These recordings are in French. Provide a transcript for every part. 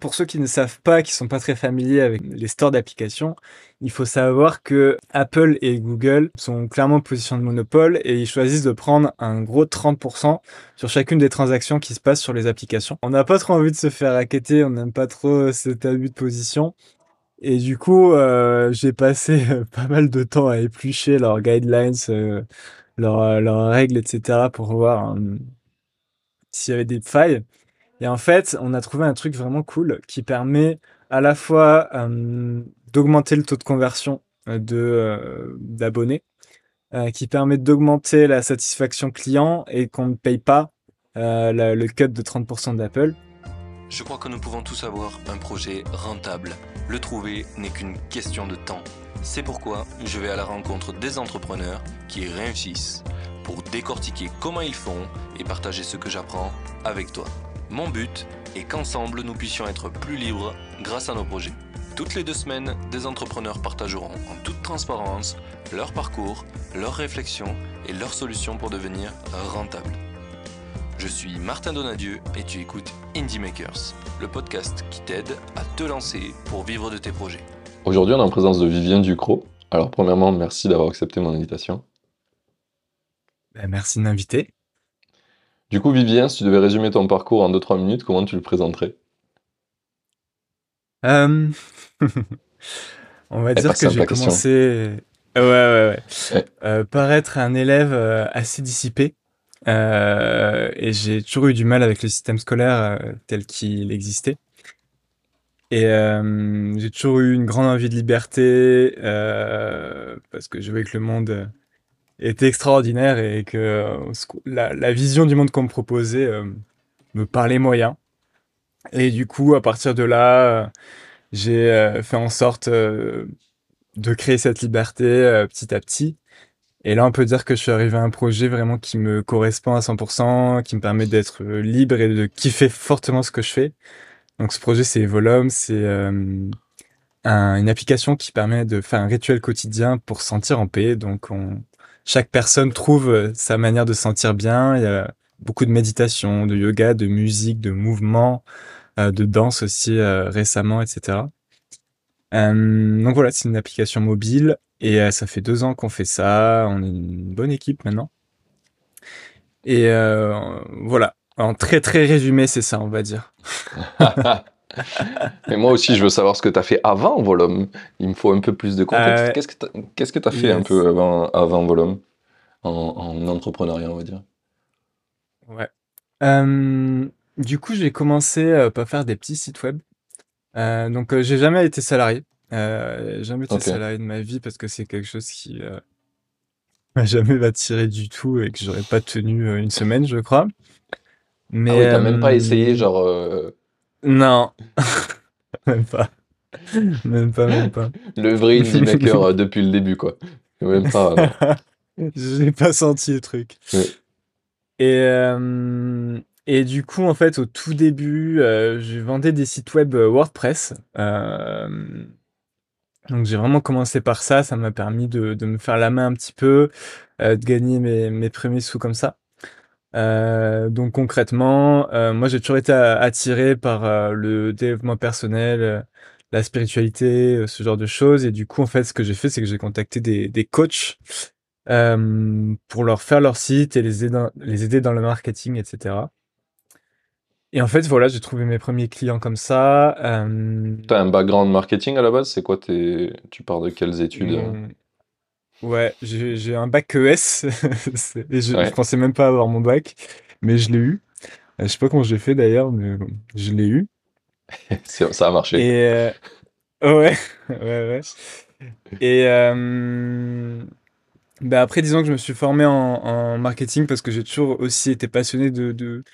Pour ceux qui ne savent pas, qui sont pas très familiers avec les stores d'applications, il faut savoir que Apple et Google sont clairement en position de monopole et ils choisissent de prendre un gros 30% sur chacune des transactions qui se passent sur les applications. On n'a pas trop envie de se faire raqueter, on n'aime pas trop cet abus de position. Et du coup, euh, j'ai passé pas mal de temps à éplucher leurs guidelines, euh, leurs, règles, etc. pour voir euh, s'il y avait des failles. Et en fait, on a trouvé un truc vraiment cool qui permet à la fois euh, d'augmenter le taux de conversion euh, de euh, d'abonnés, qui permet d'augmenter la satisfaction client et qu'on ne paye pas le cut de 30% d'Apple. Je crois que nous pouvons tous avoir un projet rentable. Le trouver n'est qu'une question de temps. C'est pourquoi je vais à la rencontre des entrepreneurs qui réussissent pour décortiquer comment ils font et partager ce que j'apprends avec toi. Mon but est qu'ensemble nous puissions être plus libres grâce à nos projets. Toutes les deux semaines, des entrepreneurs partageront en toute transparence leur parcours, leurs réflexions et leurs solutions pour devenir rentables. Je suis Martin Donadieu et tu écoutes Indie Makers, le podcast qui t'aide à te lancer pour vivre de tes projets. Aujourd'hui, on est en présence de Vivien Ducrot. Alors, premièrement, merci d'avoir accepté mon invitation. Ben, merci de m'inviter. Du coup, Vivien, si tu devais résumer ton parcours en 2-3 minutes, comment tu le présenterais? Euh... On va dire que j'ai commencé ouais, ouais, ouais. Euh, par être un élève euh, assez dissipé. Euh, et j'ai toujours eu du mal avec le système scolaire euh, tel qu'il existait. Et euh, j'ai toujours eu une grande envie de liberté parce que je voyais que le monde était extraordinaire et que euh, la, vision du monde qu'on me proposait euh, me parlait moyen. Et du coup, à partir de là, euh, j'ai fait en sorte de créer cette liberté petit à petit. Et là, on peut dire que je suis arrivé à un projet vraiment qui me correspond à 100%, qui me permet d'être libre et de kiffer fortement ce que je fais. Donc, ce projet, c'est Volum, c'est un, une application qui permet de faire un rituel quotidien pour sentir en paix. Donc, on, chaque personne trouve euh, sa manière de se sentir bien. Il y a beaucoup de méditation, de yoga, de musique, de mouvement, euh, de danse aussi euh, récemment, etc. donc voilà, c'est une application mobile et ça fait deux ans qu'on fait ça. On est une bonne équipe maintenant. Et voilà, en très très résumé, c'est ça, on va dire. Mais moi aussi, je veux savoir ce que tu as fait avant Volum. Il me faut un peu plus de contexte. Euh, qu'est-ce que tu as, fait un peu avant, avant Volum? En, en, entrepreneuriat, on va dire Ouais. Euh, du coup, j'ai commencé euh, par faire des petits sites web. donc, j'ai jamais été salarié. jamais été salarié de ma vie parce que c'est quelque chose qui m'a jamais attiré du tout et que j'aurais pas tenu une semaine, je crois. Mais, ah oui, t'as même pas essayé, genre non, même pas. Même pas, même pas. Le vrai indie maker euh, depuis le début, quoi. Même pas. J'ai pas senti le truc. Et, euh, et du coup, en fait, au tout début, euh, je vendais des sites web WordPress. donc j'ai vraiment commencé par ça. Ça m'a permis de, de, me faire la main un petit peu, de gagner mes, mes premiers sous comme ça. Euh, donc concrètement, euh, moi j'ai toujours été attiré par euh, le développement personnel, la spiritualité, ce genre de choses. Et du coup, en fait, ce que j'ai fait, c'est que j'ai contacté des, des coachs pour leur faire leur site et les aider dans, les aider dans le marketing, etc. Et en fait, voilà, j'ai trouvé mes premiers clients comme ça. T'as un background marketing à la base? C'est quoi tes... Tu pars de quelles études? Ouais, j'ai un bac ES. et je, je, pensais même pas avoir mon bac, mais je l'ai eu. Euh, je sais pas comment j'ai fait d'ailleurs, mais je l'ai eu. ça a marché. Et euh... ouais, ouais, ouais. Et euh... bah après, disons que je me suis formé en, en marketing parce que j'ai toujours aussi été passionné de, de,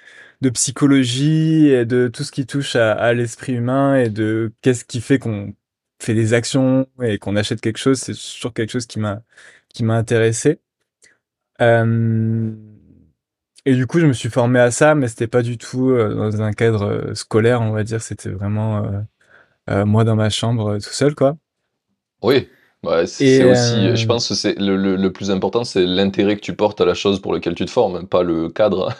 de, psychologie et de tout ce qui touche à, à l'esprit humain et de qu'est-ce qui fait qu'on fait des actions et qu'on achète quelque chose, c'est toujours quelque chose qui m'a qui m'a intéressé. Euh, et du coup, je me suis formé à ça, mais c'était pas du tout euh, dans un cadre euh, scolaire, on va dire. C'était vraiment moi dans ma chambre tout seul, quoi. Oui, bah, c'est aussi. Je pense que c'est le, le, le, plus important, c'est l'intérêt que tu portes à la chose pour laquelle tu te formes, pas le cadre.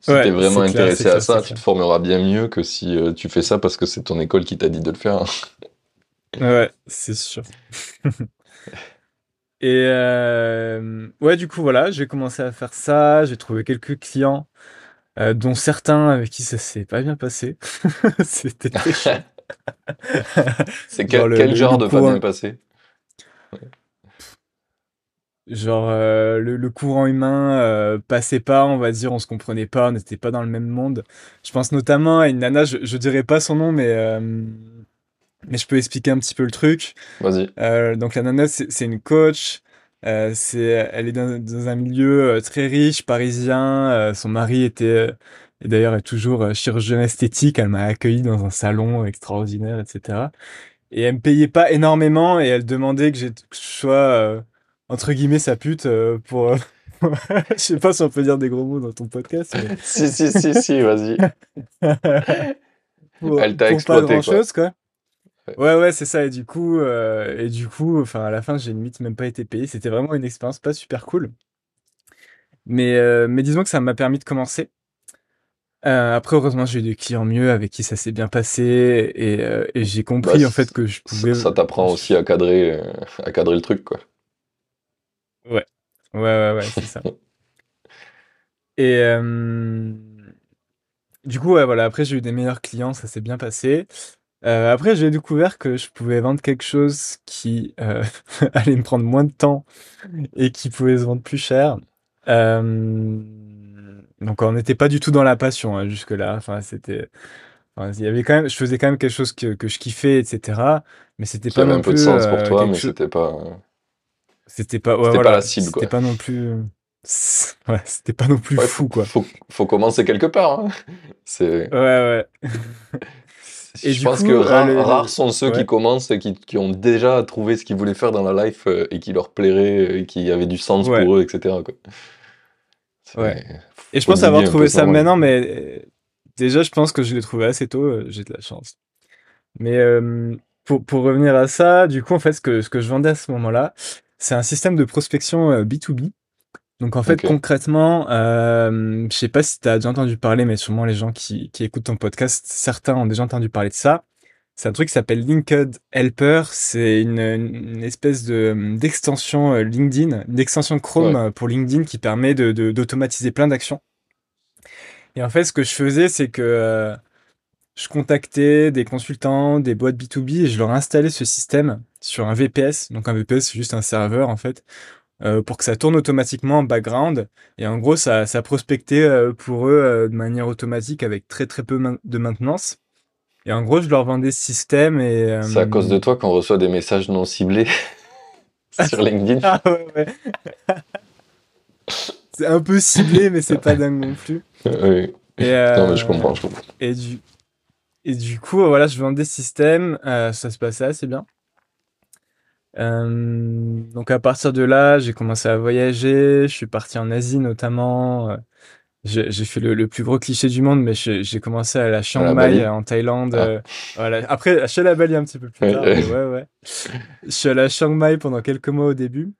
Si tu es vraiment intéressé à ça, tu te formeras bien mieux que si tu fais ça parce que c'est ton école qui t'a dit de le faire. Ouais, c'est sûr. Et ouais, du coup, voilà, j'ai commencé à faire ça. J'ai trouvé quelques clients, dont certains avec qui ça s'est pas bien passé. C'était très. C'est quel, genre de pas bien passé? Genre, le, courant humain passait pas, on va dire, on se comprenait pas, on n'était pas dans le même monde. Je pense notamment à une nana, je, je dirais pas son nom, mais mais je peux expliquer un petit peu le truc. Vas-y. Euh, donc la nana, c'est une coach. Euh, c'est, elle est dans, un milieu euh, très riche, parisien. Euh, son mari était, et d'ailleurs est toujours chirurgien esthétique. Elle m'a accueilli dans un salon extraordinaire, etc. Et elle me payait pas énormément et elle demandait que, je sois entre guillemets sa pute pour. je sais pas si on peut dire des gros mots dans ton podcast. si si si si, vas-y. elle t'a exploité pas grand chose quoi. Ouais, ouais, c'est ça. Et du coup, euh, et du coup, enfin, à la fin, j'ai limite même pas été payé. C'était vraiment une expérience pas super cool. Mais, euh, mais disons que ça m'a permis de commencer. Euh, après, heureusement, j'ai eu des clients mieux avec qui ça s'est bien passé et, et j'ai compris bah, en fait que je pouvais. Ça t'apprend aussi à cadrer, à cadrer le truc, quoi. Ouais, ouais, ouais, ouais, c'est ça. Et du coup, ouais, voilà. Après, j'ai eu des meilleurs clients, ça s'est bien passé. Euh, après, j'ai découvert que je pouvais vendre quelque chose qui euh, allait me prendre moins de temps et qui pouvait se vendre plus cher. Euh, donc, on n'était pas du tout dans la passion hein, jusque-là. Enfin, c'était, enfin, il y avait quand même, je faisais quand même quelque chose que, que je kiffais, etc. Mais c'était pas non un peu de sens pour toi, mais c'était pas. C'était pas, ouais, pas la cible, quoi. C'était pas non plus. Ouais, c'était pas non plus fou, quoi. Faut, faut commencer quelque part. Hein. C'est. Ouais, ouais. Et je pense que euh, rares, sont ceux qui commencent et qui, qui, ont déjà trouvé ce qu'ils voulaient faire dans la life euh, et qui leur plairait euh, et qui avait du sens pour eux, etc. Ouais. Et je pense avoir trouvé ça, maintenant, mais déjà, je pense que je l'ai trouvé assez tôt. J'ai de la chance. Mais pour, pour, revenir à ça, du coup, en fait, ce que, ce que je vendais à ce moment-là, c'est un système de prospection B2B donc en fait concrètement, euh, je sais pas si tu as déjà entendu parler, mais sûrement les gens qui, qui écoutent ton podcast, certains ont déjà entendu parler de ça. C'est un truc qui s'appelle Linked Helper. C'est une, une, espèce de d'extension euh, LinkedIn, une extension Chrome pour LinkedIn qui permet de d'automatiser plein d'actions. Et en fait, ce que je faisais, c'est que euh, je contactais des consultants, des boîtes B2B et je leur installais ce système sur un VPS. Donc un VPS, c'est juste un serveur en fait, euh, pour que ça tourne automatiquement en background. Et en gros, ça, ça prospectait euh, pour eux euh, de manière automatique avec très très peu de maintenance. Et en gros, je leur vendais ce système et... C'est à cause de toi qu'on reçoit des messages non ciblés sur LinkedIn. Ah ouais, ouais. c'est un peu ciblé, mais c'est pas dingue non plus. Oui. Et, non, mais je comprends, je comprends. Et du, et du coup, voilà, je vendais ce système, ça se passait assez bien. Euh, donc à partir de là, j'ai commencé à voyager. Je suis parti en Asie notamment. Euh, j'ai fait le, plus gros cliché du monde, mais j'ai commencé à la Chiang Mai en Thaïlande. Ah. Euh, voilà. Après, je suis allé à Bali un petit peu plus tard. ouais, ouais. Je suis à Chiang Mai pendant quelques mois au début.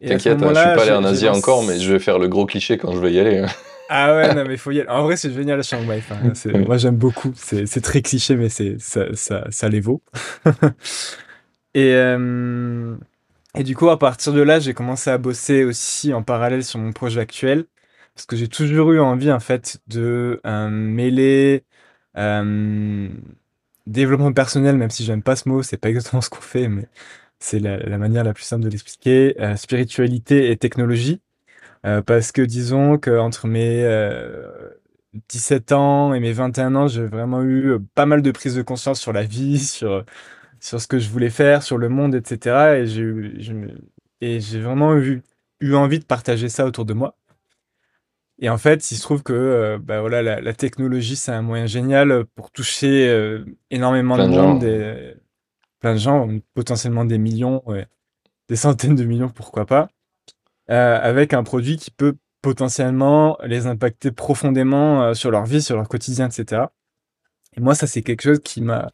T'inquiète, hein, je suis pas allé en Asie encore, mais je vais faire le gros cliché quand je vais y aller. Hein. Ah ouais, non, mais faut y aller. En vrai, c'est génial à Chiang Mai. moi, j'aime beaucoup. C'est très cliché, mais ça, ça, ça les vaut. Et, euh, et du coup, à partir de là, j'ai commencé à bosser aussi en parallèle sur mon projet actuel. Parce que j'ai toujours eu envie, en fait, de euh, mêler euh, développement personnel, même si j'aime pas ce mot, c'est pas exactement ce qu'on fait, mais c'est la, la, manière la plus simple de l'expliquer, spiritualité et technologie. parce que disons qu'entre mes 17 ans et mes 21 ans, j'ai vraiment eu pas mal de prise de conscience sur la vie, sur sur ce que je voulais faire, sur le monde, etc. Et j'ai et j'ai vraiment eu, eu envie de partager ça autour de moi. Et en fait, il se trouve que euh, bah voilà, la, technologie, c'est un moyen génial pour toucher euh, énormément de monde, et, plein de gens, potentiellement des millions, des centaines de millions, pourquoi pas, euh, avec un produit qui peut potentiellement les impacter profondément sur leur vie, sur leur quotidien, etc. Et moi, ça, c'est quelque chose qui m'a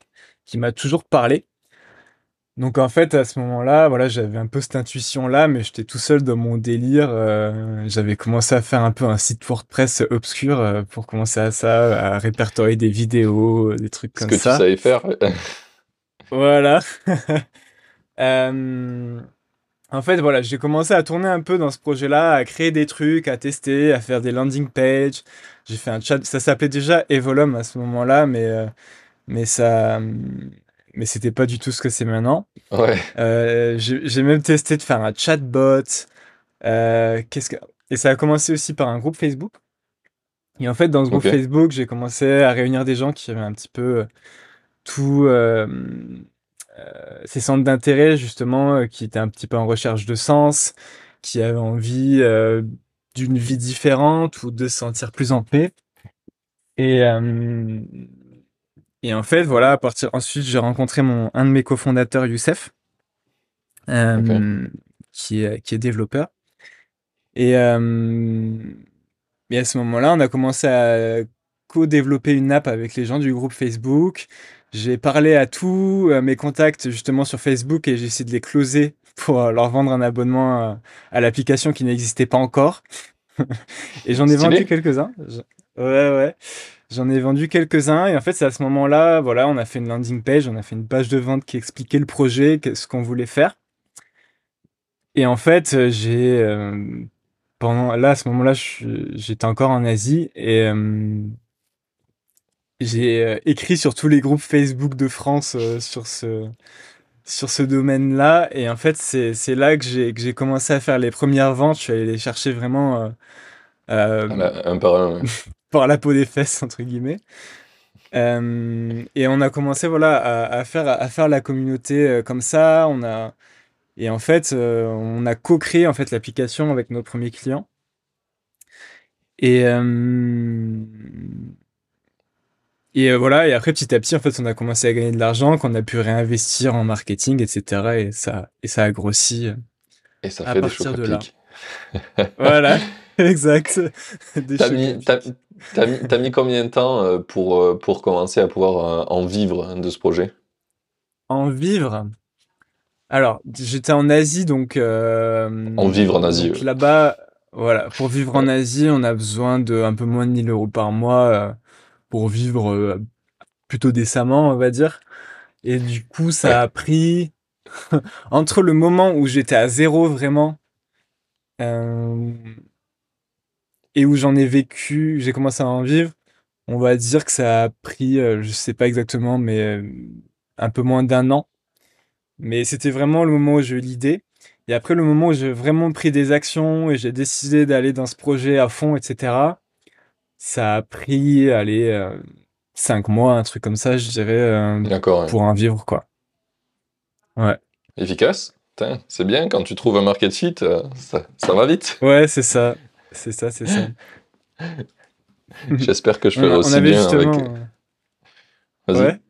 qui m'a toujours parlé. Donc en fait, à ce moment-là, voilà, j'avais un peu cette intuition-là, mais j'étais tout seul dans mon délire. Euh, j'avais commencé à faire un peu un site WordPress obscur euh, pour commencer à ça, à répertorier des vidéos, des trucs comme ça. Ce que tu savais faire. voilà. euh, en fait, voilà, j'ai commencé à tourner un peu dans ce projet-là, à créer des trucs, à tester, à faire des landing pages. J'ai fait un chat, ça s'appelait déjà Evolum à ce moment-là, mais, euh, mais ça mais c'était pas du tout ce que c'est maintenant. Ouais. Euh, j'ai même testé de faire un chatbot. Euh, qu'est-ce que... Et ça a commencé aussi par un groupe Facebook. Et en fait, dans ce groupe Facebook, j'ai commencé à réunir des gens qui avaient un petit peu euh, tout ces centres d'intérêt, justement, qui étaient un petit peu en recherche de sens, qui avaient envie d'une vie différente ou de se sentir plus en paix. Et, et en fait, voilà, à partir ensuite, j'ai rencontré mon un de mes cofondateurs, Youssef, euh, qui est qui est développeur. Et, euh, et à ce moment-là, on a commencé à co-développer une app avec les gens du groupe Facebook. J'ai parlé à tous mes contacts justement sur Facebook et j'ai essayé de les closer pour leur vendre un abonnement à l'application qui n'existait pas encore. et j'en ai vendu quelques-uns. Ouais, ouais. J'en ai vendu quelques-uns et en fait, c'est à ce moment-là, voilà, on a fait une landing page, on a fait une page de vente qui expliquait le projet, ce qu'on voulait faire. Et en fait, j'ai euh, pendant là à ce moment-là, j'étais encore en Asie et euh, j'ai euh, écrit sur tous les groupes Facebook de France sur ce sur ce domaine-là et en fait, c'est là que j'ai que j'ai commencé à faire les premières ventes. Je suis allé les chercher vraiment un par un. par la peau des fesses, entre guillemets. Euh, et on a commencé voilà, à, faire, à faire la communauté euh, comme ça. On a, et en fait, euh, on a co-créé en fait, l'application avec nos premiers clients. Et, et voilà, et après petit à petit, en fait, on a commencé à gagner de l'argent, qu'on a pu réinvestir en marketing, etc. Et ça, et ça a grossi. Et ça fait des choses de là. voilà, exact. T'as mis, T'as mis, combien de temps euh, pour, euh, pour commencer à pouvoir euh, en vivre hein, de ce projet? En vivre? Alors, j'étais en Asie, donc... en vivre en Asie, Là-bas, voilà, pour vivre en Asie, on a besoin de un peu moins de 1000 euros par mois pour vivre plutôt décemment, on va dire. Et du coup, ça a pris... entre le moment où j'étais à zéro vraiment et où j'en ai vécu, j'ai commencé à en vivre, on va dire que ça a pris, euh, je sais pas exactement, mais euh, un peu moins d'un an. Mais c'était vraiment le moment où j'ai eu l'idée. Et après, le moment où j'ai vraiment pris des actions et j'ai décidé d'aller dans ce projet à fond, etc., ça a pris, allez, euh, cinq mois, un truc comme ça, je dirais, pour en vivre, quoi. Ouais. Efficace c'est bien, quand tu trouves un market fit, ça, ça va vite. Ouais, c'est ça. C'est ça, c'est ça. J'espère que je ferai aussi bien avec. Vas-y. Ouais.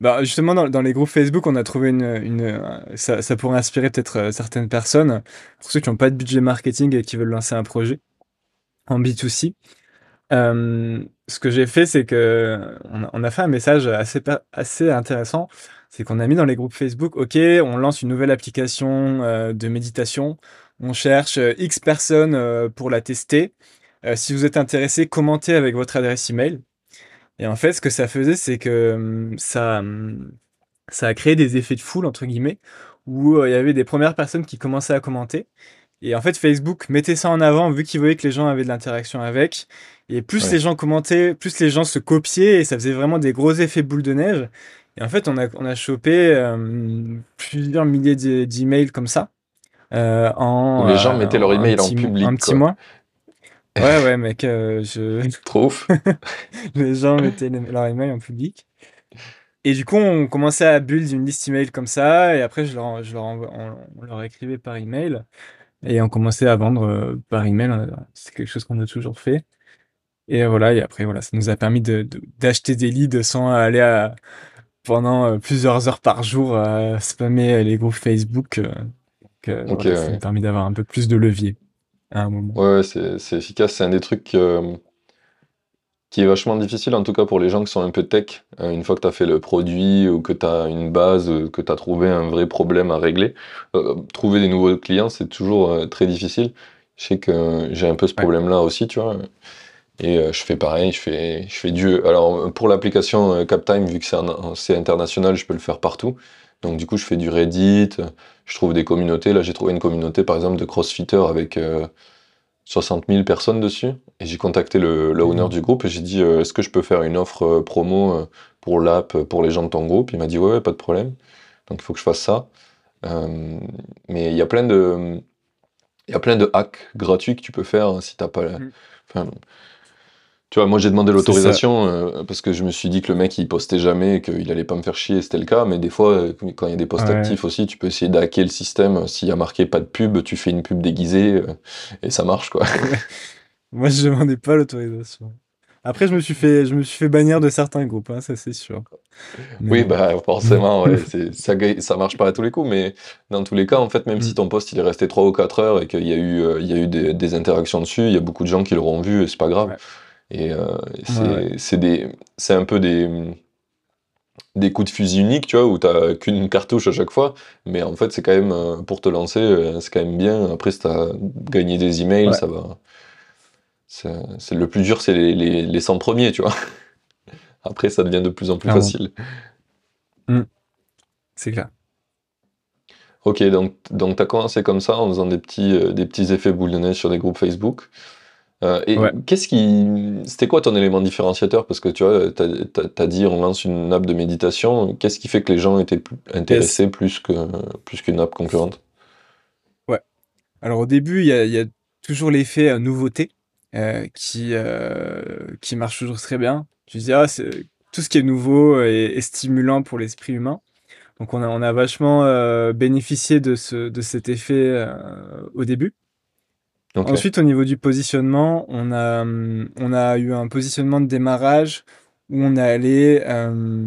Bah, justement, dans, les groupes Facebook, on a trouvé une. une ça, ça, pourrait inspirer peut-être euh, certaines personnes, pour ceux qui n'ont pas de budget marketing et qui veulent lancer un projet en B2C. Euh, ce que j'ai fait, c'est que on a, fait un message assez, assez intéressant. C'est qu'on a mis dans les groupes Facebook, OK, on lance une nouvelle application euh, de méditation on cherche euh, X personnes euh, pour la tester. Euh, si vous êtes intéressé, commentez avec votre adresse email. Et en fait, ce que ça faisait, c'est que hum, ça, hum, ça a créé des effets de foule, entre guillemets, où il y avait des premières personnes qui commençaient à commenter. Et en fait, Facebook mettait ça en avant vu qu'il voyait que les gens avaient de l'interaction avec. Et plus les gens commentaient, plus les gens se copiaient et ça faisait vraiment des gros effets boule de neige. Et en fait, on a, on a chopé plusieurs milliers d'emails comme ça. Euh, en, les gens mettaient leur email en public. Un petit mois. Ouais, ouais, mec, euh, je. Trop les gens mettaient leur email en public. Et du coup, on commençait à build une liste email comme ça, et après, je leur, je leur on, leur écrivait par email, et on commençait à vendre euh, par email. C'est quelque chose qu'on a toujours fait. Et voilà, et après, voilà, ça nous a permis d'acheter de, des leads sans aller à, pendant plusieurs heures par jour à spammer les groupes Facebook ça m'a permis d'avoir un peu plus de levier à un moment. Ouais, c'est efficace. C'est un des trucs qui est vachement difficile, en tout cas pour les gens qui sont un peu tech, euh, une fois que tu as fait le produit ou que tu as une base, euh, que tu as trouvé un vrai problème à régler, euh, trouver des nouveaux clients, c'est toujours très difficile. Je sais que j'ai un peu ce problème-là aussi, tu vois. Et je fais pareil, je fais, je fais du. Alors, pour l'application CapTime, vu que c'est international, je peux le faire partout. Donc, du coup, je fais du Reddit, je trouve des communautés. Là, j'ai trouvé une communauté, par exemple, de crossfitters avec 60 000 personnes dessus. Et j'ai contacté le, owner mmh. du groupe et j'ai dit euh, est-ce que je peux faire une offre euh, promo euh, pour l'app, pour les gens de ton groupe? Il m'a dit ouais, ouais, pas de problème. Donc il faut que je fasse ça. mais il y a plein de. Il y a plein de hacks gratuits que tu peux faire hein, si t'as pas. Mmh. Tu vois, moi j'ai demandé l'autorisation euh, parce que je me suis dit que le mec il postait jamais et qu'il allait pas me faire chier, c'était le cas, mais des fois, euh, quand il y a des posts actifs aussi, tu peux essayer d'hacker le système. S'il y a marqué pas de pub, tu fais une pub déguisée euh, et ça marche quoi. moi je demandais pas l'autorisation. Après, je me suis fait, je me suis fait bannir de certains groupes, hein, ça c'est sûr. Oui, bah forcément, ouais, ça, ça marche pas à tous les coups, mais dans tous les cas, en fait, même si mm. ton post il est resté 3 ou 4 heures et qu'il y a eu, il y a eu des, des, interactions dessus, il y a beaucoup de gens qui l'auront vu et c'est pas grave. Et euh, c'est un peu des, des coups de fusil uniques, tu vois, où t'as qu'une cartouche à chaque fois, mais en fait, c'est quand même, euh, pour te lancer, euh, c'est quand même bien. Après, si t'as gagné des emails, ça va. C'est le plus dur, c'est les, les, les 100 premiers, tu vois. Après, ça devient de plus en plus facile. Mmh. C'est clair. Ok, donc, donc tu as commencé comme ça en faisant des petits, des petits effets boule de neige sur des groupes Facebook. Euh, et qu'est-ce qui. C'était quoi ton élément différenciateur? Parce que tu vois, tu as, dit on lance une app de méditation. Qu'est-ce qui fait que les gens étaient intéressés plus qu'une plus qu'une app concurrente? Ouais. Alors au début, il y a, toujours l'effet euh, nouveauté euh, qui, qui marche toujours très bien. Tu dis, ah, tout ce qui est nouveau est, stimulant pour l'esprit humain. Donc on a, on a vachement bénéficié de, ce, de cet effet au début. Ensuite, au niveau du positionnement, on a, on a eu un positionnement de démarrage où on est allé euh,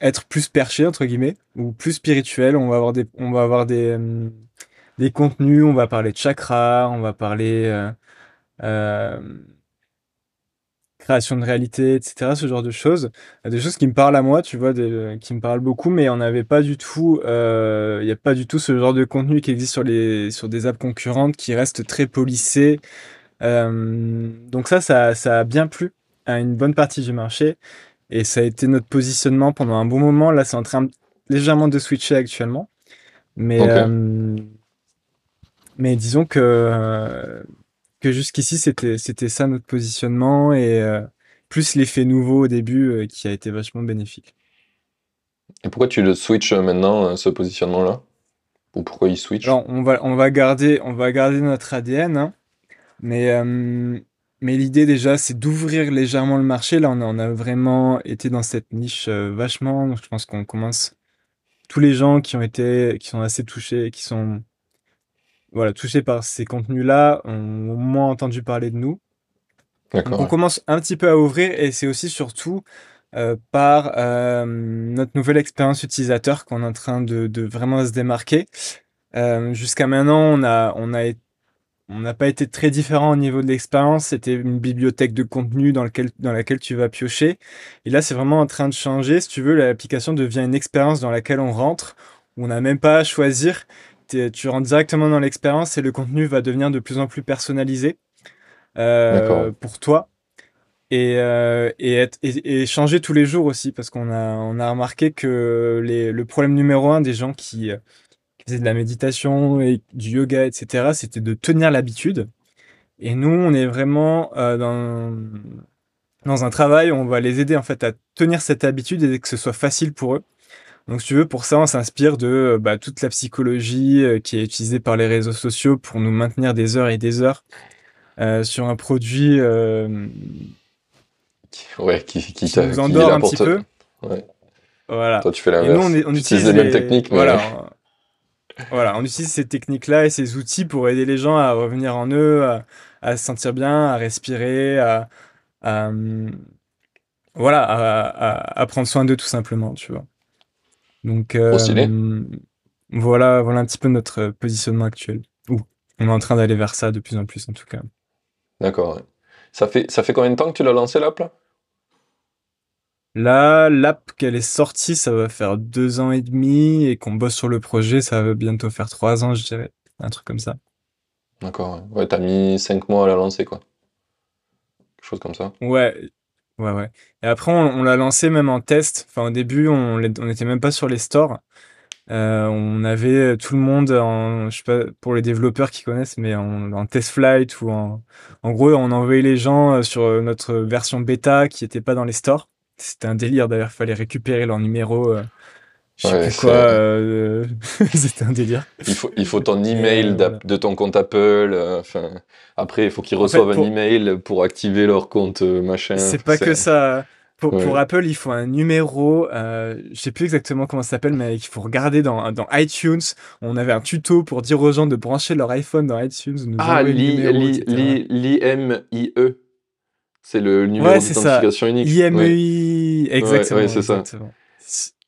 être plus perché, entre guillemets, ou plus spirituel. On va avoir des, on va avoir des, euh, des contenus, on va parler de chakra, on va parler euh, euh création de réalité, etc., ce genre de choses. Des choses qui me parlent à moi, tu vois, qui me parlent beaucoup, mais on n'avait pas du tout, il n'y a pas du tout ce genre de contenu qui existe sur, les, sur des apps concurrentes qui restent très polissées. Euh, donc ça, ça, ça a bien plu à une bonne partie du marché et ça a été notre positionnement pendant un bon moment. Là, c'est en train légèrement de switcher actuellement. Mais, euh, mais disons que euh, que jusqu'ici, c'était, c'était ça notre positionnement et euh, plus l'effet nouveau au début euh, qui a été vachement bénéfique. Et pourquoi tu le switches maintenant, euh, ce positionnement-là? Ou pourquoi il switch? On va, on, va garder, on va garder notre ADN, hein. mais, mais l'idée déjà, c'est d'ouvrir légèrement le marché. Là, on a, on a vraiment été dans cette niche vachement. je pense qu'on commence. Tous les gens qui ont été, qui sont assez touchés, qui sont voilà, touchés par ces contenus-là ont au moins entendu parler de nous. on commence un petit peu à ouvrir et c'est aussi surtout euh, par euh, notre nouvelle expérience utilisateur qu'on est en train de, vraiment se démarquer. Euh, jusqu'à maintenant, on a, on a on n'a pas été très différent au niveau de l'expérience. C'était une bibliothèque de contenu dans, lequel, dans laquelle tu vas piocher. Et là, c'est vraiment en train de changer. Si tu veux, l'application devient une expérience dans laquelle on rentre. Où on n'a même pas à choisir tu rentres directement dans l'expérience et le contenu va devenir de plus en plus personnalisé euh, pour toi. Et, euh, et, et, changer tous les jours aussi, parce qu'on a, on a remarqué que les, le problème numéro un des gens qui, faisaient de la méditation et du yoga, etc., c'était de tenir l'habitude. Et nous, on est vraiment euh, dans, dans un travail où on va les aider en fait à tenir cette habitude et que ce soit facile pour eux. Donc, si tu veux, pour ça, on s'inspire de euh, bah, toute la psychologie euh, qui est utilisée par les réseaux sociaux pour nous maintenir des heures et des heures euh, sur un produit ouais, qui, qui, nous endort un petit peu. Ouais. Voilà. Toi, tu fais l'inverse. Et nous, on, utilise les mêmes techniques. Voilà. voilà, on utilise ces techniques-là et ces outils pour aider les gens à revenir en eux, à, se sentir bien, à respirer, à, voilà, à, à prendre soin d'eux tout simplement, tu vois. Donc euh, voilà, voilà un petit peu notre euh, positionnement actuel. on est en train d'aller vers ça de plus en plus en tout cas. D'accord. Ça fait, ça fait combien de temps que tu l'as lancé l'app là? Là, l'app qu'elle est sortie, ça va faire deux ans et demi, et qu'on bosse sur le projet, ça va bientôt faire trois ans, je dirais. Un truc comme ça. D'accord, ouais. t'as mis cinq mois à la lancer, quoi. Quelque chose comme ça. Ouais, ouais, ouais. Et après, on, l'a lancé même en test. Enfin, au début, on n'était même pas sur les stores. Euh, on avait tout le monde en, je sais pas pour les développeurs qui connaissent, mais en, test flight ou en, en gros, on envoyait les gens euh, sur notre version bêta qui n'était pas dans les stores. C'était un délire d'ailleurs, il fallait récupérer leur numéro. Euh, je sais plus quoi, euh, c'était un délire. Il faut, il faut ton email de ton compte Apple. Enfin, après, il faut qu'ils reçoivent un email pour activer leur compte machin. C'est pas que ça. Pour, pour, Apple, il faut un numéro, euh, je sais plus exactement comment ça s'appelle, mais il faut regarder dans, dans iTunes. On avait un tuto pour dire aux gens de brancher leur iPhone dans iTunes. Nous ah, l'IMIE. C'est le numéro d'identification unique. IMEI, exactement. Ouais, c'est ça.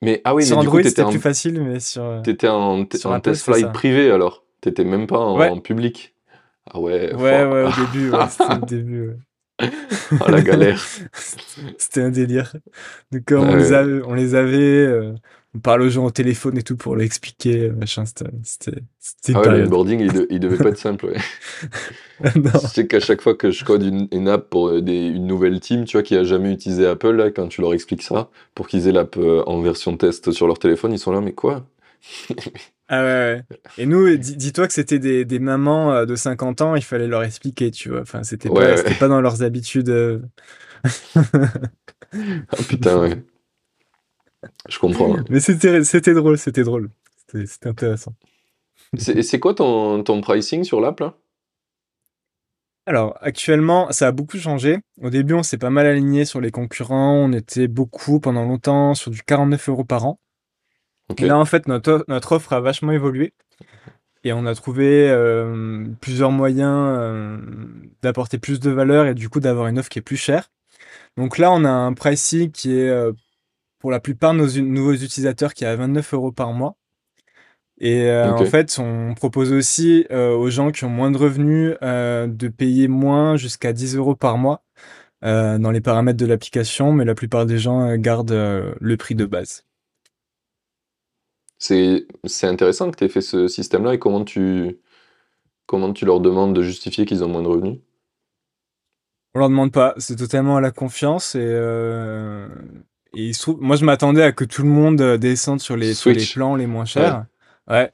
Mais ah oui, sur mais Android, c'était plus facile, mais sur. T'étais en, en test flight privé alors. T'étais même pas en, public. Ah ouais. Ouais, ouais, au début, c'était le début. Ouais. oh, la galère. C'était un délire. Donc, on, les avait, on, les avait, euh, on parle aux gens au téléphone et tout pour leur expliquer, euh, machin. C'était. Ah ouais, le boarding, il, il, devait pas être simple. Ouais. Sais qu'à chaque fois que je code une, app pour des, une nouvelle team, tu vois, qui a jamais utilisé Apple, là, quand tu leur expliques ça, pour qu'ils aient l'app euh, en version test sur leur téléphone, ils sont là, mais quoi? Ah ouais, Et nous, dis-toi que c'était des, des, mamans euh, de 50 ans, il fallait leur expliquer, tu vois. Enfin, c'était pas, pas, dans leurs habitudes. Euh. ah putain, ouais. Je comprends. Mais c'était drôle, c'était drôle. C'était intéressant. C'est quoi ton, ton pricing sur l'app là? Alors, actuellement, ça a beaucoup changé. Au début, on s'est pas mal aligné sur les concurrents. On était beaucoup pendant longtemps sur du 49 euros par an. Et là, en fait, notre, notre offre a vachement évolué. Et on a trouvé euh, plusieurs moyens euh, d'apporter plus de valeur et du coup d'avoir une offre qui est plus chère. Donc là, on a un pricing qui est euh, pour la plupart de nos nouveaux utilisateurs qui est à 29 euros par mois. Et en fait, on propose aussi aux gens qui ont moins de revenus de payer moins jusqu'à 10 euros par mois dans les paramètres de l'application, mais la plupart des gens gardent le prix de base. C'est intéressant que tu aies fait ce système-là et comment tu, comment tu leur demandes de justifier qu'ils ont moins de revenus? On leur demande pas, c'est totalement à la confiance et, euh, et il se trouve, moi je m'attendais à que tout le monde descende sur les, les plans les moins chers. Ouais.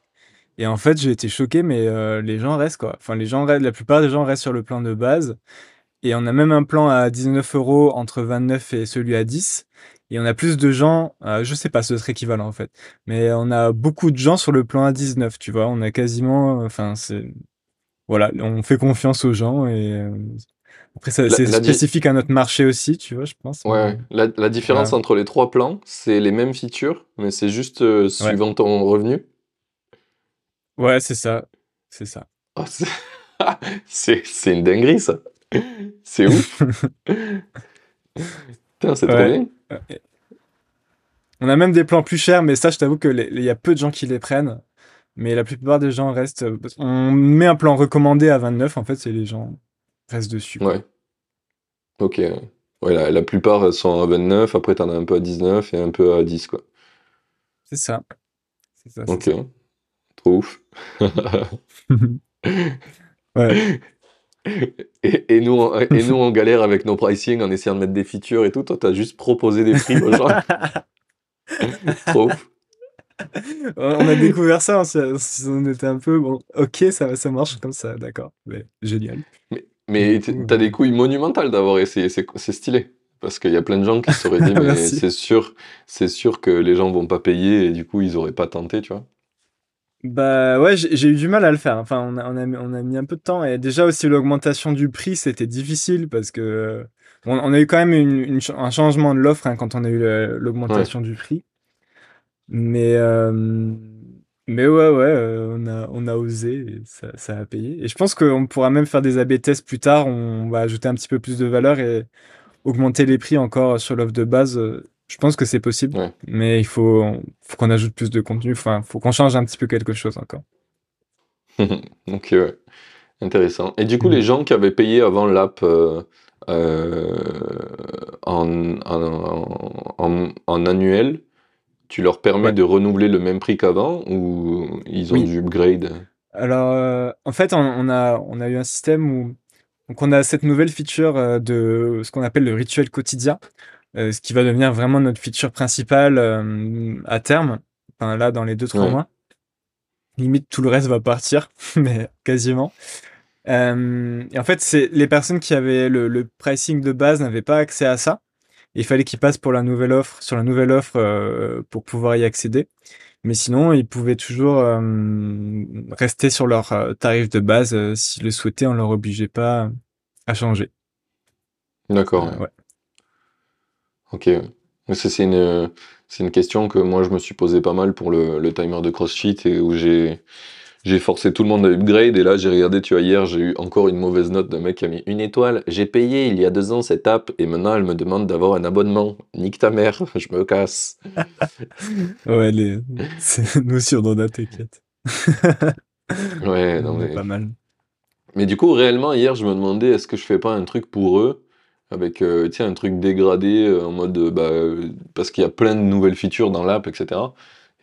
Et en fait, j'ai été choqué, mais euh, les gens restent quoi. Enfin, les gens la plupart des gens restent sur le plan de base. Et on a même un plan à 19 euros entre 29 et celui à 10. Et on a plus de gens, euh, je sais pas, ce serait équivalent en fait, mais on a beaucoup de gens sur le plan A19, tu vois. On a quasiment, enfin, c'est. Voilà, on fait confiance aux gens et. Euh, après, c'est spécifique à notre marché aussi, tu vois, je pense. Ouais, la, la différence entre les trois plans, c'est les mêmes features, mais c'est juste euh, suivant ton revenu. Ouais, c'est ça. C'est ça. Oh, c'est une dinguerie, ça. C'est ouf. Putain, c'est trop bien. On a même des plans plus chers, mais ça, je t'avoue qu'il y a peu de gens qui les prennent. Mais la plupart des gens restent. On met un plan recommandé à 29, en fait, c'est les gens restent dessus. Ouais. Ok. Ouais, la, plupart sont à 29, après t'en as un peu à 19 et un peu à 10, quoi. C'est ça. ça. Ok. Trop ouf. ouais. Et, nous, on, et nous, on galère avec nos pricing en essayant de mettre des features et tout. Toi, t'as juste proposé des prix aux gens. Trop On a découvert ça, on était un peu bon, ok, ça, ça marche comme ça, d'accord, mais génial. Mais, mais t'as des couilles monumentales d'avoir essayé, c'est stylé. Parce qu'il y a plein de gens qui se seraient dit, mais c'est sûr, c'est sûr que les gens vont pas payer et du coup, ils auraient pas tenté, tu vois. Bah ouais, j'ai eu du mal à le faire. Enfin, on a, on a, on a mis un peu de temps. Et déjà aussi, l'augmentation du prix, c'était difficile parce que on, a eu quand même une, un changement de l'offre hein, quand on a eu l'augmentation du prix. Mais, euh, mais ouais, ouais, euh, on, a, on a osé et ça, ça a payé. Et je pense qu'on pourra même faire des AB tests plus tard. On va ajouter un petit peu plus de valeur et augmenter les prix encore sur l'offre de base euh, je pense que c'est possible, mais il faut, faut qu'on ajoute plus de contenu. Enfin, faut qu'on change un petit peu quelque chose encore. ok, ouais. Intéressant. Et du coup, les mm. gens qui avaient payé avant l'app euh, en, en, annuel, tu leur permets de renouveler le même prix qu'avant ou ils ont du upgrade? Alors, en fait, on, a, on a eu un système où donc on a cette nouvelle feature de ce qu'on appelle le rituel quotidien, ce qui va devenir vraiment notre feature principale à terme, enfin, là dans les 2-3 mois. Limite, tout le reste va partir, mais quasiment. Euh, et en fait, c'est les personnes qui avaient le, pricing de base n'avaient pas accès à ça. Il fallait qu'ils passent pour la nouvelle offre, sur la nouvelle offre euh, pour pouvoir y accéder. Mais sinon, ils pouvaient toujours euh, rester sur leur tarif de base s'ils le souhaitaient. On leur obligeait pas à changer. D'accord. ouais. Ok. C'est une, question que moi je me suis posé pas mal pour le, le timer de CrossFit et où j'ai j'ai forcé tout le monde à upgrade et là j'ai regardé, tu vois, hier j'ai eu encore une mauvaise note d'un mec qui a mis une étoile. J'ai payé il y a deux ans cette app et maintenant elle me demande d'avoir un abonnement. Nique ta mère, je me casse. ouais, les... c'est nous sur nos t'inquiète. ouais, non mais... Pas mal. Mais du coup, réellement, hier, je me demandais est-ce que je fais pas un truc pour eux avec euh, un truc dégradé euh, en mode bah, euh, parce qu'il y a plein de nouvelles features dans l'app, etc.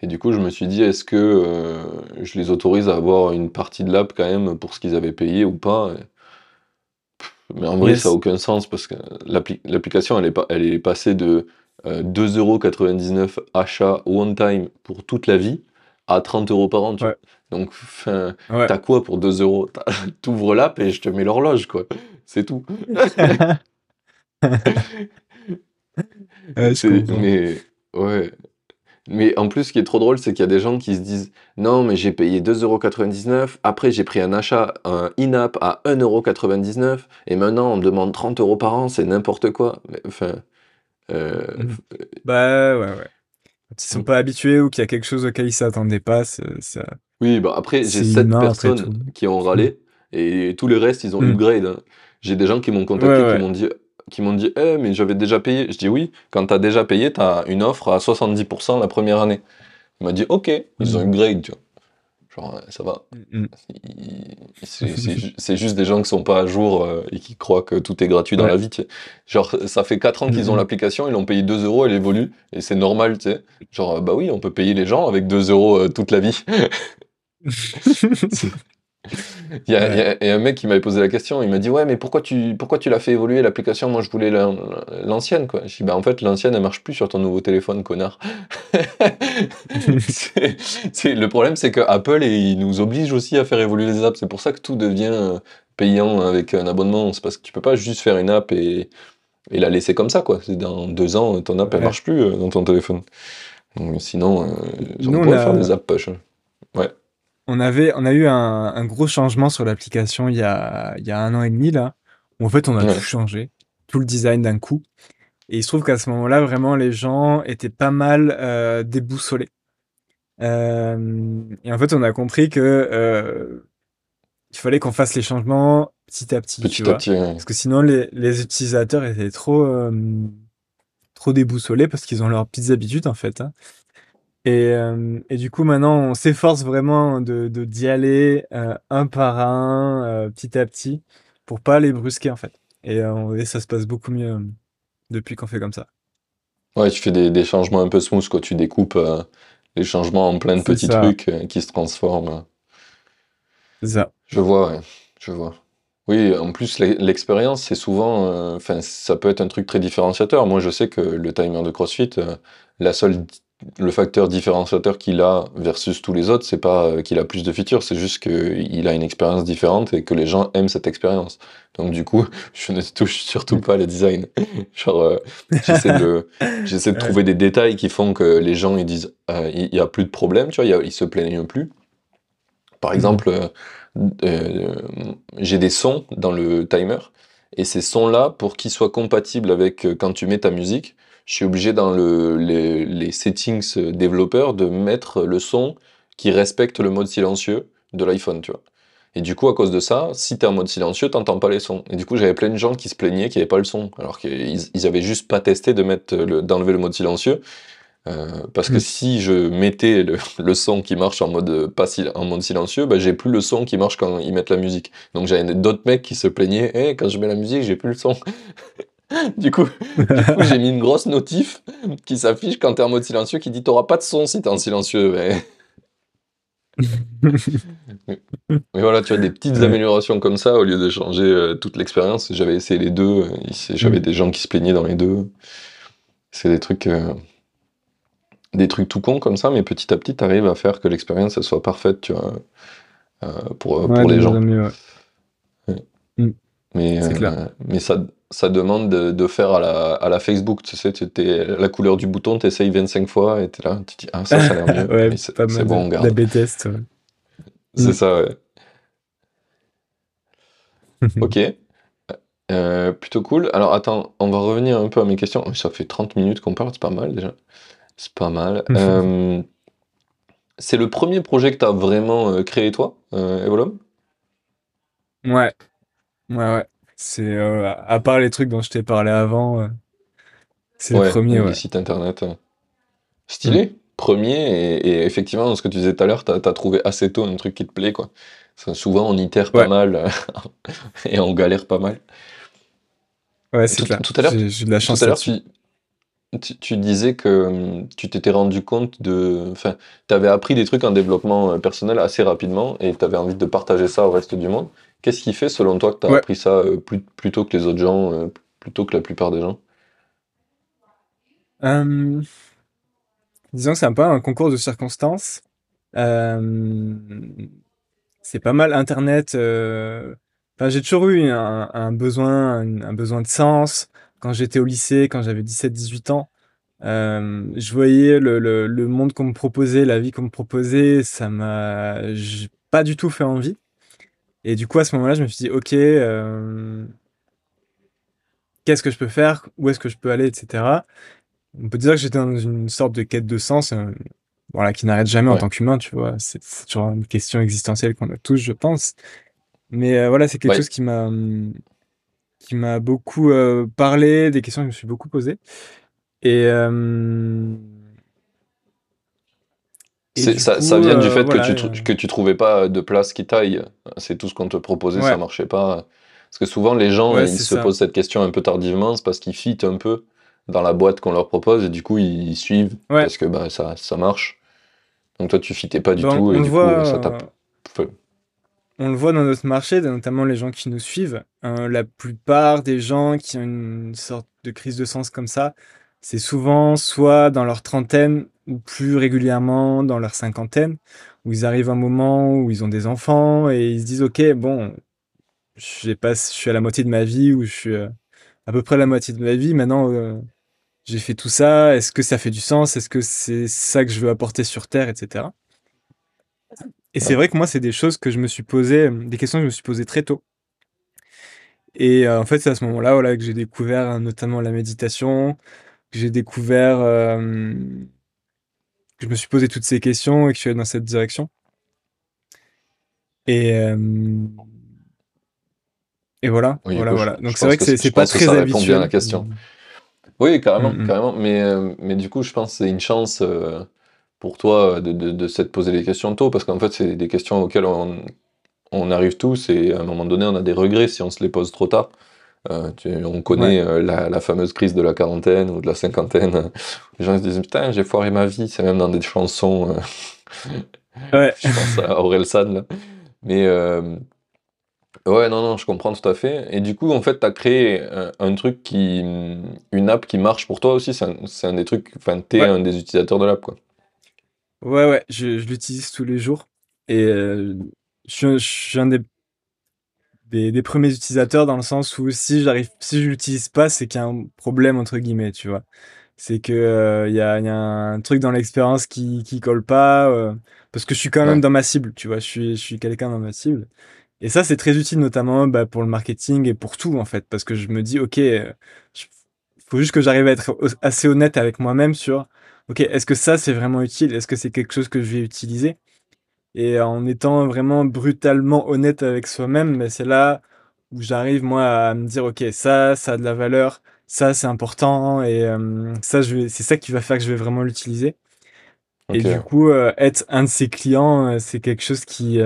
Et du coup, je me suis dit, est-ce que euh, je les autorise à avoir une partie de l'app quand même pour ce qu'ils avaient payé ou pas Mais en vrai, ça n'a aucun sens parce que l'application, elle, est elle est passée de 2,99€ euh, achat one time pour toute la vie à 30 euros par an. Tu Donc, t'as quoi pour 2 euros? T'ouvres l'app et je te mets l'horloge, quoi. C'est tout. mais ouais, mais en plus, ce qui est trop drôle, c'est qu'il y a des gens qui se disent non, mais j'ai payé 2,99€, après j'ai pris un achat, un in-app à 1,99€, et maintenant on me demande 30 euros par an, c'est n'importe quoi. enfin. Euh, mmh. Bah ouais, ouais. Quand ils sont pas habitués ou qu'il y a quelque chose auquel ils s'attendaient pas, ça. Oui, bah après, j'ai 7 personnes qui ont râlé, et tous les restes, ils ont mmh. upgrade. Hein. J'ai des gens qui m'ont contacté, qui m'ont dit qui m'ont dit Eh, mais j'avais déjà payé. Je dis Oui, quand tu as déjà payé, tu as une offre à 70% la première année. Il m'a dit Ok, ils ont mm. upgrade, tu vois. Genre, ça va. Mm, mm. C'est juste des gens qui sont pas à jour euh, et qui croient que tout est gratuit dans la vie. Genre, ça fait 4 ans qu'ils ont l'application, ils l'ont payé 2 euros, elle évolue, et c'est normal, tu sais. Genre, bah oui, on peut payer les gens avec 2 euros euh, toute la vie. Il y, a, un mec qui m'avait posé la question, il m'a dit ouais mais pourquoi tu pourquoi tu l'as fait évoluer l'application? Moi je voulais l'ancienne quoi. Je dis bah en fait l'ancienne elle marche plus sur ton nouveau téléphone connard. c'est, le problème c'est que Apple il nous oblige aussi à faire évoluer les apps. C'est pour ça que tout devient euh, payant avec un abonnement. C'est parce que tu peux pas juste faire une app et, et la laisser comme ça quoi. C'est dans deux ans ton app elle marche plus euh, dans ton téléphone. Donc, sinon euh, on pourrait faire des apps push. Hein. Ouais. On avait, on a eu un, gros changement sur l'application il y a, il y a un an et demi là, où en fait on a tout changé, tout le design d'un coup. Et il se trouve qu'à ce moment-là, vraiment, les gens étaient pas mal euh, déboussolés. Euh, et en fait, on a compris que euh, il fallait qu'on fasse les changements petit à petit. Petit à petit. Parce que sinon, les, les, utilisateurs étaient trop, trop déboussolés parce qu'ils ont leurs petites habitudes en fait. Hein. Et, euh, et, du coup, maintenant, on s'efforce vraiment de d'y aller euh, un par un, euh, petit à petit, pour pas les brusquer en fait. Et, et ça se passe beaucoup mieux depuis qu'on fait comme ça. Ouais, tu fais des, des, changements un peu smooth, quoi. Tu découpes les changements en plein de petits trucs qui se transforment. C'est ça. Je vois, ouais. Je vois. Oui, en plus, l'expérience, c'est souvent. Enfin, ça peut être un truc très différenciateur. Moi, je sais que le timer de CrossFit, la seule le facteur différenciateur qu'il a versus tous les autres, c'est pas euh, qu'il a plus de features, c'est juste qu'il a une expérience différente et que les gens aiment cette expérience. Donc du coup, je ne touche surtout pas le design. Genre, euh, j'essaie de, j'essaie de trouver des détails qui font que les gens ils disent, euh, il n'y a plus de problème, tu vois, ils se plaignent plus. Par mhm. exemple, j'ai des sons dans le timer et ces sons-là, pour qu'ils soient compatibles avec quand tu mets ta musique, je suis obligé dans le, les, settings développeurs de mettre le son qui respecte le mode silencieux de l'iPhone, tu vois. Et du coup, à cause de ça, si tu es en mode silencieux, t'entends pas les sons. Et du coup, j'avais plein de gens qui se plaignaient qu'il n'y avait pas le son, alors qu'ils ils avaient juste pas testé de mettre d'enlever le mode silencieux. parce que mmh. si je mettais le, son qui marche en mode pas en mode silencieux, bah, j'ai plus le son qui marche quand ils mettent la musique. Donc j'avais d'autres mecs qui se plaignaient, «Eh, quand je mets la musique, j'ai plus le son. du coup, j'ai mis une grosse notif qui s'affiche quand t'es en mode silencieux qui dit t'auras pas de son si t'es en silencieux. Mais... voilà, tu as des petites améliorations comme ça au lieu de changer euh, toute l'expérience. J'avais essayé les deux, j'avais mmh. des gens qui se plaignaient dans les deux. C'est des trucs. Euh, des trucs tout cons comme ça, mais petit à petit, tu arrives à faire que l'expérience soit parfaite, tu vois, euh, pour, pour les gens. Mieux, mm. Mais, euh, mais ça, ça demande de, faire à la, à la, Facebook, tu sais, tu es, la couleur du bouton, tu essayes 25 fois et tu es là, tu dis, ah, ça, ça a l'air mieux. ouais, c'est bon, on garde. La test C'est mm. ça, ouais. ok. Euh, plutôt cool. Alors attends, on va revenir un peu à mes questions. Ça fait 30 minutes qu'on parle, c'est pas mal déjà. C'est pas mal. Euh, c'est le premier projet que tu as vraiment euh, créé toi, euh, Evolum? Ouais. Ouais, ouais. C'est à part les trucs dont je t'ai parlé avant, c'est le premier, ouais. sites internet. Stylé. Mm. Premier, et, effectivement, dans ce que tu disais tout à l'heure, tu as, trouvé assez tôt un truc qui te plaît, quoi. souvent, on itère pas mal et on galère pas mal. Ouais, c'est clair. Tout à l'heure, j'ai de la chance. Tout à l'heure, tu, tu, disais que hum, tu t'étais rendu compte de. Enfin, tu avais appris des trucs en développement euh, personnel assez rapidement et tu avais envie de partager ça au reste du monde. Qu'est-ce qui fait, selon toi, que tu as appris ça euh, plus, que les autres gens, euh, plutôt que la plupart des gens? Hum, Disons que c'est un peu un concours de circonstances. c'est pas mal Internet. Enfin, j'ai toujours eu un, besoin, un besoin de sens quand j'étais au lycée, quand j'avais 17-18 ans, euh, je voyais le, le, monde qu'on me proposait, la vie qu'on me proposait, ça m'a pas du tout fait envie. Et du coup, à ce moment-là, je me suis dit, ok, euh, qu'est-ce que je peux faire? Où est-ce que je peux aller, etc. On peut dire que j'étais dans une sorte de quête de sens, euh, voilà, qui n'arrête jamais en tant qu'humain, tu vois. C'est toujours une question existentielle qu'on a tous, je pense. Mais voilà, c'est quelque chose qui m'a qui m'a beaucoup euh, parlé, des questions que je me suis beaucoup posées. Et, euh, ça, ça, vient du euh, fait que, tu, que tu trouvais pas de place qui taille. C'est tout ce qu'on te proposait, ça marchait pas. Parce que souvent, les gens, ils se posent cette question un peu tardivement, c'est parce qu'ils fit un peu dans la boîte qu'on leur propose et du coup, ils suivent parce que bah, ça, ça marche. Donc toi, tu fitais pas du tout et du coup, ça t'a on le voit dans notre marché, notamment les gens qui nous suivent. Hein, la plupart des gens qui ont une sorte de crise de sens comme ça, c'est souvent soit dans leur trentaine ou plus régulièrement dans leur cinquantaine, où ils arrivent à un moment où ils ont des enfants et ils se disent ok bon, je suis à la moitié de ma vie ou je suis euh, à peu près à la moitié de ma vie. Maintenant, euh, j'ai fait tout ça. Est-ce que ça fait du sens? Est-ce que c'est ça que je veux apporter sur Terre, etc. Et c'est vrai que moi, c'est des choses que je me suis posé, des questions que je me suis posées très tôt. Et euh, en fait, c'est à ce moment-là voilà, que j'ai découvert euh, notamment la méditation, que j'ai découvert, que je me suis posé toutes ces questions et que je suis allé dans cette direction. Et, et voilà, voilà, voilà. Donc c'est vrai que c'est pas très habituel. à la question. Oui, carrément, mm, mm. carrément. Mais, mais du coup, je pense que c'est une chance pour toi de, de, de s'être posé des questions tôt, parce qu'en fait, c'est des questions auxquelles on, on, arrive tous, et à un moment donné, on a des regrets si on se les pose trop tard. Euh, on connaît euh, la, la, fameuse crise de la quarantaine ou de la cinquantaine. Les gens se disent Putain, j'ai foiré ma vie, c'est même dans des chansons. Euh, ouais. je pense à Aurel San. Là. Mais ouais, non, non, je comprends tout à fait. Et du coup, en fait, tu as créé un, truc qui. Une app qui marche pour toi aussi. C'est un, un, des trucs. Enfin, tu es un des utilisateurs de l'app, quoi. Ouais, ouais, je, l'utilise tous les jours. Et euh, je, suis un des, des, premiers utilisateurs dans le sens où si j'arrive, si je l'utilise pas, c'est qu'il y a un problème, entre guillemets, tu vois. C'est que euh, il y, a, y, a, un truc dans l'expérience qui, qui colle pas, euh, parce que je suis quand même dans ma cible, tu vois. Je suis, je suis quelqu'un dans ma cible. Et ça, c'est très utile, notamment bah, pour le marketing et pour tout, en fait, parce que je me dis, ok, il faut juste que j'arrive à être assez honnête avec moi-même sur ok, est-ce que ça c'est vraiment utile? Est-ce que c'est quelque chose que je vais utiliser? Et en étant vraiment brutalement honnête avec soi-même, mais c'est là où j'arrive moi à me dire, ok, ça, ça a de la valeur, ça c'est important et ça je c'est ça qui va faire que je vais vraiment l'utiliser. Et du coup, être un de ses clients, c'est quelque chose qui,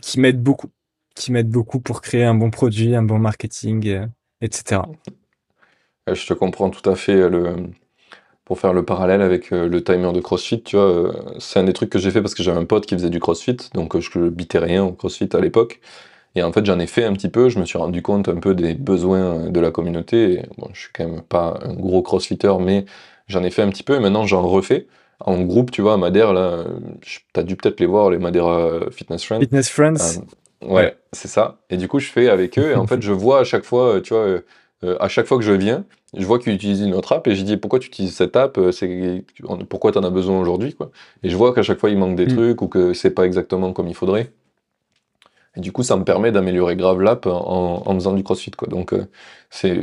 qui m'aide beaucoup, qui m'aide beaucoup pour créer un bon produit, un bon marketing, etc. Je te comprends tout à fait le pour faire le parallèle avec le timer de CrossFit, tu vois, c'est un des trucs que j'ai fait parce que j'avais un pote qui faisait du CrossFit, donc je bitais rien au CrossFit à l'époque. Et en fait, j'en ai fait un petit peu, je me suis rendu compte un peu des besoins de la communauté. bon, je suis quand même pas un gros crossfitter, mais j'en ai fait un petit peu et maintenant j'en refais. En groupe, tu vois, Madère, là, t'as dû peut-être les voir, les Madeira Fitness Friends. Fitness Friends. Euh, ouais, c'est ça. Et du coup, je fais avec eux et en fait, je vois à chaque fois, tu vois, euh, à chaque fois que je viens, je vois qu'ils utilisent une autre app et je dis pourquoi tu utilises cette app, euh, c'est pourquoi tu en as besoin aujourd'hui quoi. Et je vois qu'à chaque fois il manque des mm. trucs ou que c'est pas exactement comme il faudrait. Et du coup, ça me permet d'améliorer grave l'app en, faisant du CrossFit, quoi. Donc, euh, c'est,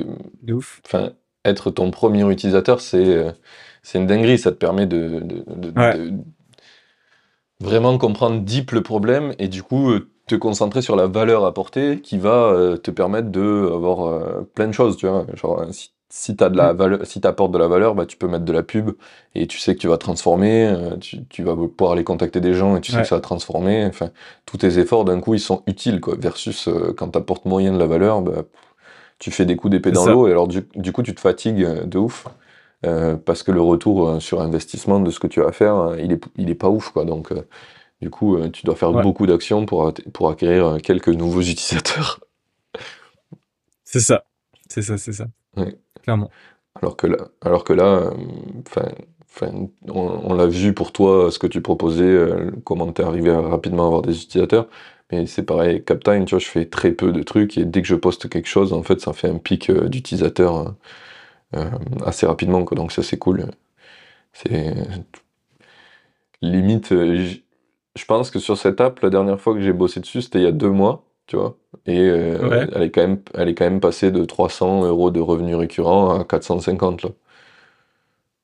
enfin, être ton premier utilisateur, c'est, euh, c'est une dinguerie. Ça te permet de, vraiment comprendre deep le problème et du coup te concentrer sur la valeur apportée qui va te permettre de avoir plein de choses, tu vois. Genre, si si tu de la mm. valeur, si apportes de la valeur, bah, tu peux mettre de la pub et tu sais que tu vas transformer, euh, tu, vas pouvoir aller contacter des gens et tu sais que ça va transformer. Enfin, tous tes efforts d'un coup ils sont utiles quoi. Versus euh, quand tu apportes moyen de la valeur, bah, tu fais des coups d'épée dans l'eau et alors du, coup tu te fatigues euh, de ouf parce que le retour sur investissement de ce que tu vas faire, il est il est pas ouf quoi. Donc du coup tu dois faire beaucoup d'actions pour pour acquérir quelques nouveaux utilisateurs. C'est ça, c'est ça, c'est ça. Clairement. Alors que là, alors que là on, l'a vu pour toi, ce que tu proposais, euh, comment tu es arrivé à rapidement avoir des utilisateurs. Mais c'est pareil, Captime, tu vois, je fais très peu de trucs et dès que je poste quelque chose, en fait, ça fait un pic euh, d'utilisateurs euh, assez rapidement, quoi. Donc ça, c'est cool. C'est limite, je pense que sur cette app, la dernière fois que j'ai bossé dessus, c'était il y a deux mois tu vois. Et euh, elle, est quand même, elle est quand même passée de 300 euros de revenus récurrents à 450 là.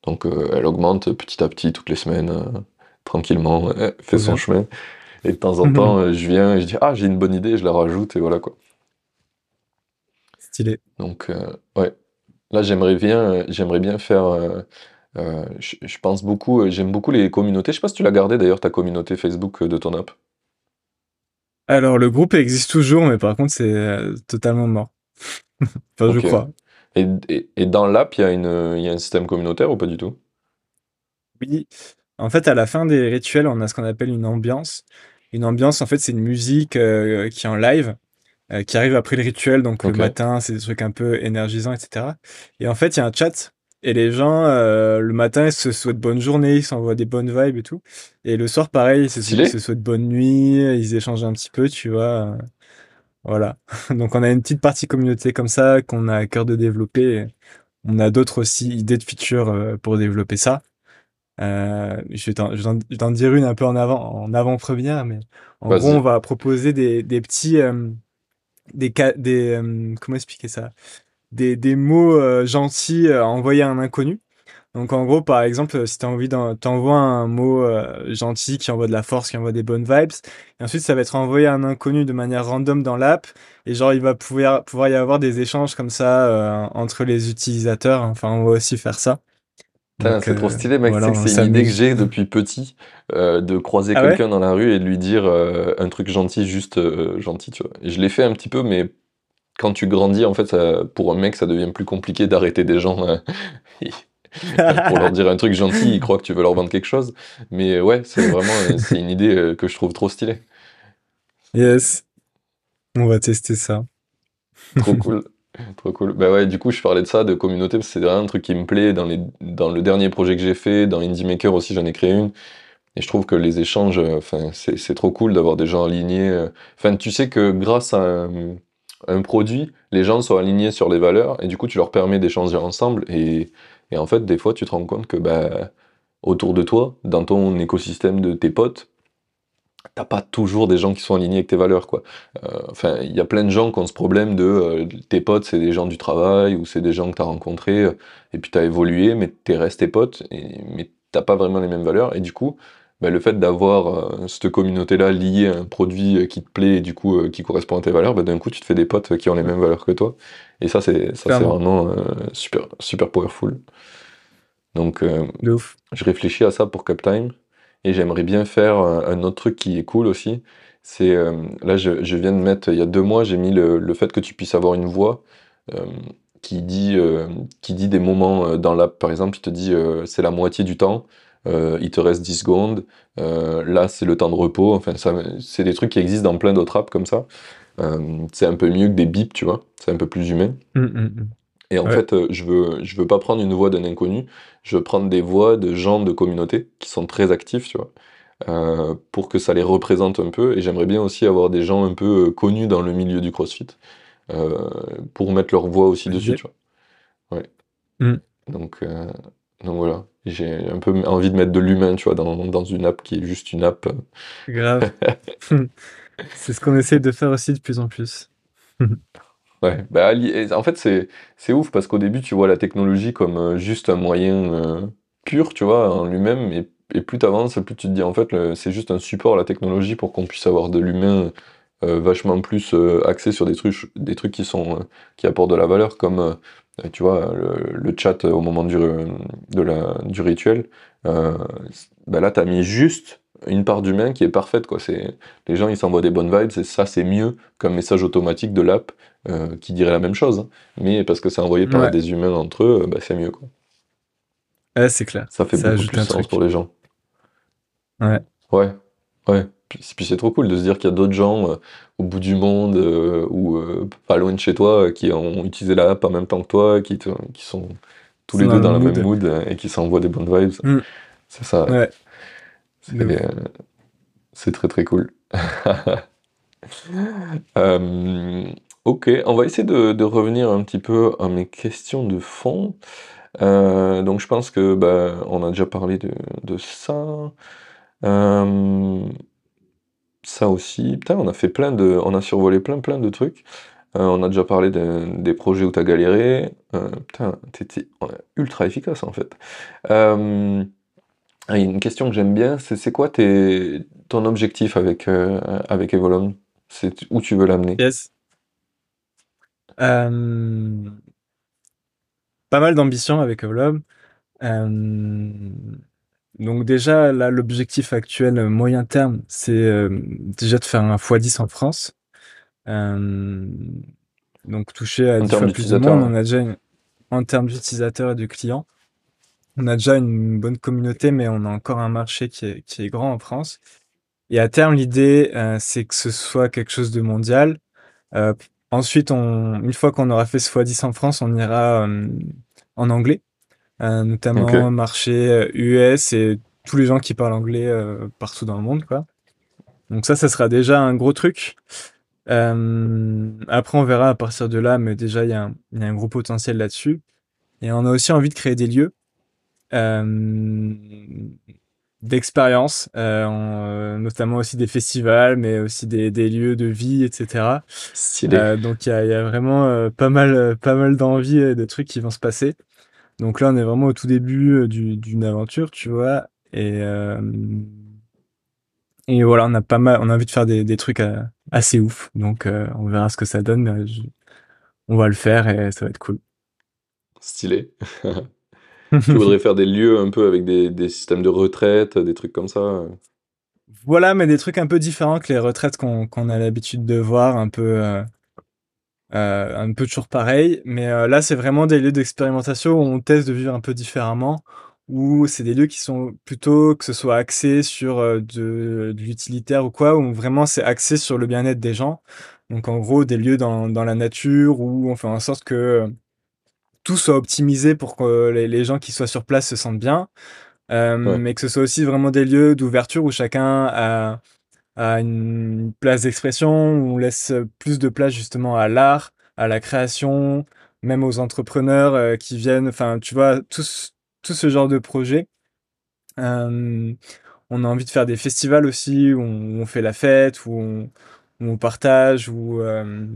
Donc euh, elle augmente petit à petit toutes les semaines, euh, tranquillement, fait son chemin. Et de temps en temps, je viens et je dis ah j'ai une bonne idée, je la rajoute et voilà quoi. Stylé. Donc ouais, là j'aimerais bien, j'aimerais bien faire. Je, je pense beaucoup, j'aime beaucoup les communautés. Je sais pas si tu l'as gardé d'ailleurs ta communauté Facebook de ton app. Alors, le groupe existe toujours, mais par contre, c'est euh, totalement mort. enfin, je crois. Et, dans l'app, il y, a un système communautaire ou pas du tout? Oui. En fait, à la fin des rituels, on a ce qu'on appelle une ambiance. Une ambiance, en fait, c'est une musique euh, qui est en live, euh, qui arrive après le rituel. Donc, le matin, c'est des trucs un peu énergisants, etc. Et en fait, il y a un chat et les gens, euh, le matin, ils se souhaitent bonne journée, ils s'envoient des bonnes vibes et tout. Et le soir, pareil, ils se, souhaitent bonne nuit, ils échangent un petit peu, tu vois. Voilà. Donc, on a une petite partie communauté comme ça qu'on a à cœur de développer. On a d'autres aussi idées de features euh, pour développer ça. Euh, je vais t'en dire une un peu en avant, en avant-première, mais en gros, on va proposer des, des petits, euh, des, des, comment expliquer ça? Des, mots euh, gentils euh, à envoyer à un inconnu. Donc en gros, par exemple, si tu envie d'envoyer un mot euh, gentil qui envoie de la force, qui envoie des bonnes vibes, et ensuite ça va être envoyé à un inconnu de manière random dans l'app, et genre il va pouvoir, pouvoir y avoir des échanges comme ça entre les utilisateurs. Enfin, on va aussi faire ça. C'est trop stylé, mec. c'est une idée que j'ai depuis petit, de croiser ah quelqu'un dans la rue et de lui dire un truc gentil, juste gentil, tu vois. Et je l'ai fait un petit peu, mais quand tu grandis, en fait, ça, pour un mec, ça devient plus compliqué d'arrêter des gens. Euh, pour leur dire un truc gentil, ils croient que tu veux leur vendre quelque chose. Mais ouais, c'est vraiment euh, c'est une idée euh, que je trouve trop stylée. Yes. On va tester ça. Trop cool. Trop cool. Bah ouais, du coup, je parlais de ça, de communauté, parce que c'est vraiment un truc qui me plaît. Dans, les, dans le dernier projet que j'ai fait, dans Indie Maker aussi, j'en ai créé une. Et je trouve que les échanges, enfin, c'est trop cool d'avoir des gens alignés. Enfin, tu sais que grâce à un, un produit, les gens sont alignés sur les valeurs et du coup tu leur permets d'échanger ensemble et, en fait des fois tu te rends compte que bah, autour de toi, dans ton écosystème de tes potes, t'as pas toujours des gens qui sont alignés avec tes valeurs quoi. Euh, enfin, il y a plein de gens qui ont ce problème de euh, tes potes c'est des gens du travail ou c'est des gens que tu as rencontrés et puis tu as évolué mais t'es resté pote et, mais t'as pas vraiment les mêmes valeurs et du coup bah, le fait d'avoir cette communauté-là liée à un produit qui te plaît et du coup qui correspond à tes valeurs, bah, d'un coup tu te fais des potes qui ont les mêmes valeurs que toi. Et ça, c'est ça, c'est vraiment super, super powerful. Donc, je réfléchis à ça pour Captime et j'aimerais bien faire un, autre truc qui est cool aussi. C'est là, je, je, viens de mettre il y a deux mois, j'ai mis le, le, fait que tu puisses avoir une voix qui dit qui dit des moments dans l'app. Par exemple, il te dit c'est la moitié du temps. Euh, il te reste 10 secondes, euh, là c'est le temps de repos, enfin c'est des trucs qui existent dans plein d'autres apps comme ça. Euh, c'est un peu mieux que des bips, tu vois, c'est un peu plus humain. Mmh, mmh, mmh. Et en fait, je veux, je veux pas prendre une voix d'un inconnu, je veux prendre des voix de gens de communauté qui sont très actifs, tu vois, pour que ça les représente un peu. Et j'aimerais bien aussi avoir des gens un peu connus dans le milieu du CrossFit, pour mettre leur voix aussi dessus, tu vois. Ouais. Donc, donc voilà. J'ai un peu envie de mettre de l'humain, tu vois, dans, dans, une app qui est juste une app. Grave. c'est ce qu'on essaie de faire aussi de plus en plus. ouais, bah, en fait, c'est, c'est ouf parce qu'au début, tu vois la technologie comme euh, juste un moyen euh, pur, tu vois, en lui-même, et, et plus tu avances, plus tu te dis, en fait, c'est juste un support, la technologie, pour qu'on puisse avoir de l'humain euh, vachement plus axé sur des trucs, des trucs qui, sont, qui apportent de la valeur, comme tu vois, le, chat au moment du, de la, du rituel, euh, bah là, tu as mis juste une part d'humain qui est parfaite. Quoi. C'est, les gens, ils s'envoient des bonnes vibes, et ça, c'est mieux qu'un message automatique de l'app euh, qui dirait la même chose. Hein. Mais parce que c'est envoyé par des humains entre eux, bah, c'est mieux. Quoi. Ouais, c'est clair. Ça fait beaucoup plus sens pour les gens. Ouais. Ouais, ouais. Puis, c'est trop cool de se dire qu'il y a d'autres gens euh, au bout du monde euh, ou euh, pas loin de chez toi qui ont utilisé la app en même temps que toi, qui, qui sont tous les deux dans, la même mood et qui s'envoient des bonnes vibes. Mm. C'est ça. Ouais. C'est très très cool. ok, on va essayer de, de, revenir un petit peu à mes questions de fond. donc je pense que bah, on a déjà parlé de, de ça. Ça aussi, putain, on a fait plein de, on a survolé plein plein de trucs. Euh, on a déjà parlé des projets où tu as galéré. Euh, putain, t'étais ultra efficace en fait. Euh, une question que j'aime bien, c'est c'est quoi ton objectif avec, avec Evolum C'est où tu veux l'amener? Yes. pas mal d'ambition avec Evolum. Donc déjà, là, l'objectif actuel euh, moyen terme, c'est euh, déjà de faire un x10 en France. Euh, donc toucher à 10 fois plus de monde. On a déjà en termes d'utilisateurs et de clients, on a déjà une bonne communauté, mais on a encore un marché qui est, qui est grand en France. Et à terme, l'idée, c'est que ce soit quelque chose de mondial. ensuite, on, une fois qu'on aura fait ce x10 en France, on ira en anglais. Euh, notamment marché US euh, et tous les gens qui parlent anglais euh, partout dans le monde, quoi. Donc ça, ça sera déjà un gros truc. après, on verra à partir de là, mais déjà, il y, a un gros potentiel là-dessus. Et on a aussi envie de créer des lieux d'expérience, notamment aussi des festivals, mais aussi des, lieux de vie, etc. donc il y a, y a, vraiment pas mal, pas mal d'envie et de trucs qui vont se passer. Donc là, on est vraiment au tout début euh, d'une aventure, tu vois. Et, euh, et voilà, on a pas mal, on a envie de faire des, trucs euh, assez ouf. Donc on verra ce que ça donne. Mais on va le faire et ça va être cool. Stylé. tu voudrais faire des lieux un peu avec des, systèmes de retraite, des trucs comme ça? Voilà, mais des trucs un peu différents que les retraites qu'on a l'habitude de voir, un peu euh, un peu toujours pareil, mais euh, là, c'est vraiment des lieux d'expérimentation où on teste de vivre un peu différemment, où c'est des lieux qui sont plutôt que ce soit axé sur euh, de, l'utilitaire ou quoi, où vraiment c'est axé sur le bien-être des gens. Donc en gros, des lieux dans, dans, la nature où on fait en sorte que tout soit optimisé pour que les, gens qui soient sur place se sentent bien, mais que ce soit aussi vraiment des lieux d'ouverture où chacun a à une place d'expression, où on laisse plus de place justement à l'art, à la création, même aux entrepreneurs euh, qui viennent, enfin, tu vois, tout, tout ce genre de projet. Euh, on a envie de faire des festivals aussi, où on, fait la fête, où on, partage, où, euh,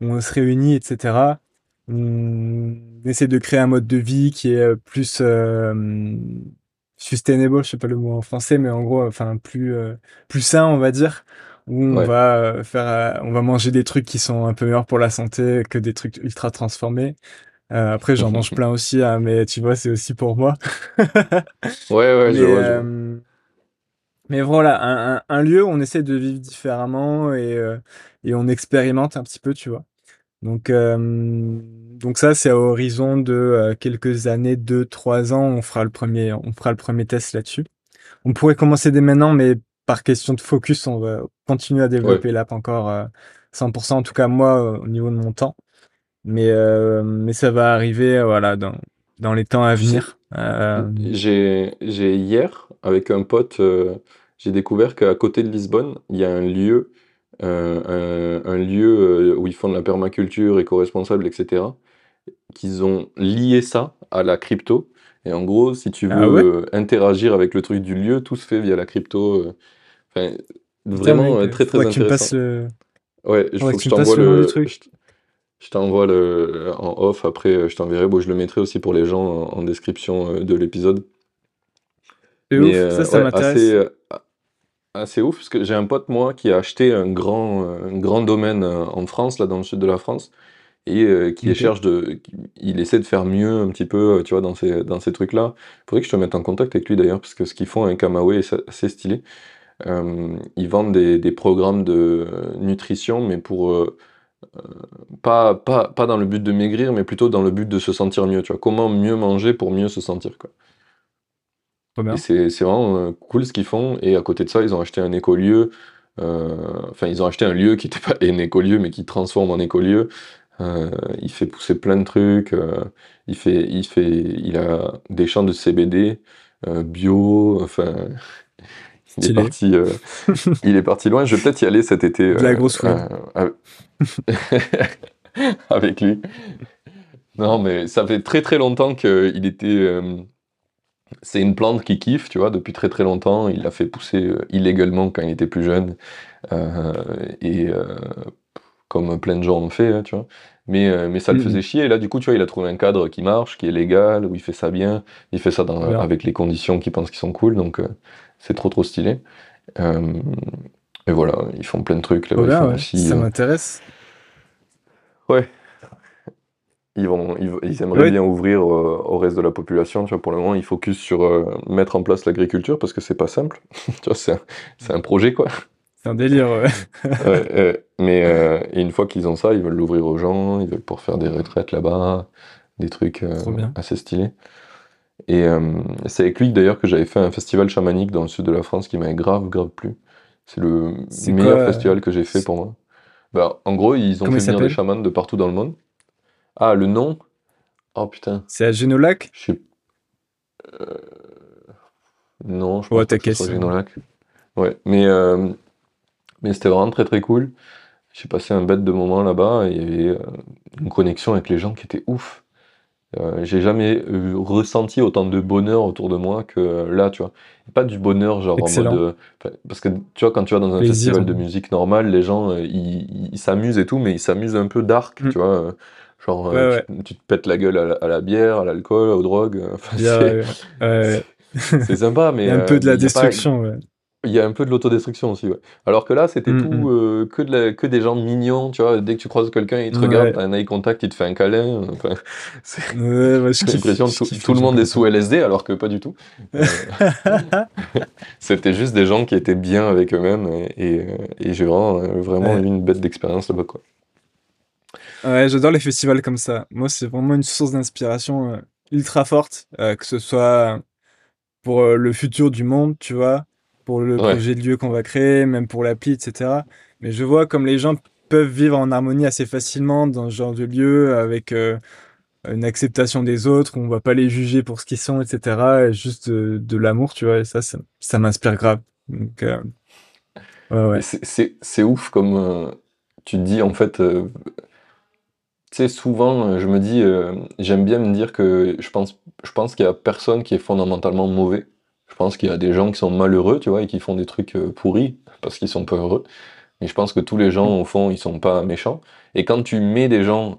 où, on se réunit, etc. On essaie de créer un mode de vie qui est plus sustainable, je sais pas le mot en français, mais en gros, enfin plus plus sain, on va dire, où on va faire, on va manger des trucs qui sont un peu meilleurs pour la santé que des trucs ultra transformés. après, j'en mange plein aussi, hein, mais tu vois, c'est aussi pour moi. ouais, ouais, je vois. Mais voilà, un, un, lieu où on essaie de vivre différemment et, et on expérimente un petit peu, tu vois. Donc, donc ça, c'est à horizon de quelques années, deux, trois ans, on fera le premier, on fera le premier test là-dessus. On pourrait commencer dès maintenant, mais par question de focus, on va continuer à développer l'app encore 100%, en tout cas moi, au niveau de mon temps. Mais, mais ça va arriver voilà, dans, dans les temps à venir. J'ai hier, avec un pote, j'ai découvert qu'à côté de Lisbonne, il y a un lieu euh, un, lieu euh, où ils font de la permaculture éco-responsable, etc., qu'ils ont lié ça à la crypto. Et en gros, si tu ah veux euh, interagir avec le truc du lieu, tout se fait via la crypto. vraiment très très intéressant. Ouais, il faut que, je t'envoie le, truc. Je, t'envoie le en off. Après, je t'enverrai. Bon, je le mettrai aussi pour les gens en, description de l'épisode. C'est ouf, ça, ça m'intéresse c'est ouf, parce que j'ai un pote, moi, qui a acheté un grand, un grand domaine euh, en France, là, dans le sud de la France, et euh, qui cherche de. Il essaie de faire mieux un petit peu, euh, tu vois, dans ces, dans ces trucs-là. Il faudrait que je te mette en contact avec lui d'ailleurs, parce que ce qu'ils font avec Kamaway est assez stylé. ils vendent des, des, programmes de nutrition, mais pour. pas, pas, pas dans le but de maigrir, mais plutôt dans le but de se sentir mieux, tu vois. Comment mieux manger pour mieux se sentir, quoi c'est vraiment euh, cool ce qu'ils font. Et à côté de ça, ils ont acheté un écolieu. Euh, enfin, ils ont acheté un lieu qui n'était pas un écolieu, mais qui transforme en écolieu. Euh, il fait pousser plein de trucs. il fait, il fait, il a des champs de CBD bio. Enfin, il est parti. il est parti loin. Je vais peut-être y aller cet été. De la grosse avec lui. Non, mais ça fait très très longtemps qu'il était c'est une plante qui kiffe, tu vois, depuis très très longtemps. Il l'a fait pousser euh, illégalement quand il était plus jeune. Euh, et euh, comme plein de gens ont fait, hein, tu vois. Mais, mais ça le faisait chier. Et là, du coup, tu vois, il a trouvé un cadre qui marche, qui est légal, où il fait ça bien. Il fait ça avec les conditions qu'il pense qui sont cool. Donc, c'est trop trop stylé. et voilà, ils font plein de trucs. Là, ça m'intéresse. Ouais, ils, vont, ils, aimeraient bien ouvrir euh, au reste de la population. Tu vois, pour le moment, ils focus sur euh, mettre en place l'agriculture parce que c'est pas simple. tu vois, c'est un, un, projet, quoi. C'est un délire, ouais. mais euh, une fois qu'ils ont ça, ils veulent l'ouvrir aux gens, ils veulent pour faire des retraites là-bas, des trucs assez stylés. Et c'est avec lui d'ailleurs que j'avais fait un festival chamanique dans le sud de la France qui m'avait grave, grave plu. C'est le meilleur festival que j'ai fait pour moi. Bah, en gros, ils ont fait venir des chamans de partout dans le monde. Ah, le nom? Oh putain. C'est à Génolac Je sais. Euh... Non, je pense ouais, pas que c'est Génolac. Ouais, mais, euh... mais c'était vraiment très très cool. J'ai passé un bête de moment là-bas et il y avait euh, une connexion avec les gens qui était ouf. Euh, j'ai jamais ressenti autant de bonheur autour de moi que là, tu vois. Pas du bonheur, genre en mode. parce que tu vois, quand tu vas dans un festival de musique normal, les gens, ils s'amusent et tout, mais ils s'amusent un peu dark, mm. tu vois. Genre, euh, Tu, te pètes la gueule à la, bière, à l'alcool, aux drogues. c'est sympa, mais. Il y a un peu de la destruction, ouais. Il y a un peu de l'autodestruction aussi, ouais. Alors que là, c'était mm, tout mm. Euh, que, de que des gens mignons, tu vois. Dès que tu croises quelqu'un, il te regarde, t'as un eye contact, il te fait un câlin. Enfin, c'est l'impression que tout, le monde est sous LSD, alors que pas du tout. Euh, c'était juste des gens qui étaient bien avec eux-mêmes et, et, j'ai vraiment, vraiment eu une bête d'expérience là-bas, quoi. Ouais, j'adore les festivals comme ça. Moi, c'est vraiment une source d'inspiration euh, ultra forte, euh, que ce soit pour euh, le futur du monde, tu vois, pour le projet de lieu qu'on va créer, même pour l'appli, etc. Mais je vois comme les gens peuvent vivre en harmonie assez facilement dans ce genre de lieu, avec une acceptation des autres, on va pas les juger pour ce qu'ils sont, etc. Et juste de, l'amour, tu vois, et ça, ça, m'inspire grave. Donc, ouais, ouais. C'est ouf comme tu te dis, en fait sais, souvent, euh, je me dis, euh, j'aime bien me dire que je pense, je pense qu'il y a personne qui est fondamentalement mauvais. Je pense qu'il y a des gens qui sont malheureux, tu vois, et qui font des trucs euh, pourris parce qu'ils sont pas heureux. Mais je pense que tous les gens, au fond, ils sont pas méchants. Et quand tu mets des gens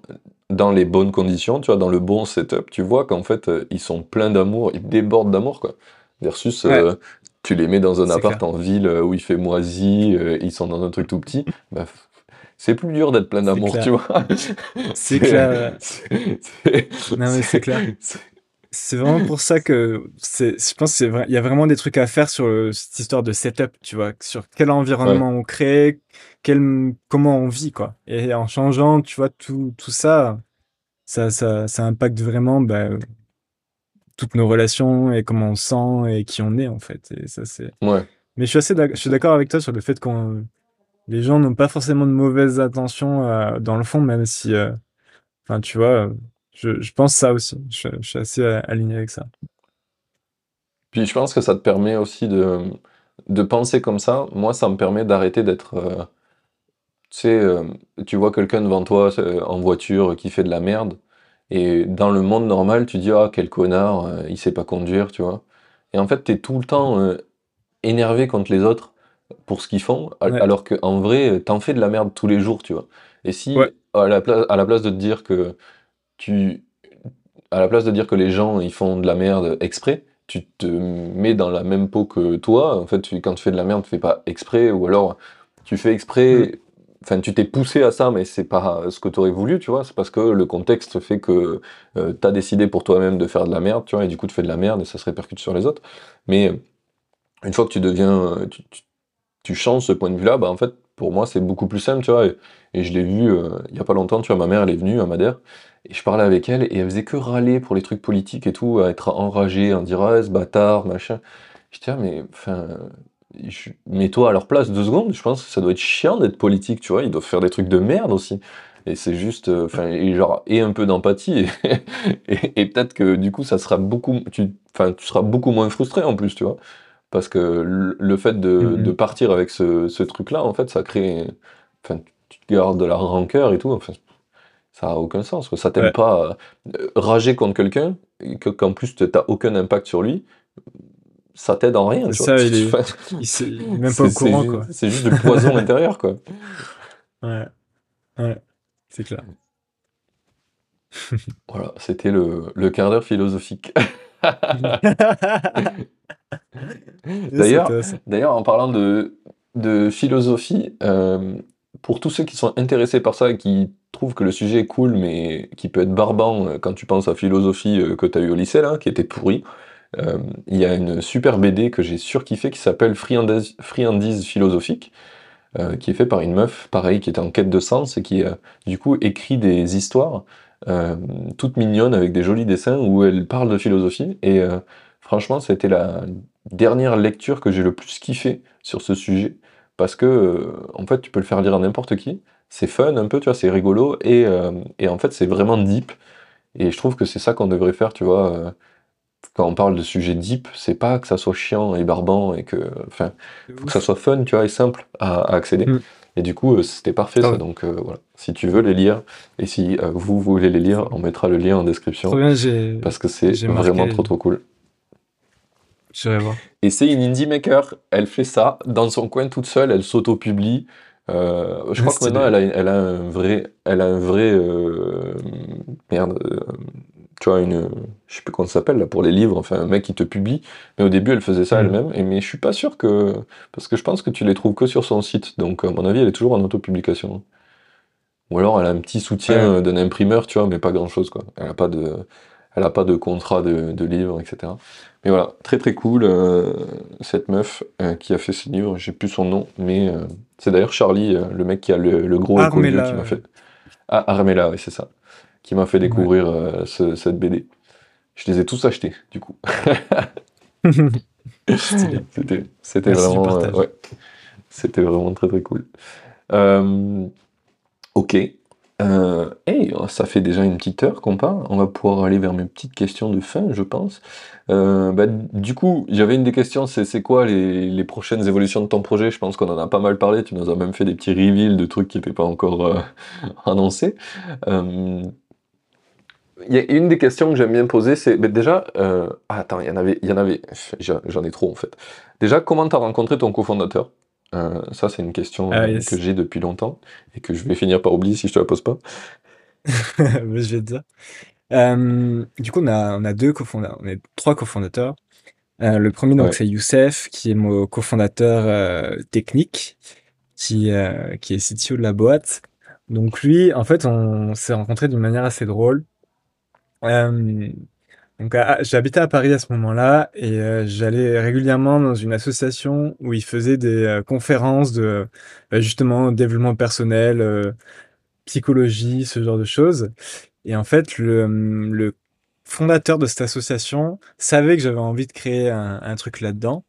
dans les bonnes conditions, tu vois, dans le bon setup, tu vois qu'en fait, ils sont pleins d'amour, ils débordent d'amour, quoi. Versus, tu les mets dans un appart en ville où il fait moisi, ils sont dans un truc tout petit, bah, c'est plus dur d'être plein d'amour, tu vois. C'est clair. Non, mais c'est clair. C'est vraiment pour ça que je pense qu'il y a vraiment des trucs à faire sur cette histoire de setup, tu vois, sur quel environnement on crée, quel, comment on vit, quoi. Et en changeant, tu vois, tout, tout ça, ça, ça, ça impacte vraiment bah, toutes nos relations et comment on sent et qui on est, en fait. Et ça, c'est. Ouais. Mais je suis assez je suis d'accord avec toi sur le fait qu'on les gens n'ont pas forcément de mauvaises intentions euh, dans le fond, même si, euh, enfin, tu vois, je, pense ça aussi. Je, suis assez aligné avec ça. Puis je pense que ça te permet aussi de, de penser comme ça. Moi, ça me permet d'arrêter d'être. Euh, tu sais, tu vois quelqu'un devant toi en voiture qui fait de la merde. Et dans le monde normal, tu dis, ah, quel connard, il sait pas conduire, tu vois. Et en fait, tu es tout le temps énervé contre les autres pour ce qu'ils font, alors qu'en vrai, t'en fais de la merde tous les jours, tu vois. Et si, à, la place, à la place de te dire que tu. À la place de dire que les gens ils font de la merde exprès, tu te mets dans la même peau que toi. En fait, tu, quand tu fais de la merde, tu fais pas exprès, ou alors tu fais exprès. Mm. Enfin, tu t'es poussé à ça, mais c'est pas ce que tu aurais voulu, tu vois. C'est parce que le contexte fait que euh, tu as décidé pour toi-même de faire de la merde, tu vois, et du coup, tu fais de la merde et ça se répercute sur les autres. Mais une fois que tu deviens. Tu, tu changes ce point de vue-là, bah en fait, pour moi, c'est beaucoup plus simple, tu vois. Et, je l'ai vu euh, il y a pas longtemps, tu vois, ma mère, elle est venue à Madère, et je parlais avec elle, et elle faisait que râler pour les trucs politiques et tout, à être enragée, en dire, ah, ce bâtard, machin. Je dis, ah, mais, enfin, mets-toi à leur place deux secondes, je pense que ça doit être chiant d'être politique, tu vois, ils doivent faire des trucs de merde aussi. Et c'est juste, euh, enfin, genre, et un peu d'empathie, et, peut-être que du coup, ça sera beaucoup, tu, tu seras beaucoup moins frustré en plus, tu vois. Parce que le fait de, mmh partir avec ce, truc-là, en fait, ça crée. Enfin, tu te gardes de la rancœur et tout. Enfin, ça n'a aucun sens. Ça t'aime pas euh, rager contre quelqu'un, qu'en plus tu n'as aucun impact sur lui, ça t'aide en rien. ça, il, est, même pas au courant. C'est juste du poison intérieur. Quoi. Ouais, ouais, c'est clair. voilà, c'était le, le quart d'heure philosophique. D'ailleurs, d'ailleurs, en parlant de, de philosophie, euh, pour tous ceux qui sont intéressés par ça et qui trouvent que le sujet est cool, mais qui peut être barbant euh, quand tu penses à philosophie euh, que tu as eu au lycée, là, qui était pourri, il y a une super BD que j'ai surkiffé qui s'appelle Friandise, Friandise philosophique, qui est fait par une meuf, pareil, qui était en quête de sens et qui, du coup, écrit des histoires toutes mignonnes avec des jolis dessins où elle parle de philosophie. Et franchement, c'était la dernière lecture que j'ai le plus kiffé sur ce sujet, parce que euh, en fait tu peux le faire lire à n'importe qui, c'est fun un peu, tu vois, c'est rigolo, et, euh, et, en fait c'est vraiment deep, et je trouve que c'est ça qu'on devrait faire, tu vois, euh, quand on parle de sujet deep, c'est pas que ça soit chiant et barbant, et que, enfin, faut que ça soit fun, tu vois, et simple à, accéder. Mm. Et du coup, c'était parfait ça. Donc voilà, si tu veux les lire et si vous voulez les lire, on mettra le lien en description. parce que c'est vraiment trop trop cool. Et c'est une indie maker. Elle fait ça dans son coin toute seule. Elle s'auto-publie. Euh, je crois que maintenant elle a, elle a, un vrai, elle a un vrai, euh, merde, euh, tu vois une, je sais plus comment ça s'appelle là pour les livres, enfin un mec qui te publie. Mais au début elle faisait ça mm. elle-même. Et mais je suis pas sûr que, parce que je pense que tu les trouves que sur son site. Donc à mon avis elle est toujours en auto-publication. Ou alors elle a un petit soutien d'un imprimeur, tu vois, mais pas grand chose quoi. Elle a pas de, elle a pas de contrat de, de livre, etc. Mais voilà, très très cool, euh, cette meuf euh, qui a fait ce livre, j'ai plus son nom, mais euh, c'est d'ailleurs Charlie, le mec qui a le, gros écolieu qui m'a fait... Ah, Armella, oui, c'est ça. Qui m'a fait découvrir cette BD. Je les ai tous achetés, du coup. c'était vraiment... ouais. C'était vraiment très très cool. ok, euh, hey, ça fait déjà une petite heure qu'on parle. On va pouvoir aller vers mes petites questions de fin, je pense. Euh, bah, du coup, j'avais une des questions, c'est c'est quoi les, les prochaines évolutions de ton projet? Je pense qu'on en a pas mal parlé. Tu nous as même fait des petits reveals de trucs qui n'étaient pas encore euh, annoncés. Euh, il y a une des questions que j'aime bien poser, c'est déjà, euh, ah, attends, il y en avait, y en avait, j'en ai trop en fait. Déjà, comment t'as rencontré ton cofondateur? Euh, ça, c'est une question ah, que j'ai depuis longtemps et que je vais finir par oublier si je te la pose pas. je vais te dire. Euh, du coup, on a, on a deux cofondateurs, on est trois cofondateurs. le premier, donc, c'est Youssef, qui est mon cofondateur technique, qui, qui est CTO de la boîte. Donc lui, en fait, on s'est rencontrés d'une manière assez drôle. Donc, j'habitais à Paris à ce moment-là et euh, j'allais régulièrement dans une association où ils faisaient des euh, conférences de bah, justement développement personnel, euh, psychologie, ce genre de choses. Et en fait, le, le fondateur de cette association savait que j'avais envie de créer un, un truc là-dedans.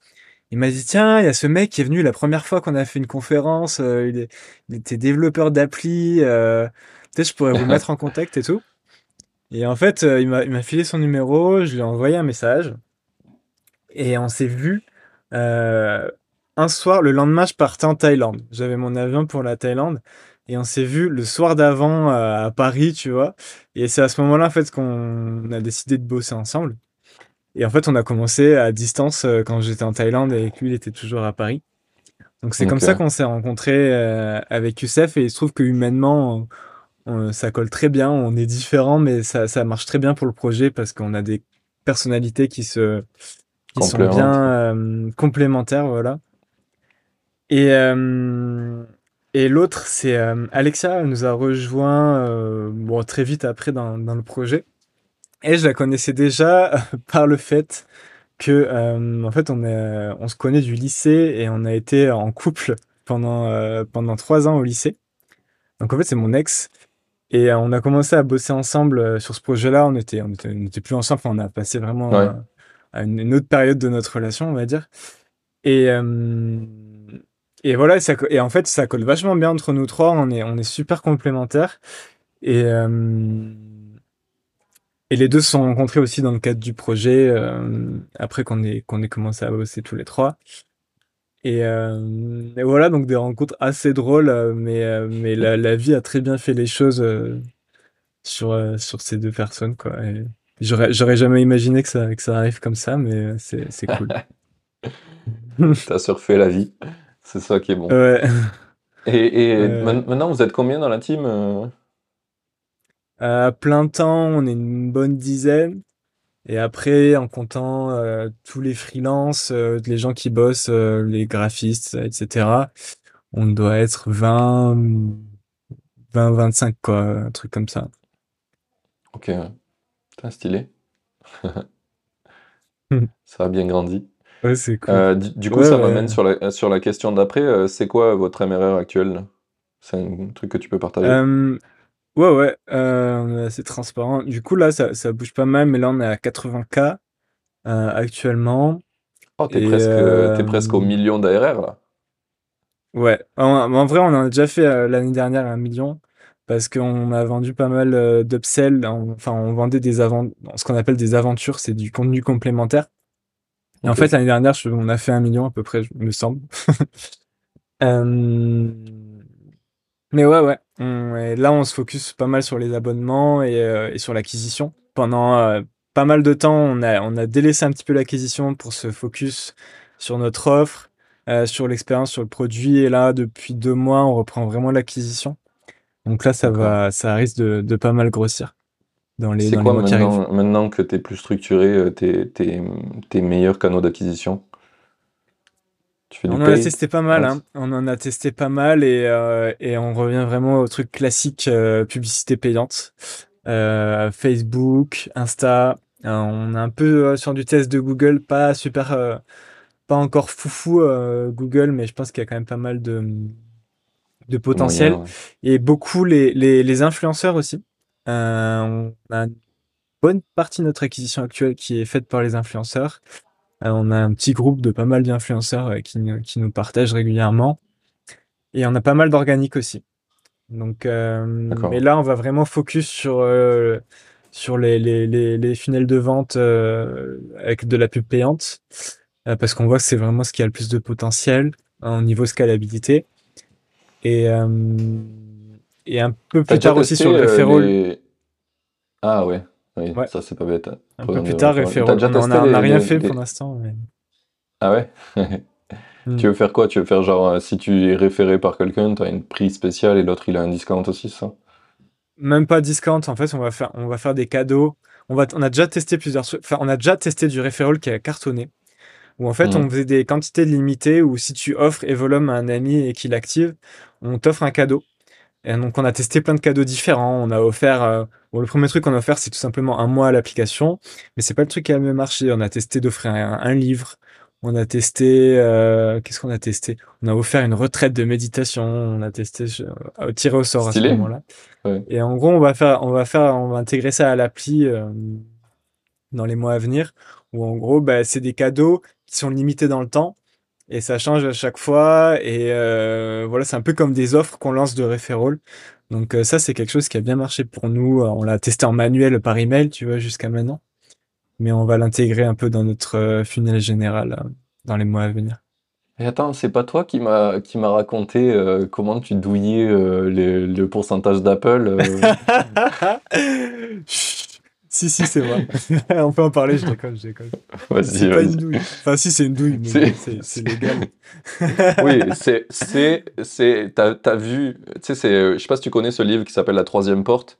Il m'a dit tiens, il y a ce mec qui est venu la première fois qu'on a fait une conférence. il, il, était développeur d'appli. Peut-être je pourrais vous mettre en contact et tout. Et en fait, euh, il m'a filé son numéro, je lui ai envoyé un message. Et on s'est vu euh, un soir. Le lendemain, je partais en Thaïlande. J'avais mon avion pour la Thaïlande. Et on s'est vu le soir d'avant euh, à Paris, tu vois. Et c'est à ce moment-là, en fait, qu'on a décidé de bosser ensemble. Et en fait, on a commencé à distance quand j'étais en Thaïlande et que lui, il était toujours à Paris. Donc c'est comme ça qu'on s'est rencontrés avec Youssef. Et il se trouve que humainement, ça colle très bien, on est différents, mais ça, ça, marche très bien pour le projet parce qu'on a des personnalités qui, se, qui sont bien euh, complémentaires. Voilà. Et, euh, et l'autre, c'est euh, Alexia, elle nous a rejoint bon, très vite après dans, dans, le projet. Et je la connaissais déjà par le fait que, en fait, on, est, on se connaît du lycée et on a été en couple pendant, pendant trois ans au lycée. Donc en fait, c'est mon ex. Et euh, on a commencé à bosser ensemble euh, sur ce projet-là. On était, on était, plus ensemble. on a passé vraiment à, une, autre période de notre relation, on va dire. Et, euh, et voilà. Ça, et en fait, ça colle vachement bien entre nous trois. On est, on est super complémentaires. Et, et les deux se sont rencontrés aussi dans le cadre du projet après qu'on ait, qu'on ait commencé à bosser tous les trois. Euh, et, voilà, donc des rencontres assez drôles, euh, mais, euh, mais la, vie a très bien fait les choses sur, sur ces deux personnes. Quoi. j'aurais, j'aurais jamais imaginé que ça, que ça arrive comme ça, mais c'est, c'est cool. T'as surfé la vie, c'est ça qui est bon. Ouais. Et, et maintenant, vous êtes combien dans la team À plein temps, on est une bonne dizaine. Et après, en comptant euh, tous les freelances, euh, les gens qui bossent, euh, les graphistes, etc., on doit être 20, 20, 25, quoi, un truc comme ça. Ok, t'as stylé. ça a bien grandi. Ouais, c'est cool. du, coup, ça m'amène sur la, sur la question d'après. c'est quoi votre MRR actuel? C'est un truc que tu peux partager? Ouais, ouais, euh, on est assez transparent. Du coup, là, ça, ça bouge pas mal, mais là, on est à 80K euh, actuellement. Oh, t'es presque, es presque au euh, million d'ARR, là. Ouais, en, vrai, on en a déjà fait l'année dernière un million parce qu'on a vendu pas mal d'upsell. Enfin, on vendait des avant ce qu'on appelle des aventures, c'est du contenu complémentaire. Et en fait, l'année dernière, on a fait un million à peu près, il me semble. Mais ouais, ouais. Là, on se focus pas mal sur les abonnements et, euh, sur l'acquisition. Pendant euh, pas mal de temps, on a, on a délaissé un petit peu l'acquisition pour se focus sur notre offre, euh, sur l'expérience, sur le produit. Et là, depuis deux mois, on reprend vraiment l'acquisition. Donc là, ça va, ça risque de, pas mal grossir dans les, dans quoi mois maintenant, maintenant que tu es plus structuré, tes, tes meilleurs canaux d'acquisition? On en a testé pas mal, hein. on en a testé pas mal et, euh, et on revient vraiment au truc classique euh, publicité payante. Euh, Facebook, Insta, on est un peu sur du test de Google, pas super, pas encore foufou Google, mais je pense qu'il y a quand même pas mal de, de potentiel. Et beaucoup les, les, les influenceurs aussi. on a une bonne partie de notre acquisition actuelle qui est faite par les influenceurs. Euh, on a un petit groupe de pas mal d'influenceurs euh, qui, qui, nous partagent régulièrement. Et on a pas mal d'organiques aussi. Donc, euh, mais là, on va vraiment focus sur, sur les, les, les, les, funnels de vente avec de la pub payante. parce qu'on voit que c'est vraiment ce qui a le plus de potentiel au niveau scalabilité. Et, et un peu plus tard aussi sur le referral. Ah ouais. Oui, ça c'est pas bête. Un peu plus tard, on n'a rien fait pour l'instant. Ah ouais? Hmm. Tu veux faire quoi? Tu veux faire genre, euh, si tu es référé par quelqu'un, tu as une prix spéciale et l'autre il a un discount aussi, ça? Même pas discount, en fait, on va faire, on va faire des cadeaux. On, va, on a déjà testé plusieurs Enfin, on a déjà testé du referral qui a cartonné. où en fait on mmh. faisait des quantités limitées où si tu offres Evolum à un ami et qu'il active, on t'offre un cadeau. Et donc on a testé plein de cadeaux différents. On a offert, euh, bon, le premier truc qu'on a offert c'est tout simplement un mois à l'application, mais c'est pas le truc qui a mieux marché. On a testé d'offrir un, livre. On a testé, euh, qu'est-ce qu'on a testé? On a offert une retraite de méditation. On a testé euh, tirer au sort à ce moment-là. Et en gros, on va faire, on va faire, on va intégrer ça à l'appli dans les mois à venir, où en gros, bah, c'est des cadeaux qui sont limités dans le temps et ça change à chaque fois. Et euh, voilà, c'est un peu comme des offres qu'on lance de referral. Donc euh, ça, c'est quelque chose qui a bien marché pour nous. On l'a testé en manuel par email, tu vois, jusqu'à maintenant. Mais on va l'intégrer un peu dans notre euh, funnel général dans les mois à venir. Et attends, c'est pas toi qui m'a qui m'a raconté comment tu douillais le pourcentage d'Apple Si, si, c'est vrai. On peut en parler, je déconne, je déconne. C'est pas une douille. Enfin, si, c'est une douille, mais c'est légal. oui, c'est. c'est T'as as vu. Tu sais, je sais pas si tu connais ce livre qui s'appelle La troisième porte,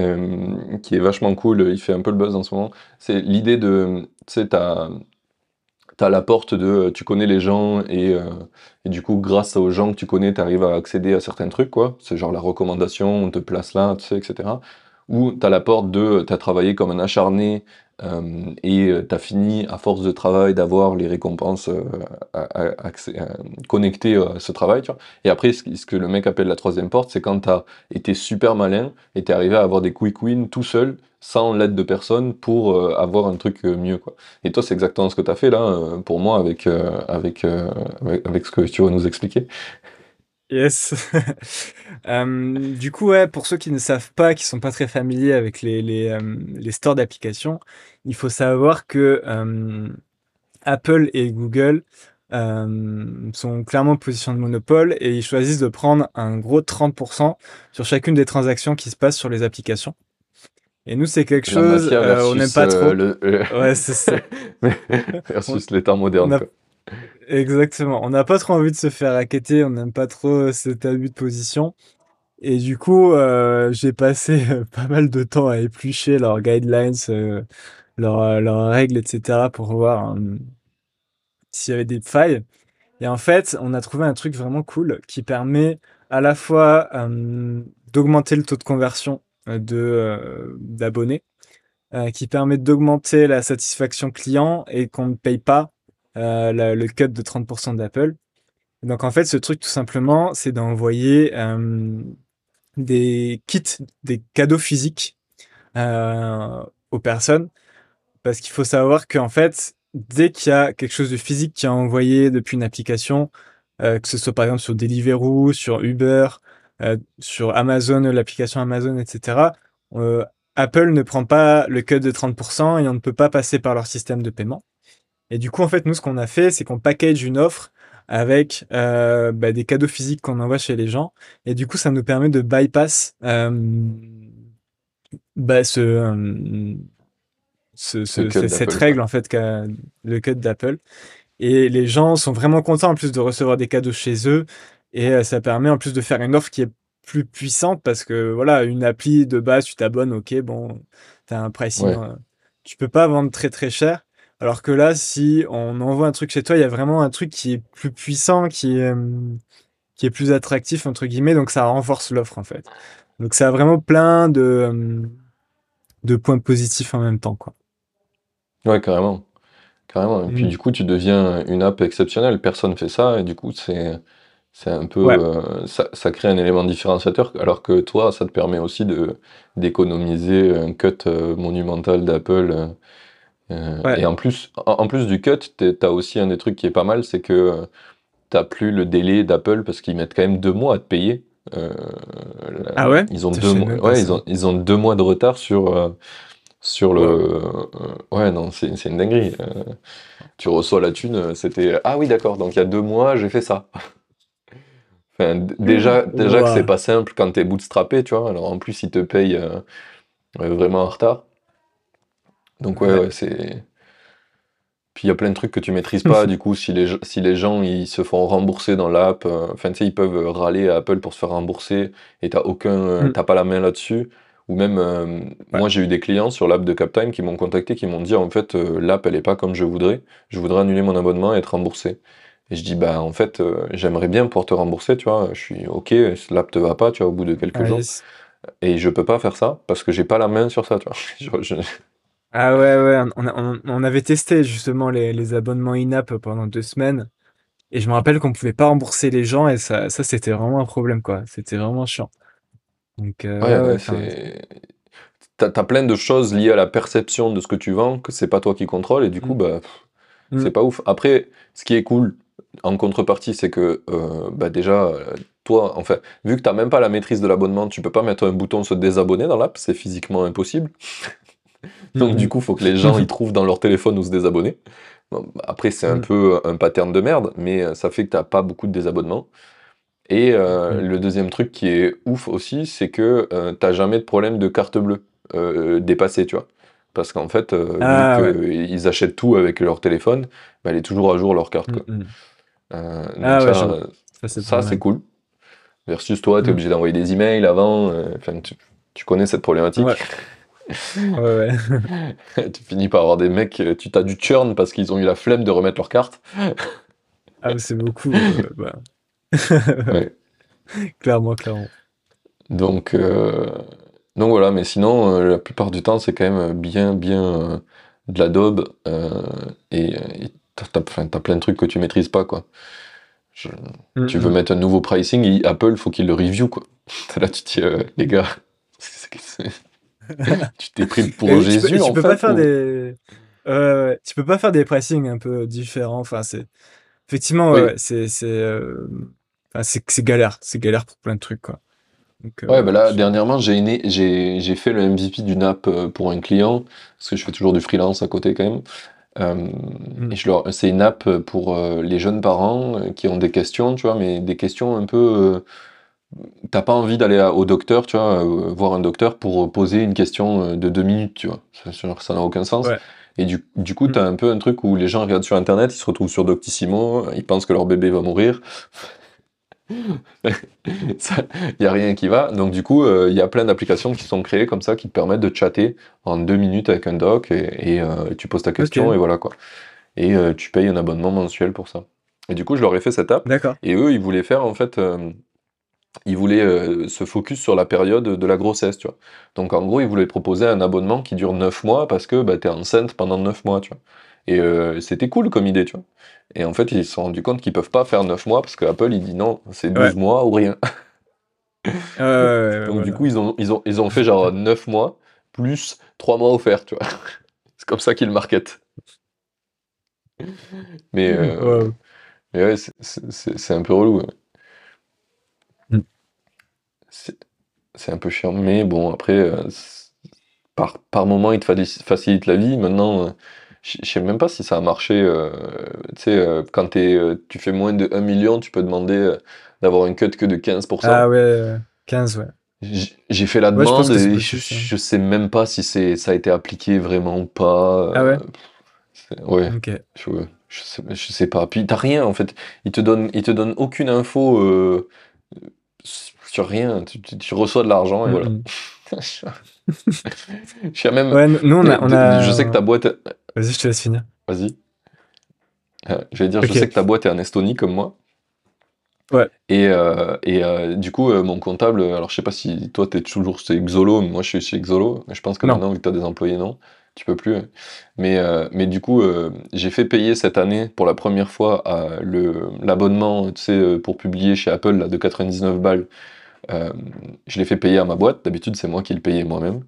euh, qui est vachement cool. Il fait un peu le buzz en ce moment. C'est l'idée de. Tu sais, t'as. T'as la porte de tu connais les gens et, euh, et, du coup grâce aux gens que tu connais tu arrives à accéder à certains trucs quoi c'est genre la recommandation on te place là tu sais etc où tu as la porte de tu as travaillé comme un acharné euh, et tu as fini à force de travail d'avoir les récompenses euh, connectées à ce travail. Tu. Et après, ce, que le mec appelle la troisième porte, c'est quand tu as été super malin et tu es arrivé à avoir des quick wins tout seul, sans l'aide de personne, pour euh, avoir un truc mieux. Et toi, c'est exactement ce que tu as fait là, pour moi, avec, avec, avec ce que tu vas nous expliquer. Yes. Euh, du coup, ouais, pour ceux qui ne savent pas, qui sont pas très familiers avec les, les, euh, les stores d'applications, il faut savoir que euh, Apple et Google sont clairement en position de monopole et ils choisissent de prendre un gros 30% sur chacune des transactions qui se passent sur les applications. Et nous, c'est quelque chose, on n'aime pas trop. Ouais, c'est ça. versus l'état moderne. Exactement. On n'a pas trop envie de se faire raqueter, on n'aime pas trop euh, cet abus de position. Et du coup, euh, j'ai passé euh, pas mal de temps à éplucher leurs guidelines, leurs, règles, etc. pour voir s'il y avait des failles. Et en fait, on a trouvé un truc vraiment cool qui permet à la fois d'augmenter le taux de conversion de, d'abonnés, qui permet d'augmenter la satisfaction client et qu'on ne paye pas euh, le cut de 30% d'Apple. Donc en fait, ce truc tout simplement, c'est d'envoyer euh, des kits, des cadeaux physiques euh, aux personnes. Parce qu'il faut savoir qu'en fait, dès qu'il y a quelque chose de physique qui est envoyé depuis une application, que ce soit par exemple sur Deliveroo, sur Uber, sur Amazon, l'application Amazon, etc., Apple ne prend pas le cut de 30% et on ne peut pas passer par leur système de paiement. Et du coup, en fait, nous, ce qu'on a fait, c'est qu'on package une offre avec euh, bah, des cadeaux physiques qu'on envoie chez les gens. Et du coup, ça nous permet de bypass euh, bah, ce, euh, ce, cette règle, en fait, qu'a le code d'Apple. Et les gens sont vraiment contents, en plus, de recevoir des cadeaux chez eux. Et ça permet, en plus, de faire une offre qui est plus puissante parce que, voilà, une appli de base, tu t'abonnes, ok, bon, tu as un pricing. tu peux pas vendre très, très cher. Alors que là, si on envoie un truc chez toi, il y a vraiment un truc qui est plus puissant, qui est, qui est plus attractif, entre guillemets, donc ça renforce l'offre en fait. Donc ça a vraiment plein de, de points positifs en même temps. Quoi. Ouais, carrément. Carrément. Et puis mmh. du coup, tu deviens une app exceptionnelle. Personne fait ça, et du coup, c'est. C'est un peu, euh, ça, ça, crée un élément différenciateur, alors que toi, ça te permet aussi de d'économiser un cut euh, monumental d'Apple euh, et en plus, en, plus du cut, tu as aussi un des trucs qui est pas mal, c'est que euh, t'as plus le délai d'Apple parce qu'ils mettent quand même deux mois à te payer. Euh, ah ouais? ils ont, deux mois, ouais ils, ont, ils ont deux mois de retard sur, sur le. ouais, non, c'est une dinguerie. tu reçois la thune, c'était. Ah oui, d'accord, donc il y a deux mois, j'ai fait ça. enfin, déjà, déjà que c'est pas simple quand t'es bootstrappé, tu vois. Alors en plus, ils te payent vraiment en retard. Donc ouais, c'est. Puis il y a plein de trucs que tu maîtrises pas. du coup, si les, si les gens ils se font rembourser dans l'app, euh, enfin tu sais, ils peuvent râler à Apple pour se faire rembourser et t'as aucun, euh, mm. t'as pas la main là-dessus. Ou même, euh, moi j'ai eu des clients sur l'app de Captime qui m'ont contacté, qui m'ont dit en fait l'app elle est pas comme je voudrais, je voudrais annuler mon abonnement et être remboursé. Et je dis bah en fait j'aimerais bien pouvoir te rembourser, tu vois, je suis ok, l'app te va pas, tu vois, au bout de quelques jours. Et je peux pas faire ça parce que j'ai pas la main sur ça, tu vois. Ah ouais, ouais, on, avait testé justement les, abonnements in-app pendant deux semaines. Et je me rappelle qu'on pouvait pas rembourser les gens et ça, ça c'était vraiment un problème, quoi. C'était vraiment chiant. Donc, euh, ouais, T'as, plein de choses liées à la perception de ce que tu vends que c'est pas toi qui contrôle et du coup, mm. bah, mm. c'est pas ouf. Après, ce qui est cool en contrepartie, c'est que euh, bah déjà, toi, en fait, vu que t'as même pas la maîtrise de l'abonnement, tu peux pas mettre un bouton se désabonner dans l'app, c'est physiquement impossible. Donc, du coup, il faut que les gens y trouvent dans leur téléphone où se désabonner. après, c'est un mm. peu un pattern de merde, mais euh, ça fait que tu n'as pas beaucoup de désabonnements. Et euh, mm. le deuxième truc qui est ouf aussi, c'est que euh, tu n'as jamais de problème de carte bleue dépassée, tu vois. Parce qu'en fait, ah, vu qu'ils achètent tout avec leur téléphone, bah, elle est toujours à jour leur carte. Ah, ça, c'est cool. Versus toi, tu es obligé d'envoyer des emails avant. Tu, tu, connais cette problématique. Ouais, tu finis par avoir des mecs, euh, tu t'as du churn parce qu'ils ont eu la flemme de remettre leur carte. ah, c'est beaucoup. Euh, bah. ouais. Clairement, clairement. Donc, euh, donc voilà, mais sinon, la plupart du temps, c'est quand même bien, bien de la daube et t'as as, plein de trucs que tu maîtrises pas, quoi. Mm, tu veux mettre un nouveau pricing, Apple, faut qu'il le review, quoi. Là, tu te dis, les gars, tu t'es pris pour Jésus, tu peux, pas faire des... tu peux pas faire des pricing un peu différents. Enfin, c'est effectivement, c'est euh, c'est galère, c'est galère pour plein de trucs quoi. Euh, ouais, bah là, dernièrement, j'ai j'ai fait le MVP d'une app euh, pour un client parce que je fais toujours du freelance à côté quand même. Mmh. C'est une app pour les jeunes parents qui ont des questions, tu vois, mais des questions un peu t'as pas envie d'aller au docteur, tu vois, euh, voir un docteur pour poser une question euh, de deux minutes, tu vois. Ça n'a aucun sens. Et du, du coup, t'as mm. un peu un truc où les gens regardent sur Internet, ils se retrouvent sur Doctissimo, ils pensent que leur bébé va mourir. Il n'y a rien qui va. Donc du coup, il euh, y a plein d'applications qui sont créées comme ça, qui te permettent de chatter en deux minutes avec un doc, et, tu poses ta question, et voilà quoi. Et tu payes un abonnement mensuel pour ça. Et du coup, je leur ai fait cette app. Et eux, ils voulaient faire en fait il voulait euh, se focus sur la période de la grossesse, tu vois. Donc en gros, il voulait proposer un abonnement qui dure 9 mois parce que bah, es enceinte pendant 9 mois, tu vois. Et euh, c'était cool comme idée, tu vois. Et en fait, ils se sont rendus compte qu'ils peuvent pas faire 9 mois parce que Apple, il dit non, c'est 12 mois ou rien. Donc du coup, ils ont, ils, ont, ils ont fait genre 9 mois plus 3 mois offerts, tu vois. c'est comme ça qu'ils marketent. Mais, euh, mais ouais, c'est un peu relou. C'est un peu chiant. Mais bon, après, euh, par, par moment, il te facilite la vie. Maintenant, euh, je sais même pas si ça a marché. Euh, tu sais, quand tu fais moins de 1 million, tu peux demander d'avoir une cut que de 15%. Ah ouais, 15, ouais. J'ai fait la demande et je, sais même pas si ça a été appliqué vraiment ou pas. Ah ouais? Ouais. Je, je, sais, je sais pas. Puis t'as rien en fait. Il te donne, il te donne aucune info sur rien, tu, reçois de l'argent et voilà. je même. Ouais, nous, on a, Je sais que ta boîte. Vas-y, je te laisse finir. Vas-y. Euh, je vais dire, je sais que ta boîte est en Estonie comme moi. Ouais. Et, euh, et euh, du coup, mon comptable, alors je sais pas si toi tu es toujours chez Xolo, mais moi je suis chez Xolo, mais je pense que maintenant, vu que tu as des employés, non tu peux plus. Mais, euh, mais du coup, euh, j'ai fait payer cette année pour la première fois l'abonnement tu sais, euh, pour publier chez Apple là, de 99 balles. Je l'ai fait payer à ma boîte. D'habitude, c'est moi qui le payais moi-même.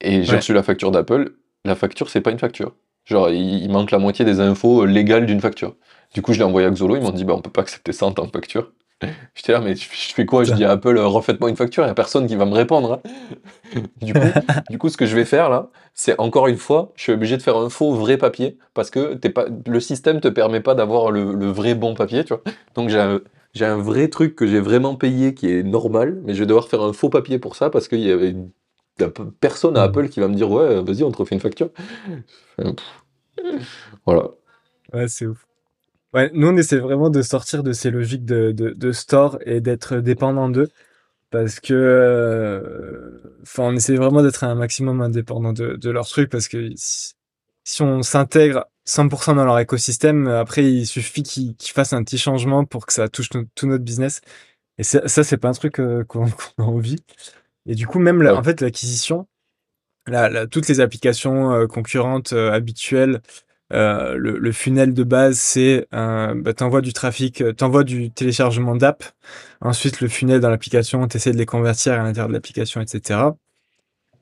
Et j'ai reçu la facture d'Apple. La facture, c'est pas une facture. Genre, il, manque la moitié des infos légales d'une facture. Du coup, je l'ai envoyé à Xolo. Ils m'ont dit, bah, on peut pas accepter ça en tant que facture. J'étais là, mais je fais quoi? Je dis à Apple, refaites-moi une facture, il n'y a personne qui va me répondre. Hein. du, coup, du coup, ce que je vais faire là, c'est encore une fois, je suis obligé de faire un faux vrai papier parce que pas, le système te permet pas d'avoir le, vrai bon papier, tu vois. Donc j'ai j'ai un vrai truc que j'ai vraiment payé qui est normal, mais je vais devoir faire un faux papier pour ça parce qu'il y avait personne à Apple qui va me dire ouais, vas-y, on te refait une facture. Voilà. Ouais, c'est ouf. Ouais, nous, on essaie vraiment de sortir de ces logiques de, de, store et d'être dépendant d'eux. parce que, enfin, on essaie vraiment d'être un maximum indépendant de, de leur truc parce que si, on s'intègre 100% dans leur écosystème, après, il suffit qu'ils fassent un petit changement pour que ça touche tout notre business. Et ça, ça c'est pas un truc qu'on a envie. Et du coup, même, en fait, l'acquisition, toutes les applications concurrentes habituelles, euh, le, le, funnel de base, c'est euh, bah, t'envoies du trafic, euh, t'envoies du téléchargement d'app. Ensuite, le funnel dans l'application, t'essaies de les convertir à l'intérieur de l'application, etc.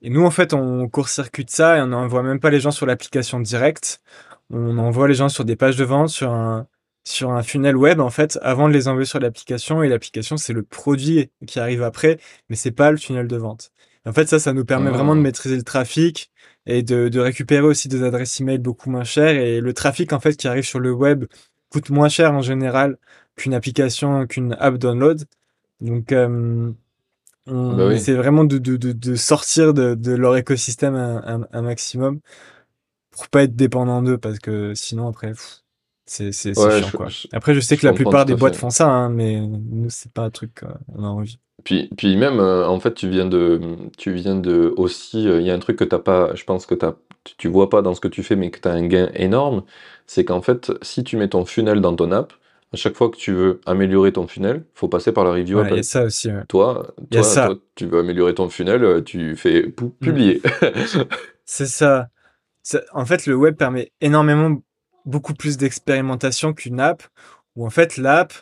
Et nous, en fait, on court-circuite ça et on n'envoie même pas les gens sur l'application directe. On envoie les gens sur des pages de vente, sur un, sur un funnel web, en fait, avant de les envoyer sur l'application. Et l'application, c'est le produit qui arrive après, mais c'est pas le funnel de vente. En fait, ça, ça nous permet vraiment de ah. maîtriser le trafic, et de, de, récupérer aussi des adresses email beaucoup moins chères. Et le trafic en fait qui arrive sur le web coûte moins cher en général qu'une application, qu'une app download. Donc euh, on bah essaie vraiment de, de, de sortir de, leur écosystème un, un, maximum pour pas être dépendant d'eux parce que sinon après c'est c'est chiant quoi. après je sais que la plupart des boîtes font ça hein, mais nous c'est pas un truc qu'on a envie. Puis, puis même, euh, en fait, tu viens de, tu viens de aussi, euh, il y a un truc que t'as pas, je pense que t'as, tu vois pas dans ce que tu fais, mais que tu as un gain énorme, c'est qu'en fait, si tu mets ton funnel dans ton app, à chaque fois que tu veux améliorer ton funnel, faut passer par la review ouais, Il y a ça aussi. Toi, toi, tu veux améliorer ton funnel, euh, tu fais mm. publier. c'est ça. En fait, le web permet énormément, beaucoup plus d'expérimentation qu'une app, où en fait, l'app,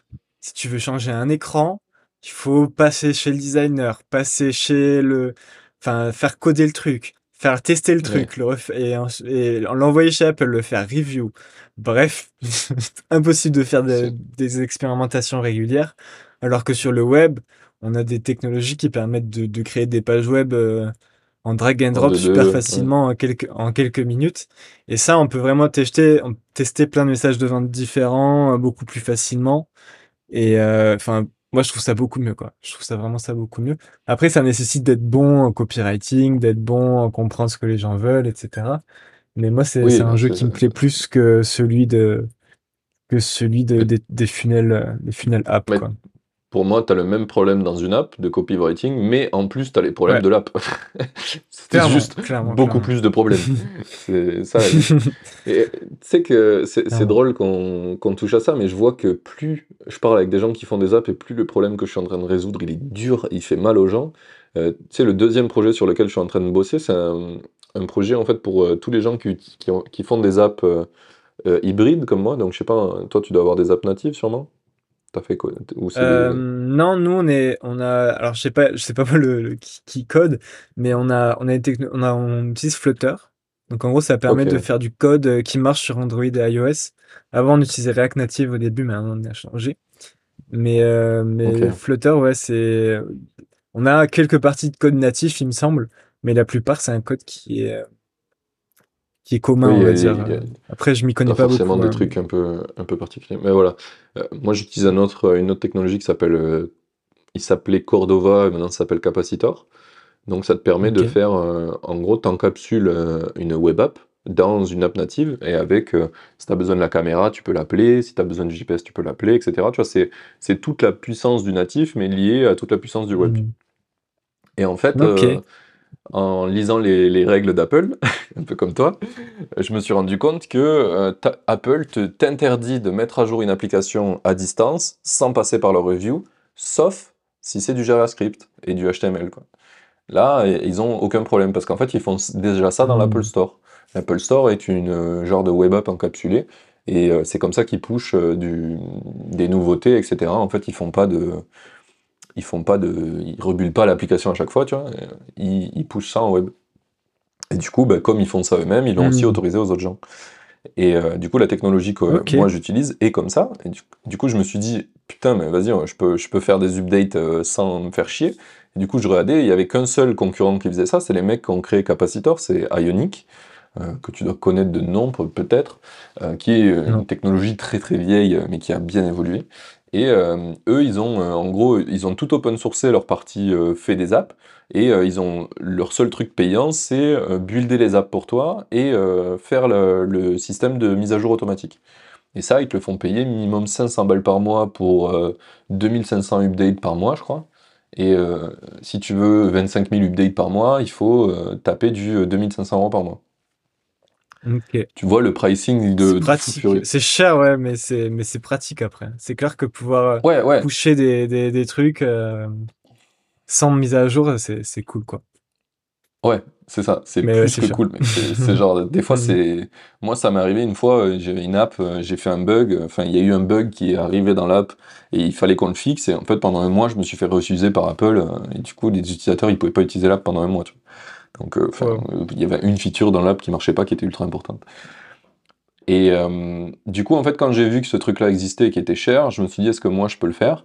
si tu veux changer un écran, il faut passer chez le designer, passer chez le, enfin, faire coder le truc, faire tester le truc, le et, l'envoyer chez Apple, le faire review. Bref, impossible de faire des expérimentations régulières. Alors que sur le web, on a des technologies qui permettent de, créer des pages web euh, en drag and drop super facilement en, quelques, en quelques minutes. Et ça, on peut vraiment tester, tester plein de messages de vente différents euh, beaucoup plus facilement. Et euh, enfin, moi, je trouve ça beaucoup mieux, quoi. Je trouve ça vraiment ça beaucoup mieux. Après, ça nécessite d'être bon en copywriting, d'être bon en comprendre ce que les gens veulent, etc. Mais moi, c'est un jeu qui me plaît plus que celui de que celui de, des, des funnels, des funnels app, quoi pour moi, tu as le même problème dans une app de copywriting, mais en plus, tu as les problèmes de l'app. c'est juste beaucoup plus de problèmes. c'est ça. Tu sais que c'est drôle qu'on touche à ça, mais je vois que plus je parle avec des gens qui font des apps et plus le problème que je suis en train de résoudre, il est dur, il fait mal aux gens. Euh, tu sais, le deuxième projet sur lequel je suis en train de bosser, c'est un, projet en fait pour euh, tous les gens qui, qui, font des apps euh, hybrides comme moi. Donc, je sais pas, toi, tu dois avoir des apps natives sûrement? Fait quoi? Euh, Non, nous on est, on a, alors je sais pas, je sais pas le, qui, code, mais on a, on a, on a, on utilise Flutter. Donc en gros, ça permet de faire du code euh, qui marche sur Android et iOS. Avant, on utilisait React Native au début, mais on a changé. Mais, euh, mais Flutter, ouais, c'est, on a quelques parties de code natif, il me semble, mais la plupart, c'est un code qui est qui est commun, on va dire. Après, je m'y connais pas, forcément des hein. trucs un peu, un peu particuliers. Mais voilà. Euh, moi, j'utilise un autre, une autre technologie qui s'appelle. Euh, il s'appelait Cordova, et maintenant ça s'appelle Capacitor. Donc, ça te permet de faire. Euh, en gros, tu encapsules une web app dans une app native et avec. si tu as besoin de la caméra, tu peux l'appeler. Si tu as besoin du GPS, tu peux l'appeler, etc. Tu vois, c'est toute la puissance du natif, mais liée à toute la puissance du web. Mmh. Et en fait en lisant les, règles d'Apple, un peu comme toi, je me suis rendu compte que euh, Apple t'interdit de mettre à jour une application à distance sans passer par leur review, sauf si c'est du JavaScript et du HTML. Quoi. Là, ils ont aucun problème parce qu'en fait, ils font déjà ça dans l'Apple Store. L'Apple Store est une euh, genre de web app encapsulée et euh, c'est comme ça qu'ils pushent des nouveautés, etc. En fait, ils font pas de ils font pas de, ils rebulent pas l'application à chaque fois, tu vois. Ils, ils poussent ça en web. Et du coup, bah, comme ils font ça eux-mêmes, ils l'ont aussi hmm. autorisé aux autres gens. Et euh, du coup, la technologie que moi j'utilise est comme ça. Et du, coup, je me suis dit, putain, mais vas-y, je peux, je peux faire des updates euh, sans me faire chier. Et du coup, je regardais, il y avait qu'un seul concurrent qui faisait ça, c'est les mecs qui ont créé Capacitor, c'est Ionic, euh, que tu dois connaître de nom peut-être, qui est une technologie très très vieille, mais qui a bien évolué. Et euh, eux, ils ont, euh, en gros, ils ont tout open sourcé leur partie euh, fait des apps. Et ils ont leur seul truc payant, c'est builder les apps pour toi et faire le, système de mise à jour automatique. Et ça, ils te le font payer minimum 500 balles par mois pour 2500 updates par mois, je crois. Et si tu veux 25 000 updates par mois, il faut taper du 2500 euros par mois. Tu vois le pricing de, C'est cher, ouais, mais c'est mais c'est pratique après. C'est clair que pouvoir ouais, ouais. des, des, des trucs sans mise à jour, c'est cool, quoi. Ouais, c'est ça, c'est plus que cool. C'est genre, des fois, mm. c'est. Moi, ça m'est arrivé une fois, euh, j'avais une app, euh, j'ai fait un bug, enfin, il y a eu un bug qui est arrivé dans l'app et il fallait qu'on le fixe. Et en fait, pendant un mois, je me suis fait refuser par Apple euh, et du coup, les utilisateurs, ils pouvaient pas utiliser l'app pendant un mois. Donc, il y avait une feature dans l'app qui marchait pas, qui était ultra importante. Et du coup, en fait, quand j'ai vu que ce truc-là existait et qui était cher, je me suis dit, est-ce que moi, je peux le faire?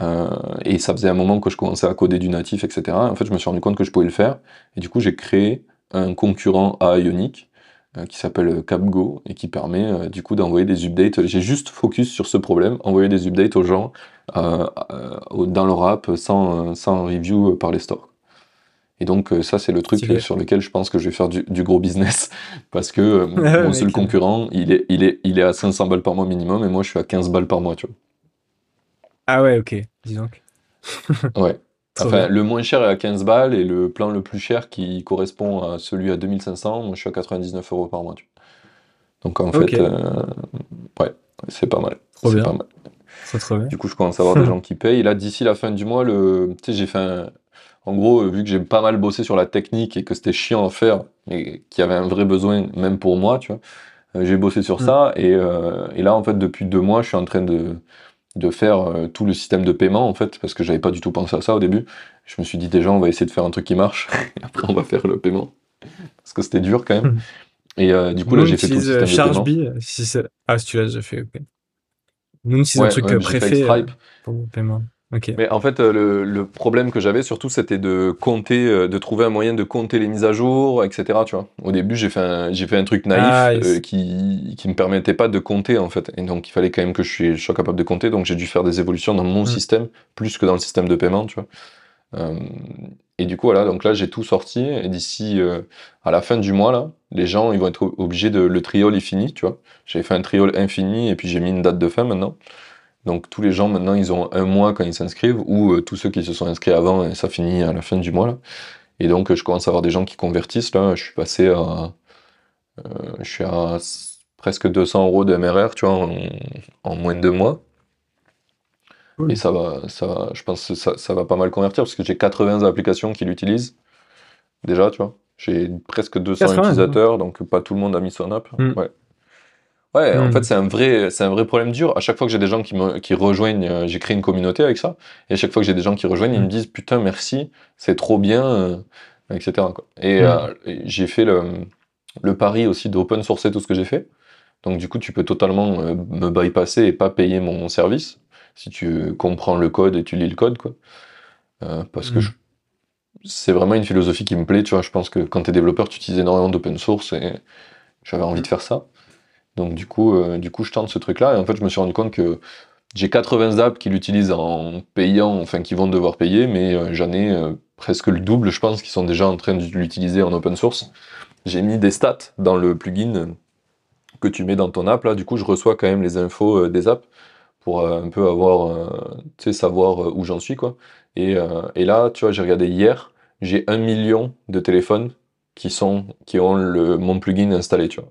Euh, et ça faisait un moment que je commençais à coder du natif, etc. En fait, je me suis rendu compte que je pouvais le faire. Et du coup, j'ai créé un concurrent à Ionic euh, qui s'appelle CapGo et qui permet euh, du coup d'envoyer des updates. J'ai juste focus sur ce problème, envoyer des updates aux gens dans leur app sans, sans review par les stores. Et donc ça c'est le truc sur lequel je pense que je vais faire du, gros business parce que mon seul concurrent il est, il, est, il est à 500 balles par mois minimum et moi je suis à 15 balles par mois tu vois. Ah ouais, ok, dis donc. ouais. Enfin, le moins cher est à 15 balles et le plan le plus cher qui correspond à celui à 2500, moi je suis à 99 euros par mois. Donc en fait, euh, ouais, c'est pas mal. Trop bien. Pas mal. Du coup, je commence à avoir des gens qui payent. Et là, d'ici la fin du mois, le... tu sais, j'ai fait un... En gros, vu que j'ai pas mal bossé sur la technique et que c'était chiant à faire, mais qu'il y avait un vrai besoin, même pour moi, tu vois, euh, j'ai bossé sur mm. ça. Et, euh, et, là, en fait, depuis deux mois, je suis en train de, de faire euh, tout le système de paiement en fait, parce que j'avais pas du tout pensé à ça au début. Je me suis dit déjà on va essayer de faire un truc qui marche, et après on va faire le paiement. Parce que c'était dur quand même. Et euh, du coup là j'ai fait tout le système de paiement. Si ah si tu l'as déjà fait, ok. Nous c'est un truc préfet euh, pour le paiement. Mais en fait, euh, le, problème que j'avais surtout, c'était de compter, euh, de trouver un moyen de compter les mises à jour, etc. Tu vois. Au début, j'ai fait un, j'ai fait un truc naïf ah, euh, qui, qui me permettait pas de compter en fait, et donc il fallait quand même que je, sois capable de compter. Donc j'ai dû faire des évolutions dans mon mm. système plus que dans le système de paiement, tu vois. et du coup, voilà, donc là, j'ai tout sorti, et d'ici à la fin du mois, là, les gens, ils vont être obligés de. Le trial est fini, tu vois. J'avais fait un trial infini, et puis j'ai mis une date de fin maintenant. Donc tous les gens maintenant ils ont un mois quand ils s'inscrivent ou euh, tous ceux qui se sont inscrits avant et ça finit à la fin du mois là. Et donc je commence à avoir des gens qui convertissent là. Je suis passé à, euh, je suis à presque 200 euros de MRR tu vois en, moins de deux mois. Et ça va, ça je pense que ça, va pas mal convertir parce que j'ai 80 applications qui l'utilisent déjà tu vois. J'ai presque 200 utilisateurs donc pas tout le monde a mis son app. Ouais. Ouais, en hmm. fait, c'est un vrai, c'est un vrai problème dur. À chaque fois que j'ai des gens qui me, qui rejoignent, euh, j'ai créé une communauté avec ça. Et à chaque fois que j'ai des gens qui rejoignent, ils me hmm. disent putain, merci, c'est trop bien, euh, etc. Quoi. Et, hmm. euh, j'ai fait le, le pari aussi d'open sourcer tout ce que j'ai fait. Donc du coup, tu peux totalement me bypasser et pas payer mon service si tu comprends le code et tu lis le code, quoi. parce que c'est vraiment une philosophie qui me plaît. Tu vois, je pense que quand tu es développeur, tu utilises énormément d'open source et j'avais envie de faire ça. Donc du coup, euh, du coup, je tente ce truc-là. Et en fait, je me suis rendu compte que j'ai 80 apps qui l'utilisent en payant, enfin qui vont devoir payer, mais euh, j'en ai euh, presque le double, je pense, qui sont déjà en train de l'utiliser en open source. J'ai mis des stats dans le plugin que tu mets dans ton app. Là, du coup, je reçois quand même les infos des apps pour un peu avoir, tu sais, savoir où j'en suis, quoi. Et, là, tu vois, j'ai regardé hier, j'ai un million de téléphones qui sont, qui ont le, mon plugin installé, tu vois,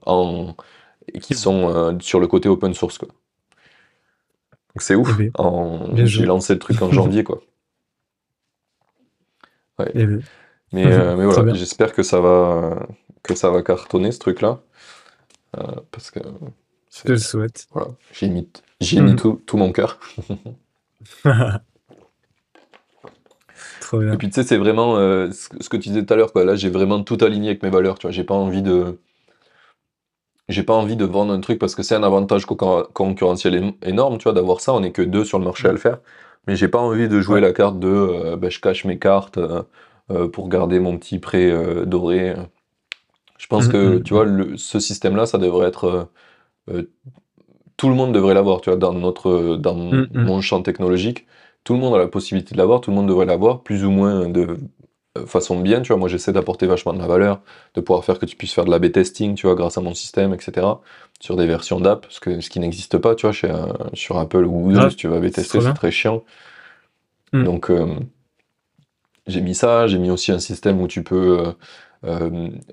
et qui sont euh, sur le côté open source. Quoi. Donc c'est ouf. Eh ben, j'ai lancé le truc en janvier. quoi. Ouais. Eh ben. Mais, euh, mais voilà, j'espère que ça va que ça va cartonner ce truc-là. Euh, parce que. Je le souhaite. Voilà, mis, j'ai mis mm. tout, tout mon cœur. Trop bien. Et puis tu sais, c'est vraiment ce, que tu disais tout à l'heure. Là, j'ai vraiment tout aligné avec mes valeurs. Tu vois, j'ai pas envie de j'ai pas envie de vendre un truc parce que c'est un avantage concurrentiel énorme, tu vois, d'avoir ça. On est que deux sur le marché à le faire. Mais j'ai pas envie de jouer la carte de euh, bah, je cache mes cartes euh, euh, pour garder mon petit prêt doré. Je pense mm, que, mm, tu vois, mm. ce système-là, ça devrait être. tout le monde devrait l'avoir, tu vois, dans, notre, dans mon champ technologique. Tout le monde a la possibilité de l'avoir, tout le monde devrait l'avoir, plus ou moins de façon bien, tu vois, moi j'essaie d'apporter vachement de la valeur, de pouvoir faire que tu puisses faire de la b testing, tu vois, grâce à mon système, etc. Sur des versions d'app, ce, que, ce qui n'existe pas, tu vois, chez, sur Apple ou Google, si tu vas b tester, c'est très chiant. Hmm. Donc, euh, j'ai mis ça, j'ai mis aussi un système où tu peux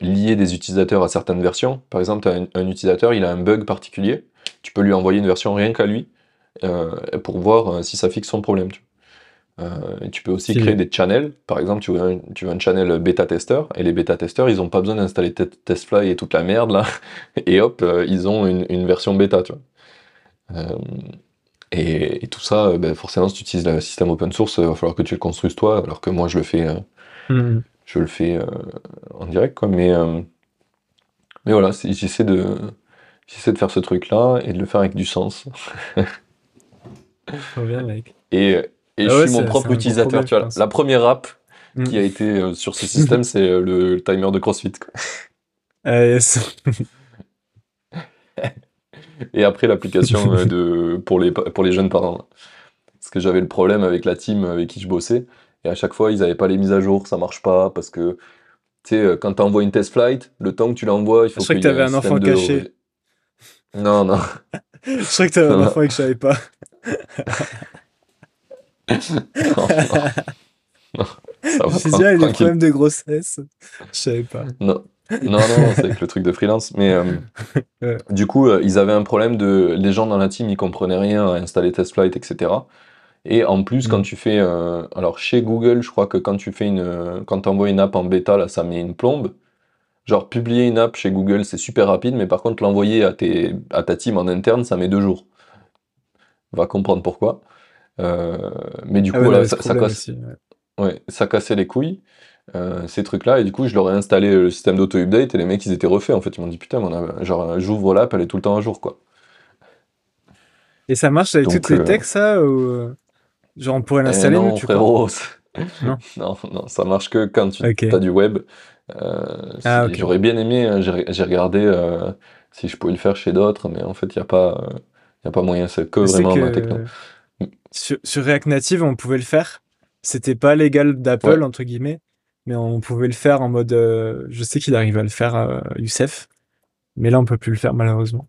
lier des utilisateurs à certaines versions. Par exemple, un, utilisateur, il a un bug particulier, tu peux lui envoyer une version rien qu'à lui pour voir si ça fixe son problème. Euh, tu peux aussi créer des channels. Par exemple, tu veux un, tu veux un channel bêta-testeur, et les bêta-testeurs, ils n'ont pas besoin d'installer TestFly et toute la merde, là, et hop, euh, ils ont une, version bêta, tu vois. Euh, et, tout ça, ben, forcément, si tu utilises le système open source, il va falloir que tu le construises toi, alors que moi, je le fais, mmh. je le fais en direct, quoi. Mais, mais voilà, j'essaie de, j'essaie de faire ce truc-là et de le faire avec du sens. bien, mec. Et, et ah je suis mon propre utilisateur. tu vois, la première app mm. qui a été euh, sur ce système, c'est euh, le, timer de CrossFit. Ah, yes. Et après l'application euh, de pour les pour les jeunes parents. Parce que j'avais le problème avec la team avec qui je bossais et à chaque fois ils n'avaient pas les mises à jour, ça marche pas parce que tu sais quand tu envoies une test flight, le temps que tu l'envoies, il faut je que tu avais un, enfant caché. Non non. je crois que tu avais un enfant et que je savais pas non, je il y a des problèmes de grossesse. Je savais pas. Non. Non, non, c'est avec le truc de freelance. Mais euh, du coup, euh, ils avaient un problème de. Les gens dans la team, ils comprenaient rien à installer TestFlight, etc. Et en plus, quand mm. tu fais. Euh, alors, chez Google, je crois que quand tu fais une. Quand tu envoies une app en bêta, là, ça met une plombe. Genre, publier une app chez Google, c'est super rapide, mais par contre, l'envoyer à, tes... à ta team en interne, ça met deux jours. On va comprendre pourquoi. Euh, mais du ah coup, ça, ça, cassait les couilles. Euh, ces trucs-là, et du coup, je leur ai installé le système d'auto-update, et les mecs, ils étaient refaits, en fait. Ils m'ont dit, putain, genre, j'ouvre l'app, elle est tout le temps à jour, quoi. Et ça marche avec toutes les euh, techs, ça ou... Genre, on pourrait eh l'installer, non, frérot, non. non, non, ça marche que quand tu as du web. Ah, j'aurais bien aimé, hein, j'ai regardé si je pouvais le faire chez d'autres, mais en fait, il n'y a, pas, y a pas moyen, c'est que vraiment ma techno. Sur, React Native, on pouvait le faire. C'était pas légal d'Apple, entre guillemets, mais on pouvait le faire en mode. Euh, je sais qu'il arrive à le faire, euh, Youssef, mais là, on peut plus le faire, malheureusement.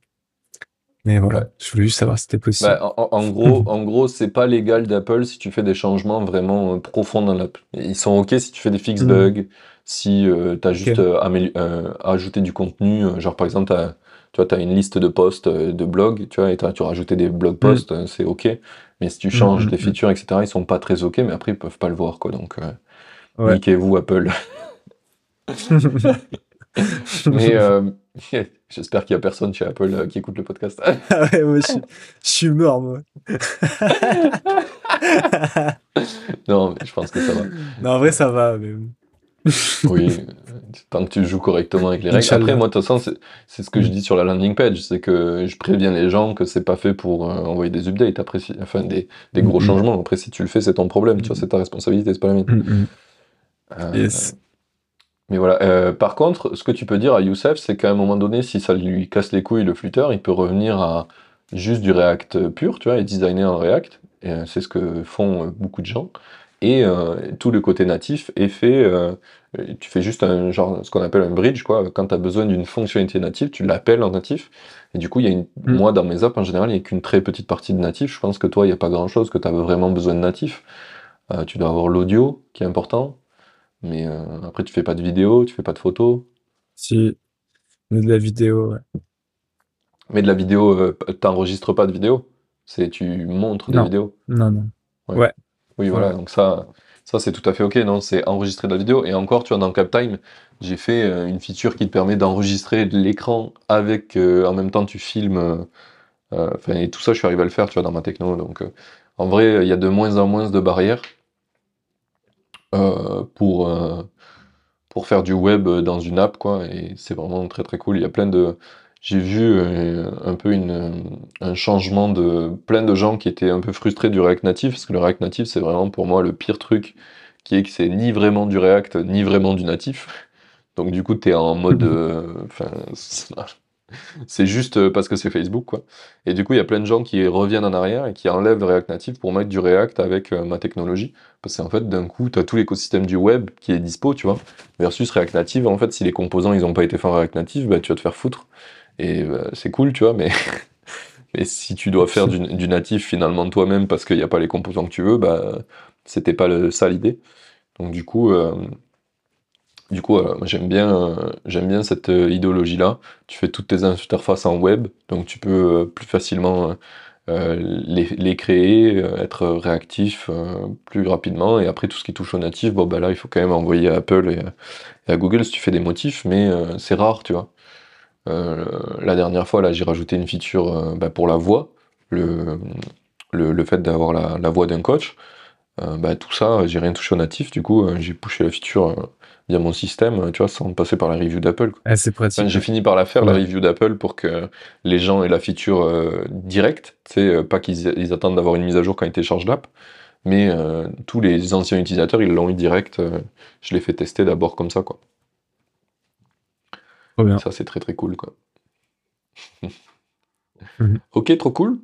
Mais voilà, je voulais juste savoir si c'était possible. Bah, en, gros, en gros, c'est pas légal d'Apple si tu fais des changements vraiment euh, profonds dans l'app. Ils sont OK si tu fais des fix mm. bugs, si tu as juste ajouté du contenu, genre par exemple, tu vois, as une liste de posts de blog, tu vois, et tu as rajouté des blog mm. posts, c'est OK. Mais si tu changes mm, mm, les mm. features, etc., ils sont pas très ok, mais après ils peuvent pas le voir, quoi. Donc, euh, niquez-vous Apple. mais euh, j'espère qu'il y a personne chez Apple euh, qui écoute le podcast. ah ouais, moi je, suis mort, moi. non, mais je pense que ça va. Non, en vrai, ça va. Mais oui, tant que tu joues correctement avec les règles. Après, moi, de toute façon, c'est ce que je dis sur la landing page, c'est que je préviens les gens que c'est pas fait pour euh, envoyer des updates, après, enfin des, des gros mm-hmm. changements. Après, si tu le fais, c'est ton problème, tu vois, c'est ta responsabilité, c'est pas la mienne. Mm-hmm. Euh, yes. Mais voilà. Euh, par contre, ce que tu peux dire à Youssef, c'est qu'à un moment donné, si ça lui casse les couilles le flûteur, il peut revenir à juste du React pur, tu vois, et designer en React. C'est ce que font beaucoup de gens et euh, tout le côté natif est fait, euh, tu fais juste un genre, ce qu'on appelle un bridge, quoi. Quand tu as besoin d'une fonctionnalité native, tu l'appelles en natif. Et du coup, il y a une, mm. moi, dans mes apps, en général, il n'y a qu'une très petite partie de natif. Je pense que toi, il n'y a pas grand chose que tu as vraiment besoin de natif. Euh, tu dois avoir l'audio, qui est important. Mais après, tu fais pas de vidéo, tu fais pas de photos. Si, mais de la vidéo, ouais. Mais de la vidéo, t'enregistres pas de vidéo C'est tu montres des vidéos Non, non. ouais. Oui, voilà, donc ça, ça c'est tout à fait ok, non C'est enregistrer de la vidéo. Et encore, tu vois, dans CapTime, j'ai fait euh, une feature qui te permet d'enregistrer l'écran avec, euh, en même temps, tu filmes. Euh, enfin, et tout ça, je suis arrivé à le faire, tu vois, dans ma techno. Donc, en vrai, il y a de moins en moins de barrières pour, pour faire du web dans une app, quoi. Et c'est vraiment très très cool. Il y a plein de j'ai vu euh, un peu une, un changement de plein de gens qui étaient un peu frustrés du React Native, parce que le React Native, c'est vraiment pour moi le pire truc, qui est que c'est ni vraiment du React, ni vraiment du natif. Donc du coup, tu es en mode... Euh, c'est juste parce que c'est Facebook, quoi. Et du coup, il y a plein de gens qui reviennent en arrière et qui enlèvent React Native pour mettre du React avec euh, ma technologie. Parce qu'en fait, d'un coup, tu as tout l'écosystème du web qui est dispo, tu vois. Versus React Native, en fait, si les composants, ils n'ont pas été faits en React Native, bah, tu vas te faire foutre. Et bah, c'est cool, tu vois, mais, si tu dois faire du, natif finalement toi-même parce qu'il n'y a pas les composants que tu veux, bah, c'était pas le, ça l'idée. Donc du coup, coup, j'aime bien, j'aime bien cette idéologie-là. Tu fais toutes tes interfaces en web, donc tu peux plus facilement les, créer, être réactif plus rapidement. Et après, tout ce qui touche au natif, bon, bah là, il faut quand même envoyer à Apple et, à Google si tu fais des motifs, mais c'est rare, tu vois. La dernière fois, là, j'ai rajouté une feature bah, pour la voix, le, le, fait d'avoir la, voix d'un coach. bah, tout ça, j'ai rien touché au natif, du coup, j'ai poussé la feature via mon système, tu vois, sans passer par la review d'Apple. Ah, c'est pratique. j'ai fini par la faire, la review d'Apple, pour que les gens aient la feature euh, directe, tu sais, euh, pas qu'ils attendent d'avoir une mise à jour quand ils téléchargent l'app, mais euh, tous les anciens utilisateurs, ils l'ont eu direct. je l'ai fait tester d'abord comme ça, quoi. Trop bien. Ça, c'est très très cool, quoi. Mhm. Ok, trop cool.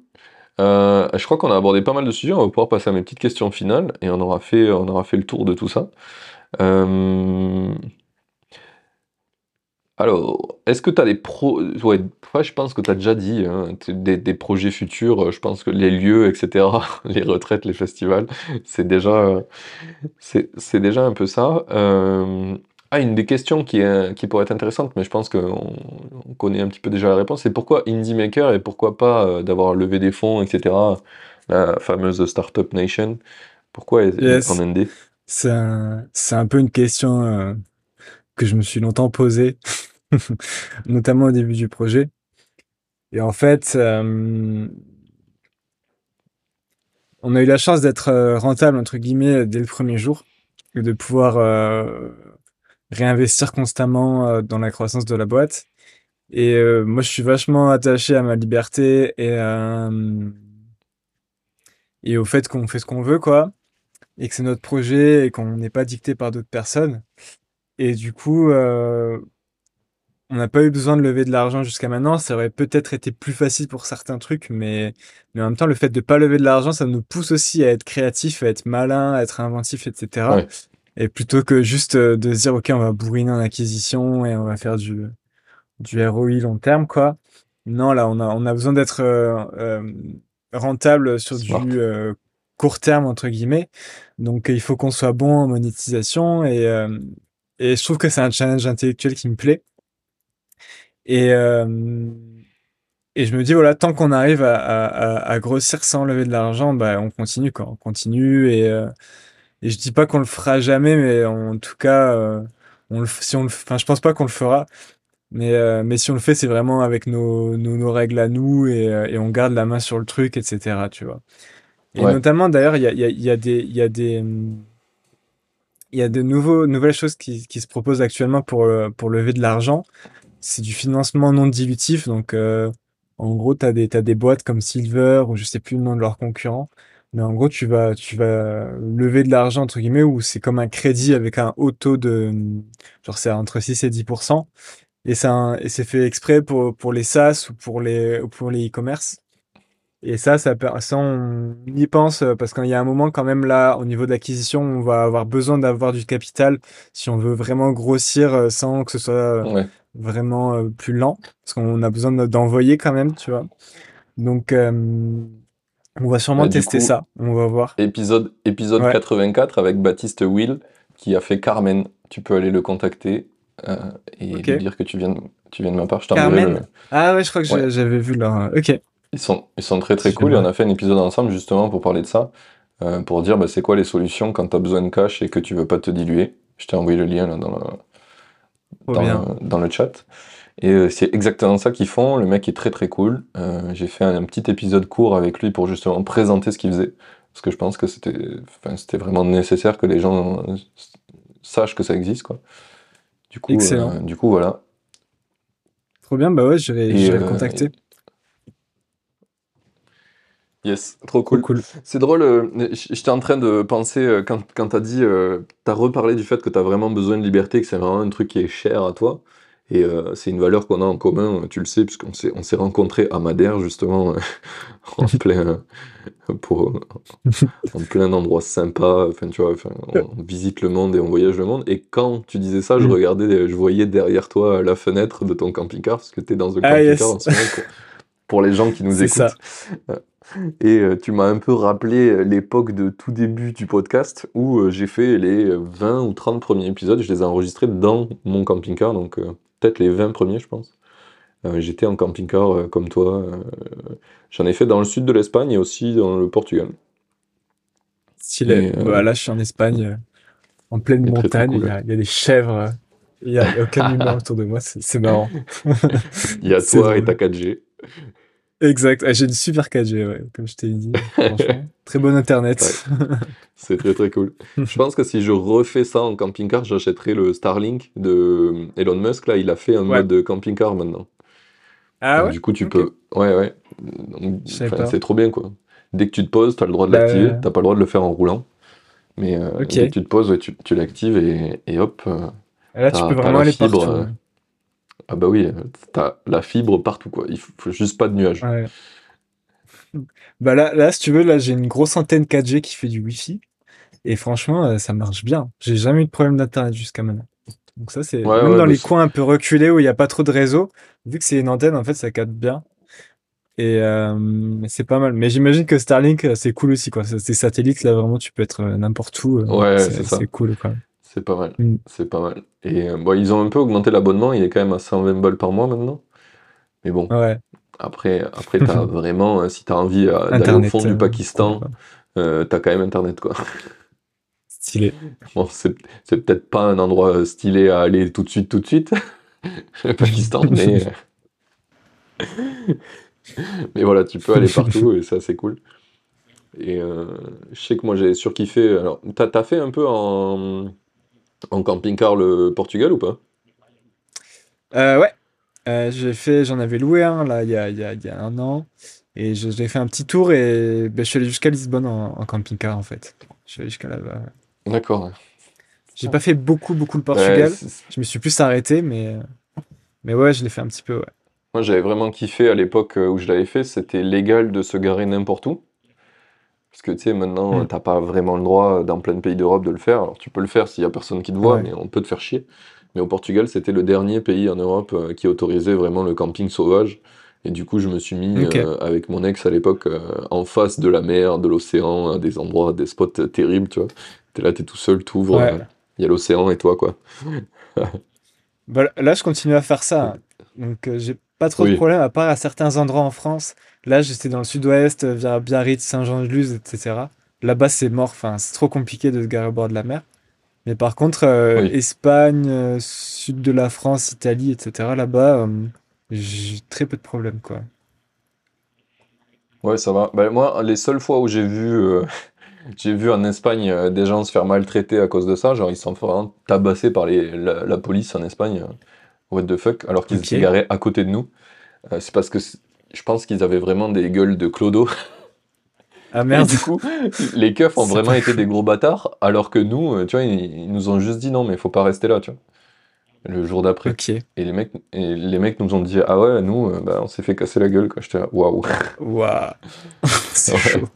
je crois qu'on a abordé pas mal de sujets. On va pouvoir passer à mes petites questions finales et on aura fait, on aura fait le tour de tout ça. Euh, alors, est-ce que tu as des pro ouais, je pense que tu as déjà dit, hein, des projets futurs, je pense que les lieux etc., les retraites, les festivals, c'est déjà, c'est déjà un peu ça. Euh, ah, une des questions qui est qui pourrait être intéressante, mais je pense qu'on connaît un petit peu déjà la réponse, c'est pourquoi Indie Maker et pourquoi pas, euh, d'avoir levé des fonds etc., la fameuse Startup Nation? Pourquoi en ND? C'est un, c'est un peu une question euh, que je me suis longtemps posée, notamment au début du projet. Et en fait, euh, on a eu la chance d'être rentable, entre guillemets, dès le premier jour, et de pouvoir réinvestir constamment dans la croissance de la boîte. Et moi, je suis vachement attaché à ma liberté et, et au fait qu'on fait ce qu'on veut, quoi et que c'est notre projet et qu'on n'est pas dicté par d'autres personnes. Et du coup, euh, on n'a pas eu besoin de lever de l'argent jusqu'à maintenant. Ça aurait peut-être été plus facile pour certains trucs, mais, mais en même temps, le fait de ne pas lever de l'argent, ça nous pousse aussi à être créatif, à être malin, à être inventif, etc. Et plutôt que juste euh, de se dire, OK, on va bourriner en acquisition et on va faire du, du ROI long terme, quoi. Non, là, on a, on a besoin d'être euh, rentable sur du court terme entre guillemets. Donc il faut qu'on soit bon en monétisation et, euh, et je trouve que c'est un challenge intellectuel qui me plaît. Et, euh, et je me dis voilà, tant qu'on arrive à, à, grossir sans lever de l'argent, bah on continue quoi, on continue et, euh, et je dis pas qu'on le fera jamais, mais en tout cas, on le, si on le, enfin je pense pas qu'on le fera. Mais, mais si on le fait, c'est vraiment avec nos, nos, nos, règles à nous et, et on garde la main sur le truc, etc. Tu vois. Et notamment, d'ailleurs, il y a, y, a, y a, des, y a des, il y a de nouveaux, nouvelles choses qui, qui se proposent actuellement pour, pour lever de l'argent. C'est du financement non dilutif. Donc, euh, en gros, tu as des, as des boîtes comme Silver ou je sais plus le nom de leur concurrent. Mais en gros, tu vas, tu vas lever de l'argent, entre guillemets, ou c'est comme un crédit avec un haut taux de, genre, c'est entre 6 et 10%. Et c'est fait exprès pour, pour les SaaS ou pour les, pour les e-commerce. Et ça, ça, ça, on y pense euh, parce qu'il y a un moment quand même là, au niveau de l'acquisition, on va avoir besoin d'avoir du capital si on veut vraiment grossir euh, sans que ce soit euh, vraiment plus lent, parce qu'on a besoin d'envoyer quand même, tu vois. Donc, on va sûrement bah, tester ça, on va voir. Épisode, épisode 84 avec Baptiste Will qui a fait Carmen. Tu peux aller le contacter et lui dire que tu viens, de, tu viens de ma part. Je Carmen Ah ouais, je crois que j'avais vu là. Ok. Ils sont, ils sont très très cool et on a fait un épisode ensemble justement pour parler de ça, euh, pour dire bah, c'est quoi les solutions quand tu as besoin de cash et que tu veux pas te diluer. Je t'ai envoyé le lien là, dans, le, dans, dans, le chat. Et euh, c'est exactement ça qu'ils font. Le mec est très très cool. Euh, j'ai fait un, petit épisode court avec lui pour justement présenter ce qu'il faisait. Parce que je pense que c'était c'était vraiment nécessaire que les gens sachent que ça existe. Quoi. Du, coup, du coup, voilà. Trop bien, bah ouais, je vais, le contacter. Yes, trop cool. cool. C'est drôle, euh, j'étais en train de penser, euh, quand, quand tu as dit, euh, tu as reparlé du fait que tu as vraiment besoin de liberté, que c'est vraiment un truc qui est cher à toi. Et c'est une valeur qu'on a en commun, tu le sais, puisqu'on s'est, on s'est rencontrés à Madère, justement, en plein, pour, en plein endroit sympa. Enfin, tu vois, on visite le monde et on voyage le monde. Et quand tu disais ça, je mm. regardais, je voyais derrière toi la fenêtre de ton camping-car, parce que tu es dans un ah, camping-car en ce moment pour, les gens qui nous écoutent. Ça. Et tu m'as un peu rappelé l'époque de tout début du podcast où j'ai fait les 20 ou 30 premiers épisodes. Je les ai enregistrés dans mon camping-car, donc peut-être les 20 premiers, je pense. J'étais en camping-car comme toi. J'en ai fait dans le sud de l'Espagne et aussi dans le Portugal. Stylé. Bah, là, je suis en Espagne, en pleine montagne. Il y, a, des chèvres. Il n'y a, aucun humain autour de moi. C'est marrant. il y a toi et ta 4G. Exact. Ah, j'ai une super 4G, comme je t'ai dit. Franchement, très bon internet. C'est très très cool. je pense que si je refais ça en camping-car, j'achèterai le Starlink de Elon Musk. Là, il a fait un mode camping-car maintenant. Ah ouais? Du coup, tu peux. Ouais, ouais. C'est trop bien, quoi. Dès que tu te poses, tu as le droit de l'activer. Bah... T'as pas le droit de le faire en roulant. Mais euh, dès que tu te poses, tu, tu l'actives et, et, hop. Euh, là, tu peux vraiment aller fibre, partout. Euh, ah bah oui, t'as la fibre partout, quoi. Il faut, juste pas de nuages. Bah là, là, si tu veux, là, j'ai une grosse antenne 4G qui fait du Wi-Fi. Et franchement, ça marche bien. J'ai jamais eu de problème d'internet jusqu'à maintenant. Donc ça, c'est même dans les coins un peu reculés où il n'y a pas trop de réseau, vu que c'est une antenne, en fait, ça capte bien. Et euh, c'est pas mal. Mais j'imagine que Starlink, c'est cool aussi, quoi. Ces satellites, là, vraiment, tu peux être n'importe où. Ouais, c'est C'est cool, quoi. C'est pas mal. Mm. C'est pas mal. Et euh, bon, ils ont un peu augmenté l'abonnement, il est quand même à 120 balles par mois maintenant. Mais bon, Ouais. après, après t'as vraiment, hein, si t'as envie euh, d'aller au fond du euh, Pakistan, t'as quand même Internet, quoi. Stylé. Bon, c'est c'est peut-être pas un endroit stylé à aller tout de suite, tout de suite, le Pakistan, mais... mais voilà, tu peux aller partout et ça, c'est cool. Et je sais que moi, j'ai surkiffé... Alors, t'as as fait un peu en en camping-car le Portugal ou pas? Euh, Ouais. Euh, j'ai fait, j'en avais loué un là il y a, y a, y a un an et j'ai fait un petit tour et ben, je suis allé jusqu'à Lisbonne en, camping-car en fait. Je suis allé jusqu'à là-bas. D'accord. J'ai pas fait beaucoup beaucoup le Portugal. je me suis plus arrêté mais mais ouais je l'ai fait un petit peu ouais. Moi j'avais vraiment kiffé à l'époque où je l'avais fait, c'était légal de se garer n'importe où. Parce que tu sais, maintenant, mm. t'as pas vraiment le droit dans plein de pays d'Europe de le faire. Alors tu peux le faire s'il y a personne qui te voit, mais on peut te faire chier. Mais au Portugal, c'était le dernier pays en Europe euh, qui autorisait vraiment le camping sauvage. Et du coup, je me suis mis euh, avec mon ex à l'époque euh, en face de la mer, de l'océan, des endroits, des spots terribles, tu vois. T'es là, t'es tout seul, t'ouvres, il y a l'océan et toi, quoi. bah, là, je continue à faire ça. Donc, j'ai pas trop de problème, à part à certains endroits en France. Là, j'étais dans le sud-ouest, euh, vers Biarritz, Saint-Jean-de-Luz, etc. Là-bas, c'est mort. Enfin, c'est trop compliqué de se garer au bord de la mer. Mais par contre, euh, Espagne, euh, sud de la France, Italie, etc. Là-bas, j'ai très peu de problèmes, quoi. Ouais, ça va. Ben, moi, les seules fois où j'ai vu, j'ai vu en Espagne des gens se faire maltraiter à cause de ça, genre ils sont vraiment tabassés par les, la, police en Espagne. What the fuck, alors qu'ils étaient garés à côté de nous. c'est parce que je pense qu'ils avaient vraiment des gueules de clodo. Ah merde. du coup, les keufs ont vraiment été des gros bâtards, alors que nous, euh, tu vois, ils, nous ont juste dit non, mais il faut pas rester là, tu vois. Le jour d'après. Ok. Et les mecs, et les mecs nous ont dit ah ouais, nous, euh, bah, on s'est fait casser la gueule, quoi. J'étais là, waouh. Waouh. C'est chaud.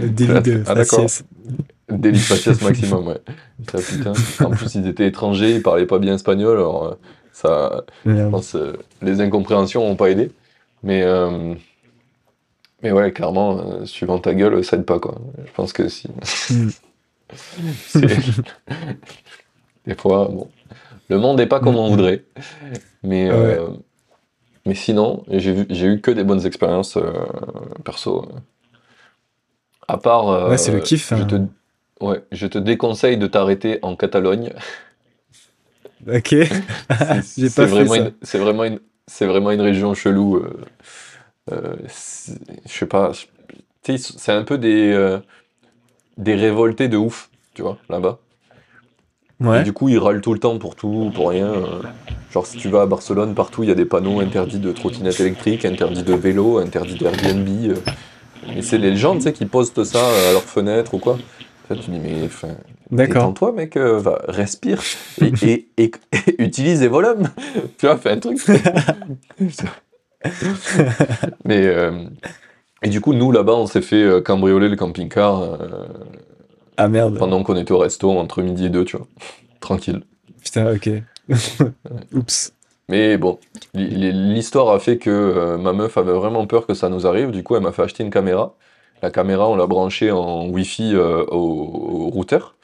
Le délit de ah, faciès. Délit de faciès maximum, ouais. putain. En plus, ils étaient étrangers, ils parlaient pas bien espagnol, alors euh, ça, je pense, les incompréhensions n'ont pas aidé. Mais, euh, mais ouais, clairement, euh, suivant ta gueule, ça aide pas, quoi. Je pense que si. Hmm. Des fois, bon. Le monde n'est pas comme on hmm. voudrait. Mais, euh, mais sinon, j'ai eu que des bonnes expériences perso. À part. ouais, c'est le kiff. Je, te, hein. ouais, je te déconseille de t'arrêter en Catalogne. Ok. J'ai pas fait ça. C'est vraiment une, c'est vraiment une région chelou. Euh, euh, je sais pas. C'est un peu des, euh, des révoltés de ouf, tu vois, là-bas. Ouais. du coup, ils râlent tout le temps pour tout, pour rien. Genre, si tu vas à Barcelone, partout, il y a des panneaux interdits de trottinettes électriques, interdits de vélo, interdits d'Airbnb. Mais c'est les gens, tu sais, qui postent ça à leur fenêtre ou quoi. tu dis, mais D'accord. toi mec, euh, va, respire et, et, utilise les volumes. tu vois, fais un truc. mais. Euh, et du coup, nous, là-bas, on s'est fait euh, cambrioler le camping-car. ah merde. Pendant qu'on était au resto, entre midi et deux, tu vois. Tranquille. Putain, ok. Oups. Mais bon, l'histoire a fait que euh, ma meuf avait vraiment peur que ça nous arrive. Du coup, elle m'a fait acheter une caméra. La caméra, on l'a branchée en Wi-Fi euh, au, routeur.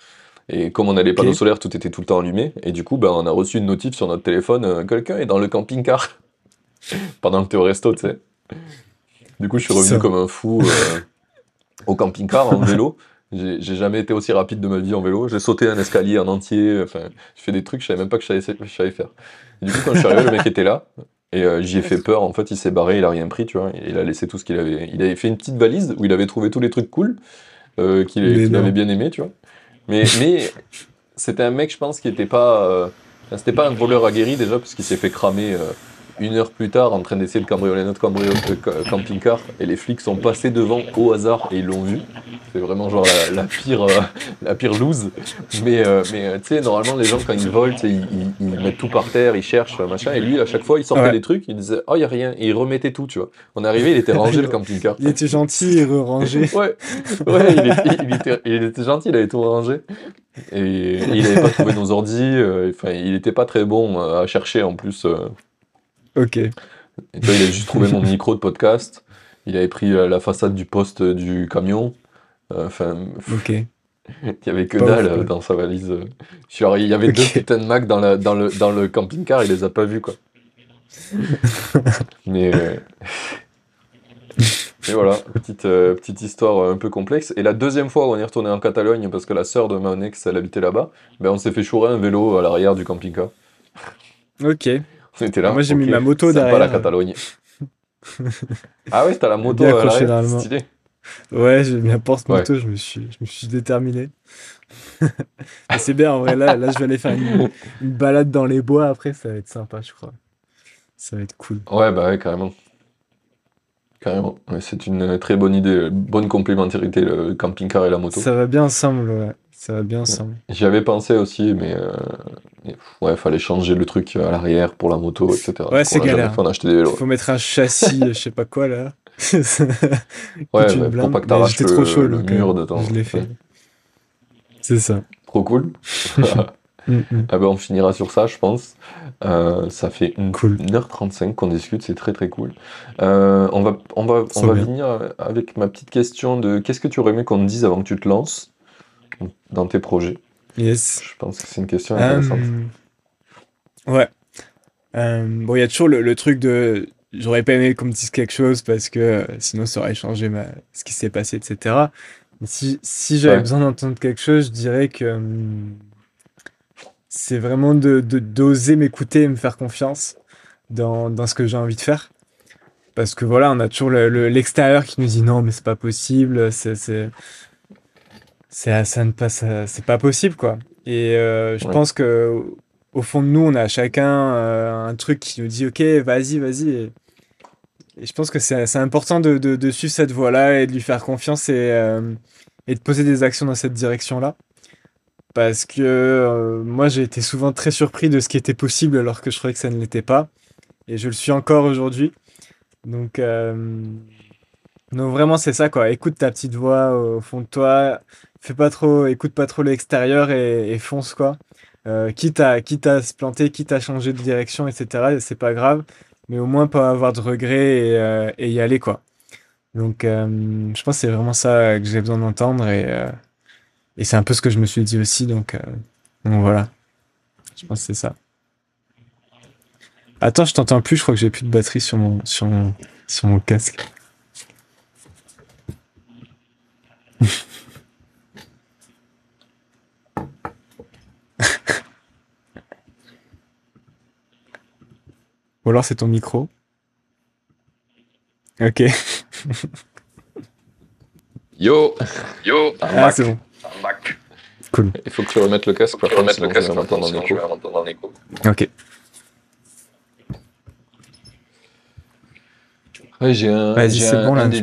Et comme on a les panneaux solaires, tout était tout le temps allumé. Et du coup, ben, on a reçu une notif sur notre téléphone euh, quelqu'un est dans le camping-car. Pendant que t'es au resto, tu sais. Du coup, je suis revenu comme un fou au camping-car en vélo. J'ai jamais été aussi rapide de ma vie en vélo. J'ai sauté un escalier en entier. Enfin, je fais des trucs, je savais même pas que je savais, faire. du coup, quand je suis arrivé, le mec était là. Et euh, j'y ai fait peur. En fait, il s'est barré, il a rien pris, tu vois. Il a laissé tout ce qu'il avait. Il avait fait une petite valise où il avait trouvé tous les trucs cool euh, qu'il avait bien aimé, tu vois. Mais, mais c'était un mec, je pense, qui était pas. Euh, c'était pas un voleur aguerri déjà, parce qu'il s'est fait cramer une heure plus tard en train d'essayer de cambrioler notre camping-car et les flics sont passés devant au hasard et ils l'ont vu. C'est vraiment genre la, pire euh, la pire lose. Mais, euh, mais euh, tu sais, normalement les gens quand ils volent, ils, ils, mettent tout par terre, ils cherchent, machin. Et lui, à chaque fois, il sortait des trucs, il disait Oh, il a rien. Et il remettait tout, tu vois. On est arrivé, il était rangé le camping-car. Il était gentil et rangé. ouais, ouais il, était, il, était, gentil, il avait tout rangé. Et, il n'avait pas trouvé nos ordis. Enfin, il n'était pas très bon à chercher en plus. Ok. Et toi, il a juste trouvé mon micro de podcast. Il avait pris euh, la façade du poste du camion. Euh, enfin. ok. Il n'y avait que dalle euh, dans sa valise. il y avait deux putains de Mac dans, dans le, dans le camping-car, il les a pas vus, quoi. Mais. Et voilà, petite, petite histoire un peu complexe. Et la deuxième fois où on est retourné en Catalogne, parce que la sœur de mon ex, elle habitait là-bas, ben on s'est fait chourer un vélo à l'arrière du camping-car. Ok. Là. Moi, j'ai mis ma moto derrière. pas la Catalogne. ah ouais, t'as la moto à l'arrière, stylé. Ouais, j'ai mis un porte-moto, je, me suis, je me suis déterminé. c'est bien, en vrai, là, là, je vais aller faire une, balade dans les bois après, ça va être sympa, je crois. Ça va être cool. Ouais, bah ouais, carrément. Carrément. c'est une très bonne idée, bonne complémentarité, le camping-car et la moto. Ça va bien ensemble, ouais. Ça va bien ensemble. J'y avais pensé aussi, mais euh, ouais, fallait changer le truc à l'arrière pour la moto, etc. Ouais, c'est galère. Il faut mettre un châssis, je sais pas quoi là. ouais, pour pas que t'arraches le, trop chaud, le mur de temps. Je l'ai fait. C'est ça. Trop cool. Mm, mm. ah ben, on finira sur ça, je pense. Euh, ça fait une, cool. 1h35 qu'on discute, c'est très très cool. Euh, on va, on va, on va venir avec ma petite question de qu'est-ce que tu aurais aimé qu'on te dise avant que tu te lances? Dans tes projets Yes. Je pense que c'est une question intéressante. Euh, ouais. Euh, bon, il y a toujours le, truc de j'aurais pas aimé qu'on me dise quelque chose parce que euh, sinon ça aurait changé ma... ce qui s'est passé, etc. Mais si, si j'avais besoin d'entendre quelque chose, je dirais que hum, c'est vraiment de d'oser m'écouter et me faire confiance dans, dans ce que j'ai envie de faire. Parce que voilà, on a toujours l'extérieur qui nous dit non, mais c'est pas possible, c'est c'est ça ne passe c'est pas possible quoi. Et euh, je pense que au fond de nous on a chacun euh, un truc qui nous dit ok vas-y vas-y. Et, je pense que c'est important de, de, suivre cette voie là et de lui faire confiance et, euh, et de poser des actions dans cette direction là parce que moi j'ai été souvent très surpris de ce qui était possible alors que je croyais que ça ne l'était pas. Et je le suis encore aujourd'hui. Donc donc vraiment c'est ça quoi. Écoute ta petite voix au fond de toi fais pas trop, écoute pas trop l'extérieur et, fonce quoi. Euh, quitte, à, quitte à se planter, quitte à changer de direction, etc. C'est pas grave, mais au moins pas avoir de regrets et, euh, y aller quoi. Donc euh, je pense que c'est vraiment ça que j'ai besoin d'entendre et, et c'est un peu ce que je me suis dit aussi. Donc, donc voilà, je pense que c'est ça. Attends, je t'entends plus, je crois que j'ai plus de batterie sur mon, sur mon, sur mon casque. Ou alors c'est ton micro. Ok. Yo Yo Ah, c'est bon. Cool. Il faut que tu remettes le casque, pour remettre le casque, dans l'écho. Ok. Ouais, j'ai un, bon, un, des,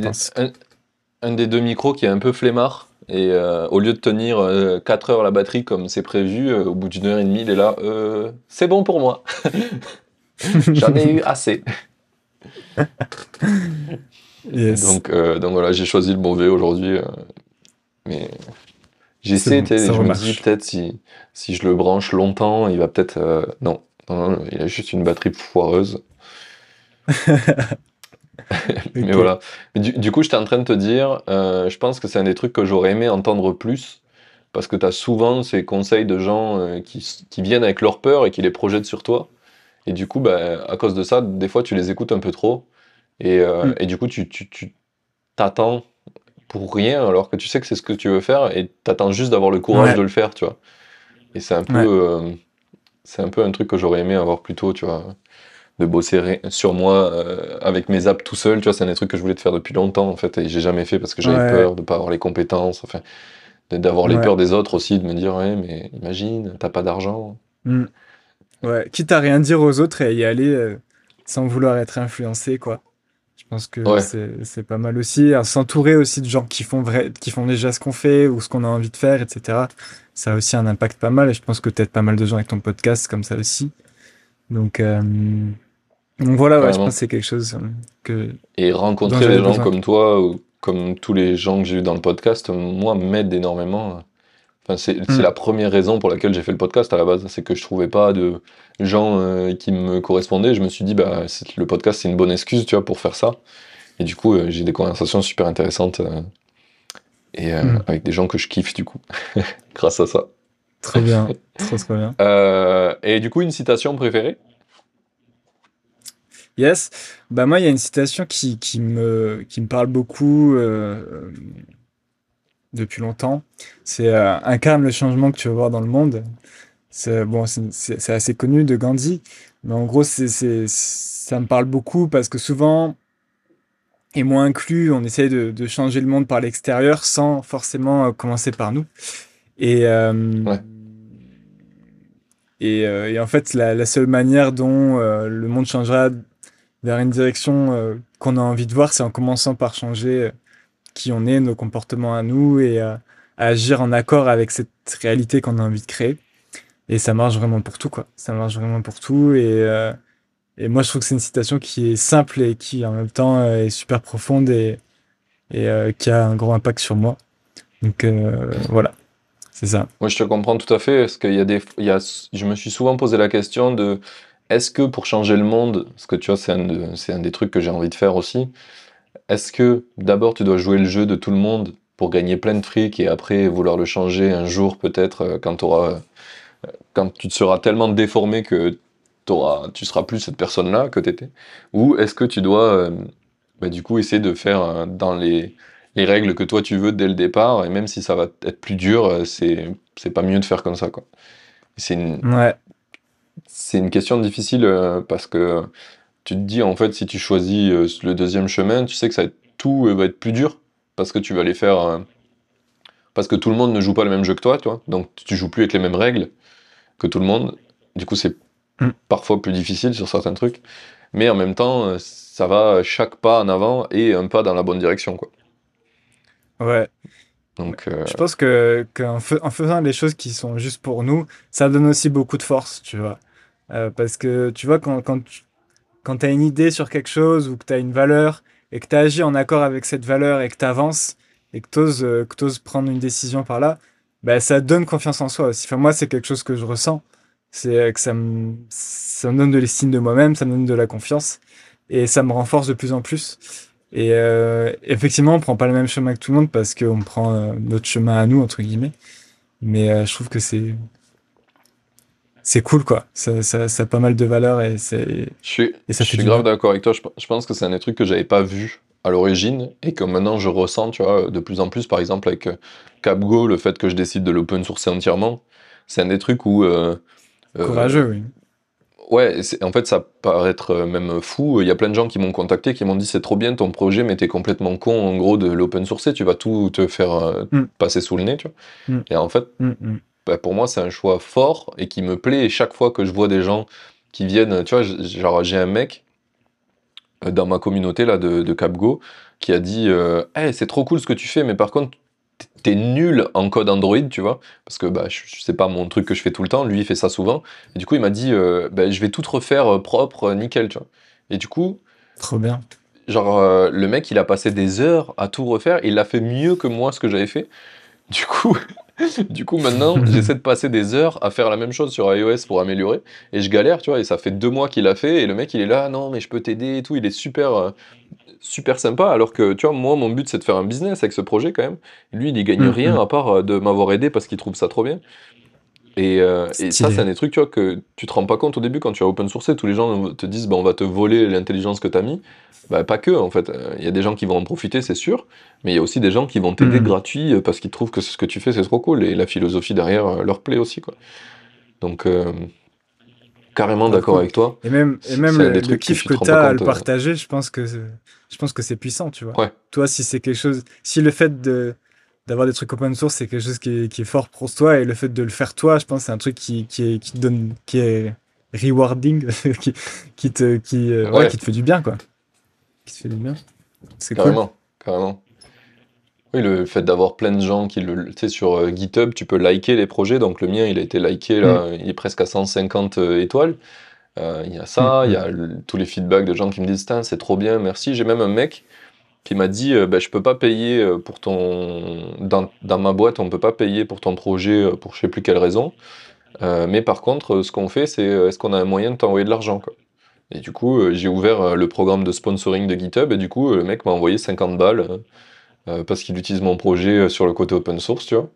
un, des deux micros qui est un peu flemmard. Et euh, au lieu de tenir 4 euh, heures la batterie comme c'est prévu, euh, au bout d'une heure et demie, il est là. c'est bon pour moi. J'en ai eu assez. donc, euh, donc voilà, j'ai choisi le bon V aujourd'hui. Euh, mais j'essaie, je me dis peut-être si, si je le branche longtemps, il va peut-être. Euh, non, Non, il a juste une batterie foireuse. Mais voilà. du, coup, j'étais en train de te dire, euh, je pense que c'est un des trucs que j'aurais aimé entendre plus, parce que tu as souvent ces conseils de gens euh, qui, viennent avec leur peur et qui les projettent sur toi. Et du coup, bah, à cause de ça, des fois, tu les écoutes un peu trop. Et, euh, mm. du coup, tu t'attends pour rien, alors que tu sais que c'est ce que tu veux faire, et t'attends juste d'avoir le courage de le faire, tu vois. Et c'est un peu... c'est un peu un truc que j'aurais aimé avoir plus tôt, tu vois de bosser sur moi euh, avec mes apps tout seul. Tu vois, c'est un des trucs que je voulais te faire depuis longtemps, en fait, et j'ai jamais fait parce que j'avais peur de pas avoir les compétences, enfin, d'avoir les peurs des autres aussi, de me dire, ouais, mais imagine, t'as pas d'argent. Hmm. Ouais, quitte à rien dire aux autres et y aller euh, sans vouloir être influencé, quoi. Je pense que c'est pas mal aussi. S'entourer aussi de gens qui font, vrai, qui font déjà ce qu'on fait ou ce qu'on a envie de faire, etc. Ça a aussi un impact pas mal et je pense que peut-être pas mal de gens avec ton podcast comme ça aussi. Donc, euh, donc voilà, je pense que c'est quelque chose euh, que. Et rencontrer des gens comme toi, ou comme tous les gens que j'ai eu dans le podcast, moi, m'aide énormément. Enfin, c'est mm. la première raison pour laquelle j'ai fait le podcast à la base, c'est que je trouvais pas de gens euh, qui me correspondaient. Je me suis dit, bah, le podcast, c'est une bonne excuse, tu vois, pour faire ça. Et du coup, euh, j'ai des conversations super intéressantes et mm. avec des gens que je kiffe, du coup, grâce à ça. Très bien, trop, trop bien. et du coup, une citation préférée? Yes. Bah moi, il y a une citation qui, qui, me, qui me parle beaucoup euh, depuis longtemps. C'est euh, incarne le changement que tu veux voir dans le monde. C'est bon, c'est assez connu de Gandhi, mais en gros, c'est ça me parle beaucoup parce que souvent, et moi inclus, on essaye de, de changer le monde par l'extérieur sans forcément euh, commencer par nous. Et ouais. Et, et, en fait, la, la seule manière dont le monde changera vers une direction euh, qu'on a envie de voir, c'est en commençant par changer euh, qui on est, nos comportements à nous et euh, à agir en accord avec cette réalité qu'on a envie de créer. Et ça marche vraiment pour tout, quoi. Ça marche vraiment pour tout. Et, et moi, je trouve que c'est une citation qui est simple et qui, en même temps, est super profonde et, et qui a un gros impact sur moi. Donc, voilà. C'est ça. Moi, je te comprends tout à fait. Parce qu'il y a des, il y a, je me suis souvent posé la question de est-ce que pour changer le monde, parce que tu vois, c'est un, des trucs que j'ai envie de faire aussi, est-ce que d'abord tu dois jouer le jeu de tout le monde pour gagner plein de fric et après vouloir le changer un jour peut-être euh, quand, euh, quand tu te seras tellement déformé que auras, tu seras plus cette personne-là que tu étais Ou est-ce que tu dois euh, bah, du coup essayer de faire dans les, les, règles que toi tu veux dès le départ et même si ça va être plus dur, c'est pas mieux de faire comme ça quoi. C'est une, ouais c'est une question difficile euh, parce que tu te dis en fait si tu choisis euh, le deuxième chemin, tu sais que ça va être, tout euh, va être plus dur parce que tu vas les faire parce que tout le monde ne joue pas le même jeu que toi, toi. Donc tu joues plus avec les mêmes règles que tout le monde. Du coup, c'est mm. parfois plus difficile sur certains trucs, mais en même temps, ça va chaque pas en avant et un pas dans la bonne direction, quoi. Ouais. Donc, je pense que qu'en en faisant les choses qui sont juste pour nous, ça donne aussi beaucoup de force, tu vois. Euh, parce que tu vois, quand, quand tu quand as une idée sur quelque chose ou que tu as une valeur et que tu agis en accord avec cette valeur et que tu avances et que tu oses, euh, prendre une décision par là, bah, ça donne confiance en soi aussi. Enfin, moi, c'est quelque chose que je ressens. C'est euh, que ça me, ça me donne de l'estime de moi-même, ça me donne de la confiance et ça me renforce de plus en plus. Et effectivement, on prend pas le même chemin que tout le monde parce qu'on prend notre chemin à nous, entre guillemets. Mais je trouve que c'est c'est cool quoi. Ça, ça, ça, a pas mal de valeur et c'est. Je suis, je suis grave d'accord avec toi. Je, pense que c'est un des trucs que j'avais pas vu à l'origine et que maintenant je ressens, tu vois, de plus en plus, par exemple avec euh, CapGo, le fait que je décide de l'open sourcer entièrement, c'est un des trucs où. Euh, euh, Courageux, oui. Ouais, en fait, ça paraît être même fou. Il y a plein de gens qui m'ont contacté, qui m'ont dit c'est trop bien ton projet, mais t'es complètement con en gros de l'open sourcer. Tu vas tout te faire mm. passer sous le nez, tu vois. Mm. Et en fait, mm, bah, pour moi, c'est un choix fort et qui me plaît. Et chaque fois que je vois des gens qui viennent, tu vois, genre, j'ai un mec euh, dans ma communauté là de, de CapGo qui a dit euh, hey, c'est trop cool ce que tu fais, mais par contre, t'es nul en code Android, tu vois, parce que bah, je, sais pas mon truc que je fais tout le temps, lui il fait ça souvent. Et du coup, il m'a dit euh, bah, je vais tout refaire propre, nickel, tu vois. Et du coup. Trop bien. Genre, le mec, il a passé des heures à tout refaire, il l'a fait mieux que moi ce que j'avais fait. Du coup, Du coup, maintenant, j'essaie de passer des heures à faire la même chose sur iOS pour améliorer, et je galère, tu vois, et ça fait deux mois qu'il a fait, et le mec, il est là, non, mais je peux t'aider et tout, il est super, euh, super sympa, alors que, tu vois, moi, mon but, c'est de faire un business avec ce projet, quand même. Lui, il y gagne mm, rien, mm. à part euh, de m'avoir aidé parce qu'il trouve ça trop bien. Et, euh, et ça, c'est un des trucs, tu vois, que tu te rends pas compte au début quand tu as open sourcé, tous les gens te disent, bah, on va te voler l'intelligence que tu as mis. Bah, pas que, en fait. Il y a des gens qui vont en profiter, c'est sûr, mais il y a aussi des gens qui vont t'aider mmh. gratuit euh, parce qu'ils trouvent que ce que tu fais, c'est trop cool, et la philosophie derrière euh, leur plaît aussi, quoi. Donc, euh, carrément d'accord avec toi. Et même, et même le, le kiff que tu as à le partager, je pense que je pense que c'est puissant, tu vois. Toi, si c'est quelque chose, si le fait de d'avoir des trucs open source, c'est quelque chose qui est, qui est, fort pour toi, et le fait de le faire toi, je pense c'est un truc qui, qui, est, qui te donne, qui est rewarding, qui, qui, te, qui, ouais. qui te fait du bien, quoi qui se fait du bien. C'est carrément, carrément. Oui, le fait d'avoir plein de gens qui le. Tu sais, sur euh, GitHub, tu peux liker les projets. Donc le mien, il a été liké, là, mm. il est presque à 150 euh, étoiles. Euh, il y a ça, mm, il y a mm. tous les feedbacks de gens qui me disent c'est trop bien, merci. J'ai même un mec qui m'a dit bah, Je peux pas payer pour ton. Dans, dans, ma boîte, on peut pas payer pour ton projet pour je sais plus quelle raison. mais par contre, ce qu'on fait, c'est est-ce qu'on a un moyen de t'envoyer de l'argent et du coup, euh, j'ai ouvert euh, le programme de sponsoring de GitHub et du coup, euh, le mec m'a envoyé 50 balles parce qu'il utilise mon projet sur le côté open source, tu vois.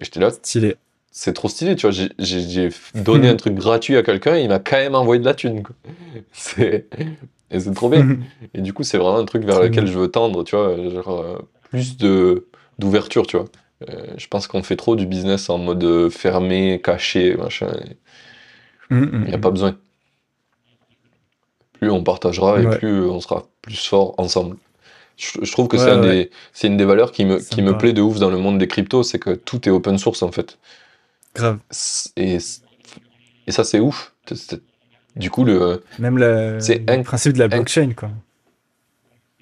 Et j'étais là. Stylé. C'est trop stylé, tu vois. J'ai donné un truc gratuit à quelqu'un et il m'a quand même envoyé de la thune. C'est et c'est trop bien. et du coup, c'est vraiment un truc vers lequel je veux tendre, tu vois. Genre, plus de d'ouverture, tu vois. je pense qu'on fait trop du business en mode fermé, caché, machin. Il n'y a pas besoin plus on partagera et plus on sera plus fort ensemble. Je, trouve que c'est une des valeurs qui me, qui me plaît de ouf dans le monde des cryptos, c'est que tout est open source en fait. Grave. Et, et ça c'est ouf. du coup, le. Même le, le principe de la blockchain, quoi.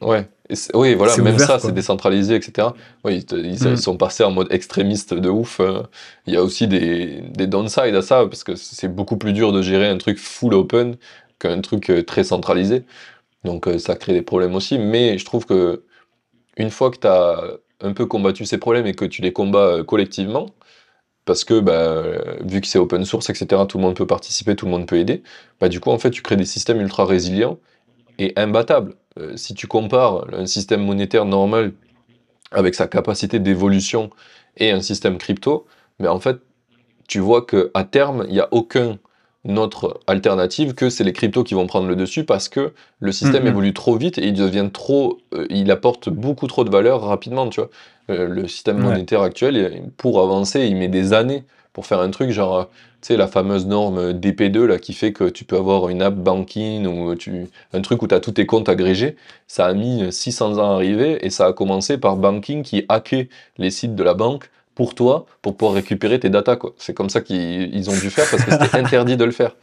Ouais. oui, voilà, même ça, c'est décentralisé, etc. Oui, ils, mm. sont passés en mode extrémiste de ouf. Euh. Il y a aussi des, des downsides à ça, parce que c'est beaucoup plus dur de gérer un truc full open qu'un truc euh, très centralisé. Donc euh, ça crée des problèmes aussi. Mais je trouve que une fois que tu as un peu combattu ces problèmes et que tu les combats euh, collectivement, parce que bah, vu que c'est open source, etc., tout le monde peut participer, tout le monde peut aider, bah, du coup, en fait, tu crées des systèmes ultra résilients et imbattables. si tu compares un système monétaire normal avec sa capacité d'évolution et un système crypto, mais en fait, tu vois qu'à terme, il n'y a aucun notre alternative que c'est les cryptos qui vont prendre le dessus parce que le système mm-hmm. évolue trop vite et il devient trop, euh, il apporte beaucoup trop de valeur rapidement, tu vois. Euh, le système monétaire actuel, pour avancer, il met des années pour faire un truc genre, tu sais, la fameuse norme DP2 là qui fait que tu peux avoir une app banking ou tu, un truc où tu as tous tes comptes agrégés. Ça a mis 600 ans à arriver et ça a commencé par banking qui hackait les sites de la banque pour toi, pour pouvoir récupérer tes datas. C'est comme ça qu'ils ont dû faire parce que c'était interdit de le faire.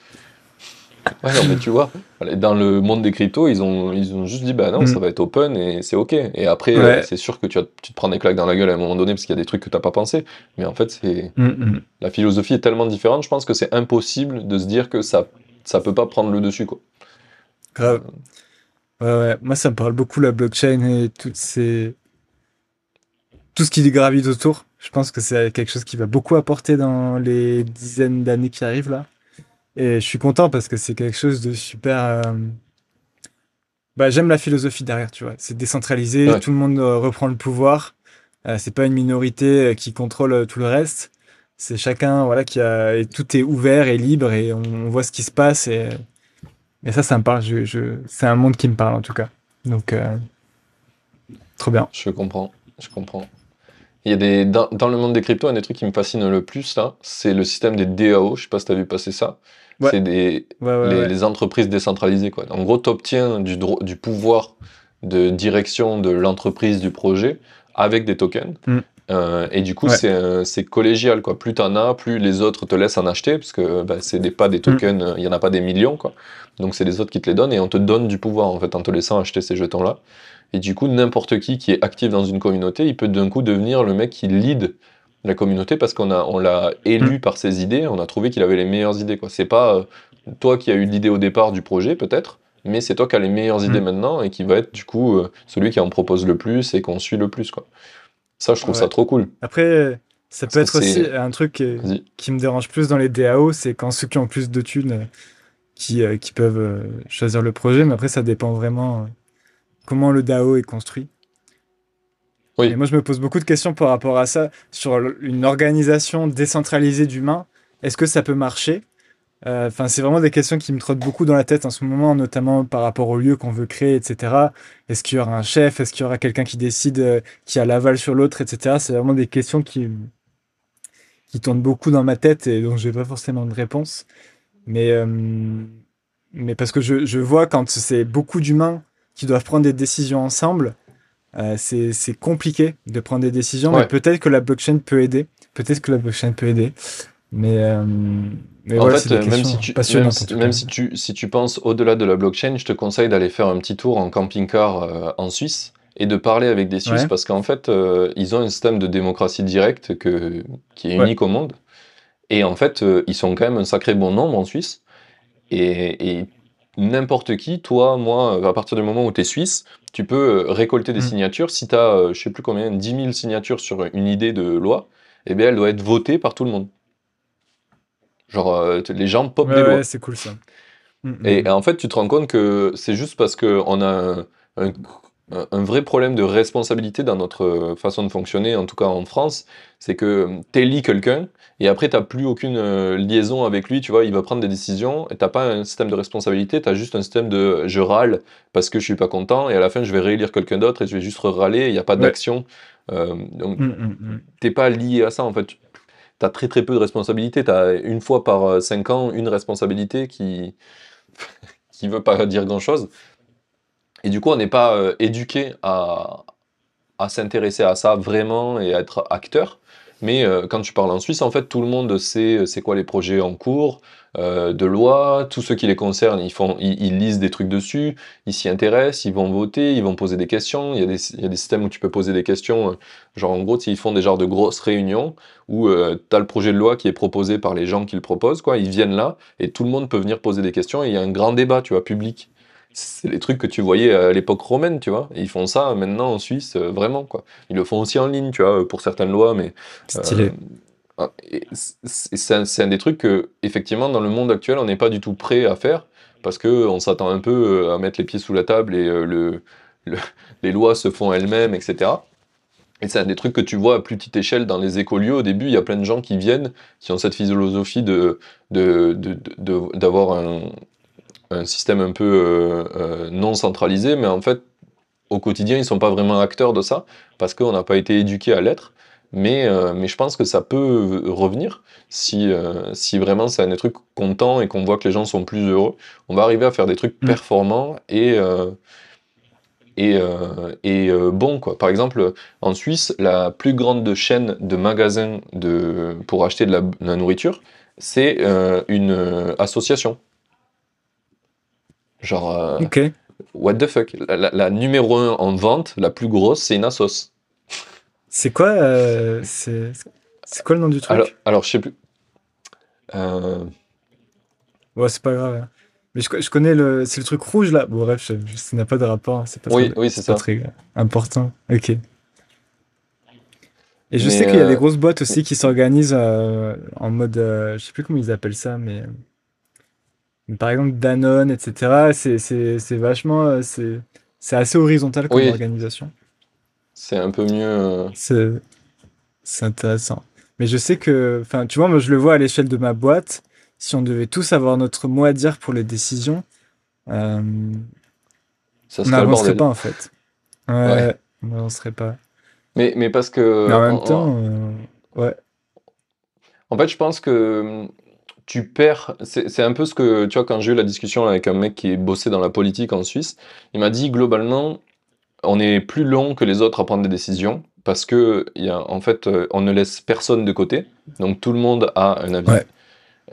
Ouais, non, mais tu vois, dans le monde des cryptos, ils ont, ils ont juste dit, bah non, ça mm. va être open et c'est ok. Et après, c'est sûr que tu, tu te prends des claques dans la gueule à un moment donné parce qu'il y a des trucs que tu n'as pas pensé. Mais en fait, c'est mm, mm. la philosophie est tellement différente, je pense que c'est impossible de se dire que ça ça peut pas prendre le dessus. Quoi. Grave. Ouais, ouais. Moi, ça me parle beaucoup la blockchain et toutes ces... tout ce qui gravite autour. Je pense que c'est quelque chose qui va beaucoup apporter dans les dizaines d'années qui arrivent là. Et je suis content parce que c'est quelque chose de super. Euh, bah, j'aime la philosophie derrière, tu vois. C'est décentralisé, tout le monde euh, reprend le pouvoir. Euh, c'est pas une minorité qui contrôle tout le reste. C'est chacun, voilà, qui a. Et tout est ouvert et libre et on, voit ce qui se passe. Et, et ça, ça me parle. Je, je... C'est un monde qui me parle en tout cas. Donc, trop bien. Je comprends. Je comprends. Il y a des, dans, le monde des cryptos, un des trucs qui me fascine le plus, là, c'est le système des DAO. Je sais pas si tu as vu passer ça. C'est des, les, entreprises décentralisées. Quoi. En gros, tu obtiens du, du pouvoir de direction de l'entreprise, du projet, avec des tokens. Mm. Euh, et du coup, c'est collégial. Quoi. Plus tu en as, plus les autres te laissent en acheter, parce que bah, c'est pas des mm. tokens, il y en a pas des millions. Quoi. Donc, c'est les autres qui te les donnent, et on te donne du pouvoir, en fait, en te laissant acheter ces jetons-là. Et du coup, n'importe qui qui est actif dans une communauté, il peut d'un coup devenir le mec qui lead la communauté parce qu'on a, on l'a élu mm. par ses idées, on a trouvé qu'il avait les meilleures idées. Quoi. C'est pas euh, toi qui as eu l'idée au départ du projet, peut-être, mais c'est toi qui as les meilleures idées mm. maintenant et qui va être du coup euh, celui qui en propose le plus et qu'on suit le plus. Quoi. Ça, je trouve ça trop cool. Après, Ça peut être aussi un truc qui, me dérange plus dans les DAO, c'est quand ceux qui ont plus de thunes qui, qui peuvent choisir le projet, mais après ça dépend vraiment comment le DAO est construit. Oui. Et moi, je me pose beaucoup de questions par rapport à ça, sur une organisation décentralisée d'humains. Est-ce que ça peut marcher? Euh, Enfin, c'est vraiment des questions qui me trottent beaucoup dans la tête en ce moment, notamment par rapport au lieu qu'on veut créer, etc. Est-ce qu'il y aura un chef? Est-ce qu'il y aura quelqu'un qui décide, euh, qui a l'aval sur l'autre, etc. C'est vraiment des questions qui qui tournent beaucoup dans ma tête et dont je n'ai pas forcément de réponse. Mais euh, mais parce que je, je vois quand c'est beaucoup d'humains qui doivent prendre des décisions ensemble, euh, c'est compliqué de prendre des décisions, mais peut-être que la blockchain peut aider. Peut-être que la blockchain peut aider. Mais, euh, en fait, même, si tu, même, si, tu, si tu penses au-delà de la blockchain, je te conseille d'aller faire un petit tour en camping-car euh, en Suisse et de parler avec des Suisses parce qu'en fait, ils ont un système de démocratie directe que, qui est unique au monde. Et en fait, ils sont quand même un sacré bon nombre en Suisse. Et, et n'importe qui, toi, moi, à partir du moment où tu es suisse, tu peux euh, récolter des mm. signatures. Si tu as, euh, je sais plus combien, 10 000 signatures sur une idée de loi, eh bien, elle doit être votée par tout le monde. Genre, euh, les gens pop des lois. Ouais, c'est cool ça. Mm, mm, et, en fait, tu te rends compte que c'est juste parce qu'on a un, un vrai problème de responsabilité dans notre façon de fonctionner, en tout cas en France, c'est que tu élis quelqu'un et après tu n'as plus aucune euh, liaison avec lui, tu vois, il va prendre des décisions et t'as pas un système de responsabilité, tu as juste un système de je râle parce que je suis pas content et à la fin je vais réélire quelqu'un d'autre et je vais juste râler, il n'y a pas d'action. Euh, donc mmh, mmh, t'es pas lié à ça en fait. Tu as très très peu de responsabilité, tu as une fois par 5 euh, ans une responsabilité qui qui veut pas dire grand chose. Et du coup, on n'est pas euh, éduqué à, s'intéresser à ça vraiment et à être acteur. Mais euh, quand tu parles en Suisse, en fait, tout le monde sait euh, c'est quoi les projets en cours, de loi, tous ceux qui les concernent, ils, font, ils, lisent des trucs dessus, ils s'y intéressent, ils vont voter, ils vont poser des questions. Il y, a des, il y a des systèmes où tu peux poser des questions, genre en gros, ils font des genres de grosses réunions où tu as le projet de loi qui est proposé par les gens qui le proposent, quoi. Ils viennent là et tout le monde peut venir poser des questions et il y a un grand débat, tu vois, public c'est les trucs que tu voyais à l'époque romaine, tu vois. ils font ça maintenant en Suisse, euh, vraiment, quoi. Ils le font aussi en ligne, tu vois, pour certaines lois, mais. Stylé. Euh, c'est un, des trucs que, effectivement, dans le monde actuel, on n'est pas du tout prêt à faire, parce qu'on s'attend un peu euh, à mettre les pieds sous la table et le, les lois se font elles-mêmes, etc. Et c'est un des trucs que tu vois à plus petite échelle dans les écolieux. Au début, il y a plein de gens qui viennent, qui ont cette philosophie de, d'avoir un, un système un peu euh, euh, non centralisé, mais en fait, au quotidien, ils sont pas vraiment acteurs de ça, parce qu'on n'a pas été éduqué à l'être. Mais, euh, mais je pense que ça peut revenir si, si vraiment c'est un truc content et qu'on voit que les gens sont plus heureux. On va arriver à faire des trucs mm. performants et, et, et bons. Quoi. Par exemple, en Suisse, la plus grande chaîne de magasins de, pour acheter de la, de la nourriture, c'est une association. Genre, euh, what the fuck? La, numéro 1 en vente, la plus grosse, c'est une Asos. C'est quoi, euh, c'est quoi le nom du truc? Alors, je sais plus. Euh... Ouais, c'est pas grave. Hein. Mais je, je, connais le. C'est le truc rouge là. Bon, bref, ça n'a pas de rapport. Hein, pas oui, oui, c'est ça. très important. Ok. Et je sais qu'il y a des grosses boîtes aussi qui s'organisent en mode. je sais plus comment ils appellent ça, mais par exemple, Danone, etc., c'est vachement. Euh, c'est assez horizontal comme organisation. C'est un peu mieux. Euh, c'est intéressant. Mais je sais que. Enfin, tu vois, moi, je le vois à l'échelle de ma boîte. Si on devait tous avoir notre mot à dire pour les décisions, euh, ça on n'avancerait pas, en fait. Ouais, on n'avancerait pas. Mais, mais parce que. Mais en même temps, ouais. En fait, je pense que tu perds. C'est un peu ce que, tu vois, quand j'ai eu la discussion avec un mec qui est bossé dans la politique en Suisse, il m'a dit globalement, on est plus long que les autres à prendre des décisions parce que, y a, en fait, euh, on ne laisse personne de côté. Donc tout le monde a un avis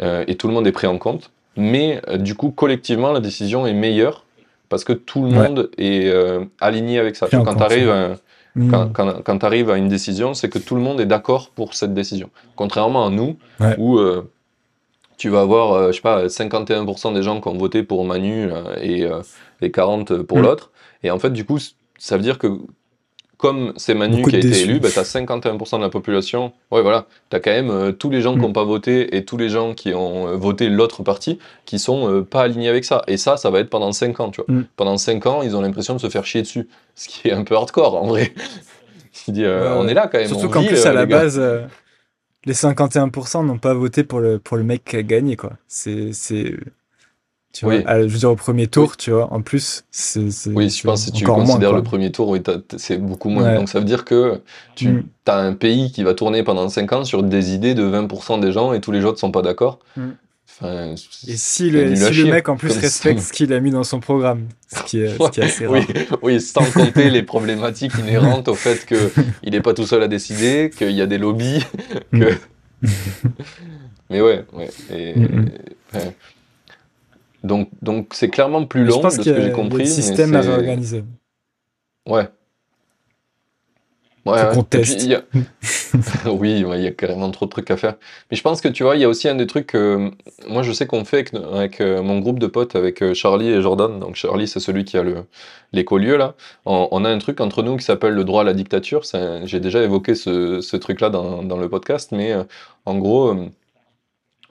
euh, et tout le monde est pris en compte. Mais euh, du coup, collectivement, la décision est meilleure parce que tout le monde est aligné avec ça. quand tu arrives à, hmm. quand, arrives à une décision, c'est que tout le monde est d'accord pour cette décision. Contrairement à nous, où tu vas avoir, euh, je sais pas, 51% des gens qui ont voté pour Manu et, 40% euh, pour mm. l'autre. Et en fait, du coup, ça veut dire que comme c'est Manu qui a été élu, bah, tu as 51% de la population. Ouais, voilà. Tu as quand même euh, tous les gens qui n'ont mm. pas voté et tous les gens qui ont euh, voté l'autre parti qui sont euh, pas alignés avec ça. Et ça, ça va être pendant 5 ans, tu vois. Mm. Pendant 5 ans, ils ont l'impression de se faire chier dessus. Ce qui est un peu hardcore, en vrai. on est là quand même. Surtout qu'en plus, à la base, les 51% n'ont pas voté pour le, pour le mec qui a gagné, quoi. C'est tu vois, je veux dire, au premier tour, tu vois, en plus, c'est. Oui, je pense que si tu considères le premier tour, oui, c'est beaucoup moins. Donc ça veut dire que tu mm. as un pays qui va tourner pendant 5 ans sur des idées de 20% des gens et tous les autres ne sont pas d'accord. Mm. Enfin, et si le, si le mec en plus respecte ce qu'il a mis dans son programme, ce qui est, ce qui est assez rare. Oui, oui, sans compter les problématiques inhérentes au fait qu'il n'est pas tout seul à décider, qu'il y a des lobbies. Que... Mm. Mais ouais, ouais. Et, donc, donc c'est clairement plus long de ce que j'ai compris. Le système à réorganiser. Ouais. Ouais, ouais. oui, il y a carrément trop de trucs à faire. Mais je pense que tu vois, il y a aussi un des trucs que moi je sais qu'on fait avec, euh, mon groupe de potes, avec euh, Charlie et Jordan. Donc Charlie, c'est celui qui a l'écolieu là. On, a un truc entre nous qui s'appelle le droit à la dictature. J'ai déjà évoqué ce, truc-là dans, dans, le podcast, mais euh, en gros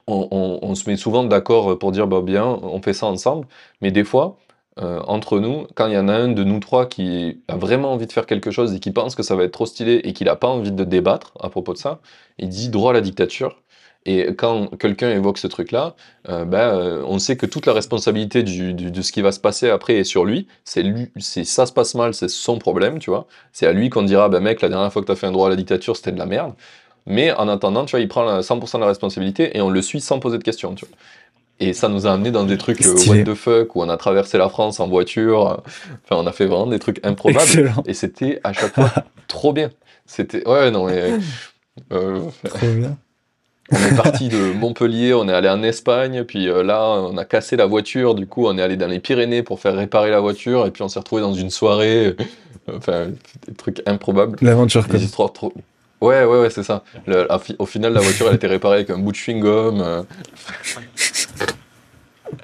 on, se met souvent d'accord pour dire bah, bien, on fait ça ensemble, mais des fois, euh, entre nous, quand il y en a un de nous trois qui a vraiment envie de faire quelque chose et qui pense que ça va être trop stylé et qu'il n'a pas envie de débattre à propos de ça, il dit droit à la dictature. Et quand quelqu'un évoque ce truc-là, euh, ben, euh, on sait que toute la responsabilité de ce qui va se passer après est sur lui. C'est lui, ça se passe mal, c'est son problème, tu vois. C'est à lui qu'on dira, ben mec, la dernière fois que tu as fait un droit à la dictature, c'était de la merde. Mais en attendant, tu vois, il prend 100% de la responsabilité et on le suit sans poser de questions, tu vois. Et ça nous a amené dans des trucs euh, what the fuck, où on a traversé la France en voiture. Enfin, on a fait vraiment des trucs improbables. Et c'était à chaque fois trop bien. C'était. Ouais, non, mais. Euh, trop bien. On est parti de Montpellier, on est allé en Espagne, puis euh, là, on a cassé la voiture, du coup, on est allé dans les Pyrénées pour faire réparer la voiture, et puis on s'est retrouvé dans une soirée. enfin, des trucs improbables. L'aventure, Des histoires trop. Ouais, ouais, ouais, c'est ça. au final, la voiture, elle a été réparée avec un bout de chewing-gum. Euh.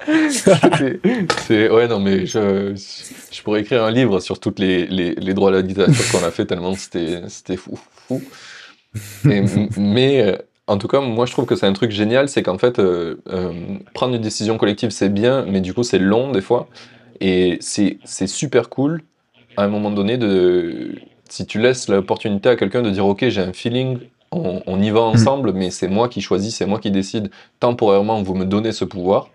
c'est, ouais, non, mais je, je, pourrais écrire un livre sur toutes les, les, les droits à la dictature qu'on a fait tellement c'était, c'était fou. fou. mais euh, en tout cas, moi, je trouve que c'est un truc génial, c'est qu'en fait, euh, prendre une décision collective, c'est bien, mais du coup, c'est long des fois. Et c'est, c'est super cool, à un moment donné, de si tu laisses l'opportunité à quelqu'un de dire ok j'ai un feeling, on, y va mm. ensemble, mais c'est moi qui choisis, c'est moi qui décide temporairement, vous me donnez ce pouvoir,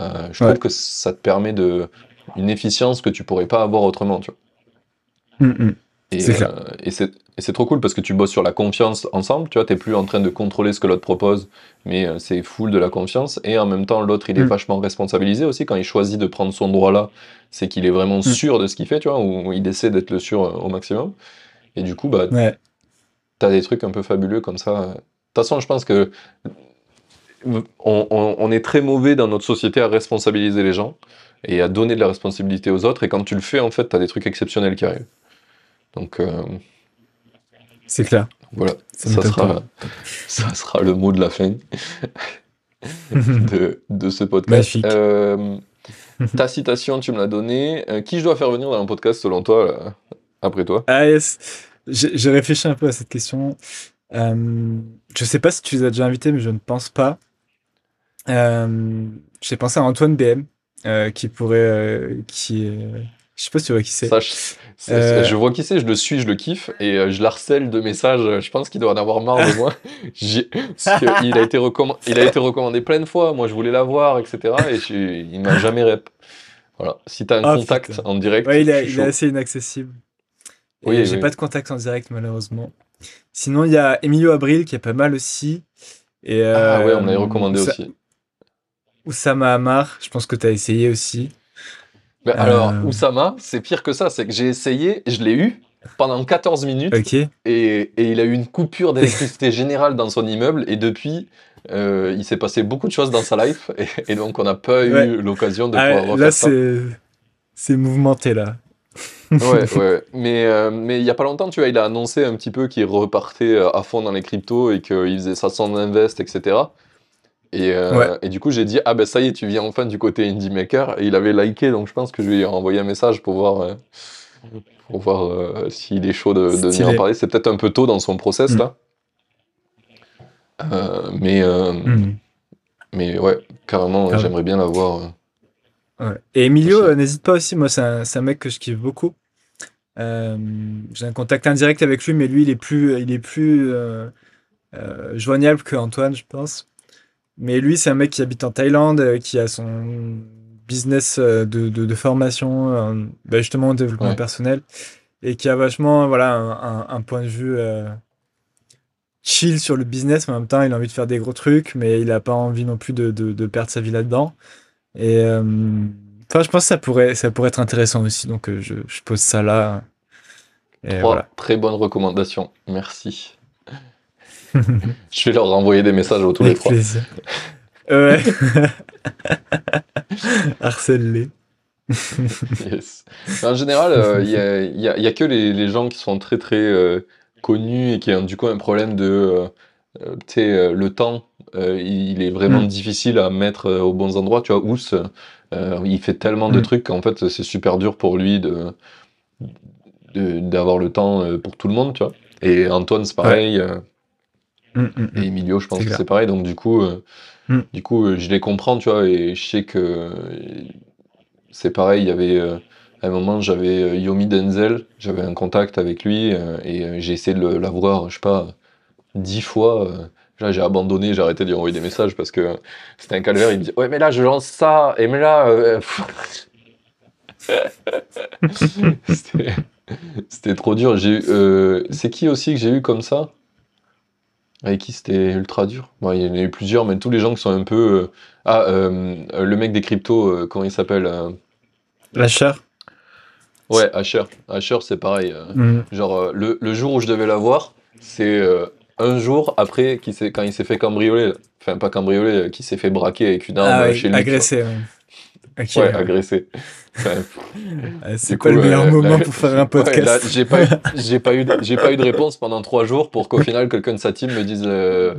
euh, je trouve que ça te permet de une efficience que tu pourrais pas avoir autrement. Tu vois. Mm, mm. Euh, et, c'est trop cool parce que tu bosses sur la confiance ensemble, tu vois, t'es plus en train de contrôler ce que l'autre propose, mais euh, c'est full de la confiance, et en même temps l'autre il est vachement responsabilisé aussi quand il choisit de prendre son droit là, c'est qu'il est vraiment sûr de ce qu'il fait, tu vois, ou il essaie d'être le sûr au maximum, et du coup, bah, t'as des trucs un peu fabuleux comme ça. De toute façon, je pense que on, est très mauvais dans notre société à responsabiliser les gens et à donner de la responsabilité aux autres. Et quand tu le fais, en fait, tu as des trucs exceptionnels qui arrivent. Donc. Euh, c'est clair. Voilà, ça, sera, ça sera le mot de la fin de, de, ce podcast. Euh, ta citation, tu me l'as donnée. Euh, qui je dois faire venir dans un podcast selon toi, après toi? Ah yes, j'ai réfléchi un peu à cette question. Euh, je sais pas si tu les as déjà invités, mais je ne pense pas. Euh, j'ai pensé à Antoine BM, euh, qui pourrait. Euh, qui, je sais pas si tu vois qui c'est. je vois qui c'est, je le suis, je le kiffe, et je l'harcèle de messages. Je pense qu'il doit en avoir marre de moi. il, a été il a été recommandé plein de fois. Moi, je voulais l'avoir, etc. Et il m'a jamais rep. Voilà. Si tu as un ah, contact en direct. Ouais, il, est assez inaccessible. Oui, j'ai pas de contact en direct, malheureusement. Sinon, il y a Emilio Abril qui est pas mal aussi. Et, ah ouais, on m'avait recommandé aussi. Oussama Hamar, je pense que tu as essayé aussi. Mais alors, euh, Oussama, c'est pire que ça. C'est que j'ai essayé, je l'ai eu pendant 14 minutes. Et, et, il a eu une coupure d'électricité générale dans son immeuble. Et depuis, euh, il s'est passé beaucoup de choses dans sa life. Et, donc, on n'a pas eu l'occasion de ah, pouvoir refaire là, ça. Là, c'est mouvementé, là. ouais, ouais. Mais euh, mais il y a pas longtemps, tu vois, il a annoncé un petit peu qu'il repartait à fond dans les cryptos et qu'il faisait ça sans invest, etc. Euh, et, du coup, j'ai dit, ah ben ça y est, tu viens enfin du côté Indie Maker. Et il avait liké, donc je pense que je lui ai envoyé un message pour voir, euh, pour voir s'il est chaud de, de venir en parler. C'est peut-être un peu tôt dans son process mm. là. mais, mm. mais ouais, carrément, j'aimerais bien l'avoir. Et Emilio, n'hésite pas aussi, moi c'est un, un, mec que je kiffe beaucoup. J'ai un contact indirect avec lui, mais lui il est plus, il est plus joignable que Antoine, je pense. Mais lui, c'est un mec qui habite en Thaïlande, euh, qui a son business euh, de, de, formation, euh, bah, justement au développement personnel, et qui a vachement voilà, un, un, point de vue chill sur le business, mais en même temps, il a envie de faire des gros trucs, mais il n'a pas envie non plus de, de, perdre sa vie là-dedans. Et enfin, je pense que ça pourrait, ça pourrait être intéressant aussi, donc je, je pose ça là. Et voilà. très bonnes recommandations, merci. Je vais leur renvoyer des messages aux tous les trois. Ouais. Harcèle-les. En général, il euh, n'y a, y a, que les, les, gens qui sont très très euh, connus et qui ont du coup un problème de. Euh, tu sais, le temps, il est vraiment mm. difficile à mettre aux bons endroits. Tu vois, Ous, il fait tellement de mm. trucs qu'en fait, c'est super dur pour lui de d'avoir le temps pour tout le monde, tu vois. Et Antoine, c'est pareil. Mm, mm. Et Emilio, je pense que c'est pareil. Donc, du coup, euh, du coup euh, je les comprends, tu vois, et je sais que c'est pareil. Il y avait. Euh, à un moment, j'avais Yomi Denzel, j'avais un contact avec lui, et j'ai essayé de l'avoir, je sais pas, dix fois. Là, j'ai abandonné, j'ai arrêté de lui envoyer des messages parce que c'était un calvaire. Il me dit Ouais, mais là, je lance ça, et mais là. c'était trop dur. J'ai c'est qui aussi que j'ai eu comme ça? Avec qui c'était ultra dur Il y en a eu plusieurs, mais tous les gens qui sont un peu. Euh, ah, euh, le mec des cryptos, euh, comment il s'appelle Asher Ouais, Asher. Asher, c'est pareil. Mhm. Genre, le, le, jour où je devais l'avoir, c'est un jour après quand il s'est fait cambrioler. Enfin, pas cambrioler, qui s'est fait braquer avec une arme ah chez lui. Agressé, ouais, agressé. c'est quoi le meilleur moment pour faire un podcast J'ai pas, eu, pas, eu de, pas eu de réponse pendant trois jours pour qu'au final quelqu'un de sa team me dise. Euh,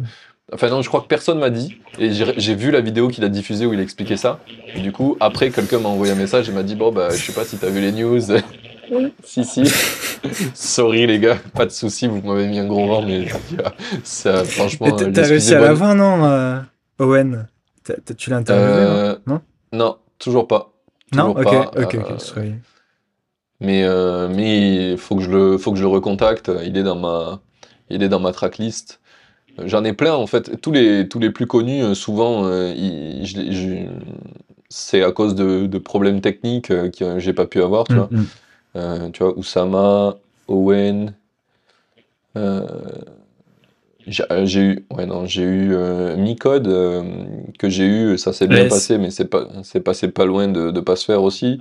enfin non, je crois que personne m'a dit. Et j'ai vu la vidéo qu'il a diffusée où il expliquait ça. Et du coup, après, quelqu'un m'a envoyé un message et m'a dit bon bah je sais pas si t'as vu les news. si si. Sorry les gars, pas de souci, vous m'avez mis un gros vent, mais ça franchement. T'as réussi à l'avoir non, euh, Owen? Tu l'as interviewé euh, non? Non, toujours pas. Non, ok, ok, euh, Mais euh, mais il faut que je le faut que je le recontacte. Il est dans ma il est dans ma tracklist. J'en ai plein en fait. Tous les tous les plus connus, euh, souvent, c'est à cause de, de, problèmes techniques que j'ai pas pu avoir. Tu mm, vois, mm. tu vois, Oussama, Owen. J'ai eu, ouais, non, j'ai eu euh, Micode que j'ai eu, ça s'est bien passé, mais c'est pas, c'est passé pas loin de, de pas se faire aussi.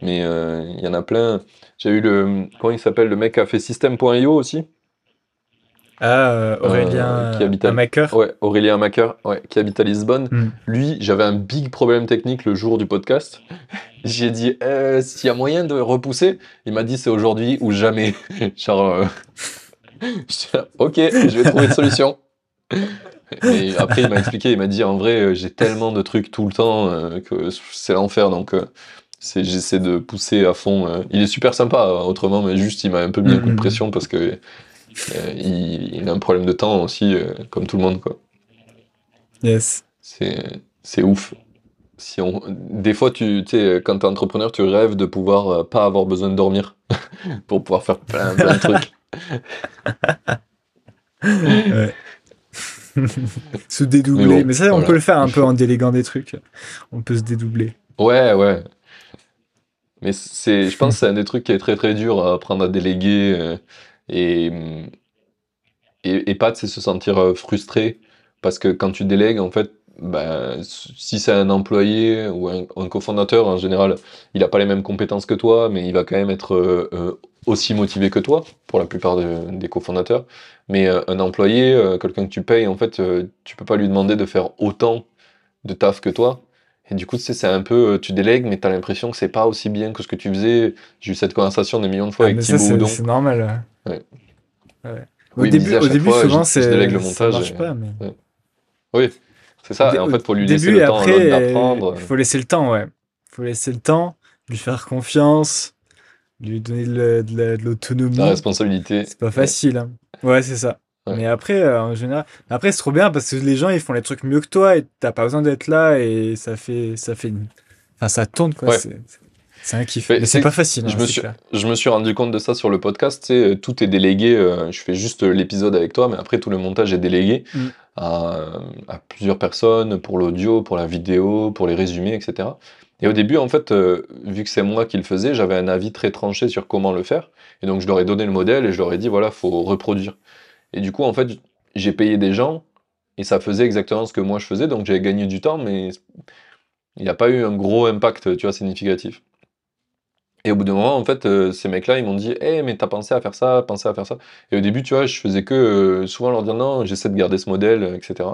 Mais il y en a plein. J'ai eu le, comment il s'appelle, le mec qui a fait System.io aussi. Ah, Aurélien qui habite à, Maker. Ouais, Aurélien Maker, ouais, qui habite à Lisbonne. Hmm. Lui, j'avais un big problème technique le jour du podcast. J'ai dit, euh, s'il y a moyen de repousser, il m'a dit c'est aujourd'hui ou jamais. Genre, ok, je vais trouver une solution. Et après, il m'a expliqué, il m'a dit en vrai, euh, j'ai tellement de trucs tout le temps euh, que c'est l'enfer. Donc, euh, j'essaie de pousser à fond. Il est super sympa, autrement, mais juste, il m'a un peu mis un coup de mm-hmm. pression parce que il, a un problème de temps aussi, comme tout le monde, quoi. Yes. C'est ouf. Si on, des fois, tu sais, quand t'es entrepreneur, tu rêves de pouvoir pas avoir besoin de dormir pour pouvoir faire plein, plein de trucs. se dédoubler. Mais, ça, on peut le faire un peu en déléguant des trucs. On peut se dédoubler. Ouais, ouais. Mais c'est, je pense que c'est un des trucs qui est très très dur à apprendre à déléguer euh, et, et, et, pas de se sentir euh, frustré parce que quand tu délègues, en fait, ben, si c'est un employé ou un, cofondateur, en général, il n'a pas les mêmes compétences que toi, mais il va quand même être euh, aussi motivé que toi, pour la plupart des cofondateurs. Mais euh, un employé, euh, quelqu'un que tu payes, en fait, euh, tu peux pas lui demander de faire autant de taf que toi. Et du coup, c'est un peu, tu délègues, mais tu as l'impression que c'est pas aussi bien que ce que tu faisais. J'ai eu cette conversation des millions de fois ah, avec Thibaut Houdon. C'est normal. Ouais. Au début, au début souvent, c'est. le montage. Ça marche pas, mais... Oui, c'est ça. Et en fait, faut lui laisser le temps d'apprendre. Il faut laisser le temps, ouais. Il faut laisser le temps, lui faire confiance lui donner de l'autonomie. La responsabilité. C'est pas facile. Hein. Ouais, c'est ça. Mais après, euh, en général, après c'est trop bien parce que les gens ils font les trucs mieux que toi et t'as pas besoin d'être là et ça fait, ça fait, enfin ça tourne quoi. C'est un kiff. Mais, c'est pas facile. Je, hein, me suis, je me suis rendu compte de ça sur le podcast. Tu tout est délégué. Euh, je fais juste l'épisode avec toi, mais après tout le montage est délégué mm. à, à, plusieurs personnes pour l'audio, pour la vidéo, pour les résumés, etc. Et au début, en fait, euh, vu que c'est moi qui le faisais, j'avais un avis très tranché sur comment le faire. Et donc, je leur ai donné le modèle et je leur ai dit, voilà, faut reproduire. Et du coup, en fait, j'ai payé des gens et ça faisait exactement ce que moi je faisais. Donc, j'ai gagné du temps, mais il n'y a pas eu un gros impact, tu vois, significatif. Et au bout d'un moment, en fait, euh, ces mecs-là, ils m'ont dit, hé, hey, mais t'as pensé à faire ça, pensé à faire ça. Et au début, tu vois, je faisais que euh, souvent leur dire, non, j'essaie de garder ce modèle, etc.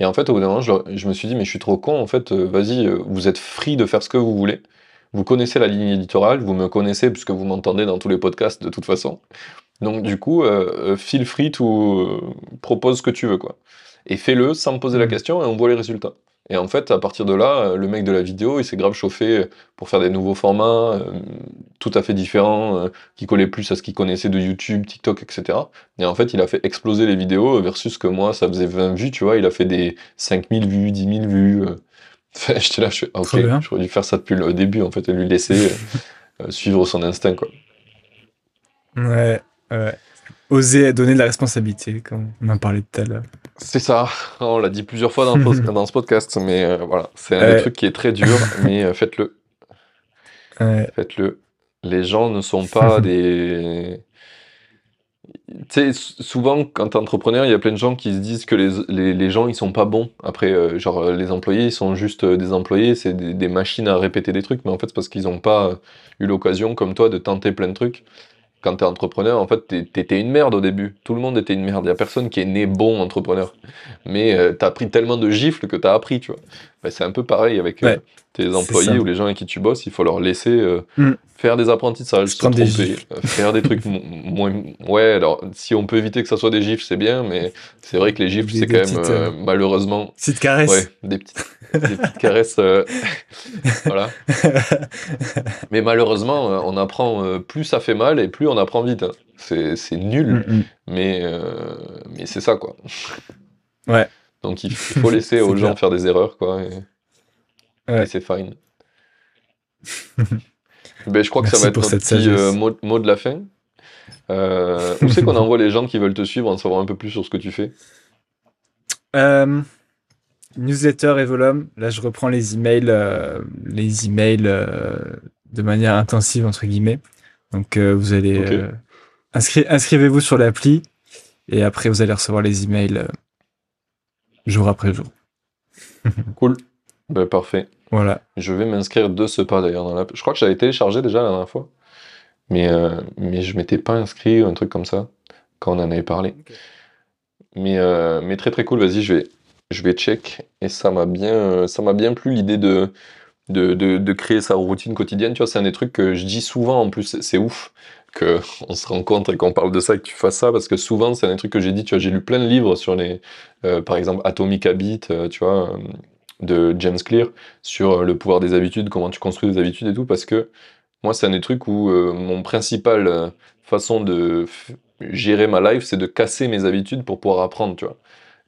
Et en fait, au bout d'un moment, je, me suis dit, mais je suis trop con, en fait, euh, vas-y, euh, vous êtes free de faire ce que vous voulez. Vous connaissez la ligne éditoriale, vous me connaissez puisque vous m'entendez dans tous les podcasts de toute façon. Donc du coup, euh, feel free, to propose ce que tu veux, quoi. Et fais-le sans me poser la mmh. question et on voit les résultats. Et en fait, à partir de là, euh, le mec de la vidéo, il s'est grave chauffé pour faire des nouveaux formats euh, tout à fait différents, euh, qui collaient plus à ce qu'il connaissait de YouTube, TikTok, etc. Et en fait, il a fait exploser les vidéos versus que moi, ça faisait 20 vues, tu vois, il a fait des 5000 vues, 10 000 vues. J'étais là, je suis, ok, j'aurais dû faire ça depuis le début, en fait, et lui laisser suivre son instinct, quoi. Ouais, ouais oser donner de la responsabilité, comme on en parlait tout à l'heure. C'est ça, on l'a dit plusieurs fois dans, dans ce podcast, mais euh, voilà, c'est un truc qui est très dur, mais euh, faites-le. Faites-le. Les gens ne sont pas des. Tu sais, souvent, quand t'es entrepreneur, il y a plein de gens qui se disent que les, les, gens, ils sont pas bons. Après, euh, genre, les employés, ils sont juste des employés, c'est des, des, machines à répéter des trucs, mais en fait, c'est parce qu'ils n'ont pas eu l'occasion, comme toi, de tenter plein de trucs quand tu es entrepreneur, en fait, tu étais une merde au début. Tout le monde était une merde. Il n'y a personne qui est né bon entrepreneur. Mais euh, tu as pris tellement de gifles que tu as appris, tu vois. Ben, c'est un peu pareil avec euh, tes employés ou les gens avec qui tu bosses. Il faut leur laisser euh, mm. faire des apprentissages, se tromper, faire des trucs moins. Ouais, alors si on peut éviter que ça soit des gifles, c'est bien, mais c'est vrai que les gifles, c'est quand même malheureusement. Petites caresses. Ouais, des petites, des petites caresses. voilà. mais malheureusement, on apprend plus ça fait mal et plus on apprend vite. Hein. C'est nul, mm, mm. mais, mais c'est ça, quoi. Ouais. Donc il faut laisser aux gens faire des erreurs, quoi. Et, c'est fine. ben, je crois que ça va être notre petit euh, mot, de la fin. Euh, où c'est qu'on envoie les gens qui veulent te suivre, en savoir un peu plus sur ce que tu fais euh, Newsletter et Volum. Là, je reprends les emails, les emails de manière intensive entre guillemets. Donc, vous allez inscrivez-vous sur l'appli et après vous allez recevoir les emails jour après jour. cool. Ben, parfait. Voilà. Je vais m'inscrire de ce pas d'ailleurs dans l'app. Je crois que j'avais téléchargé déjà la dernière fois. Mais, euh, mais je m'étais pas inscrit ou un truc comme ça quand on en avait parlé. Mais, euh, mais très très cool, vas-y, je vais, je vais check. Et ça m'a bien, ça m'a bien plu l'idée de, de, de, de, créer sa routine quotidienne. Tu vois, c'est un des trucs que je dis souvent en plus, c'est ouf qu'on se rencontre et qu'on parle de ça que tu fasses ça, parce que souvent, c'est un truc que j'ai dit, tu vois, j'ai lu plein de livres sur les, euh, par exemple, Atomic Habit, euh, tu vois, euh, de James Clear, sur le pouvoir des habitudes, comment tu construis des habitudes et tout, parce que moi, c'est un des trucs où mon principal façon de gérer ma life, c'est de casser mes habitudes pour pouvoir apprendre, tu vois.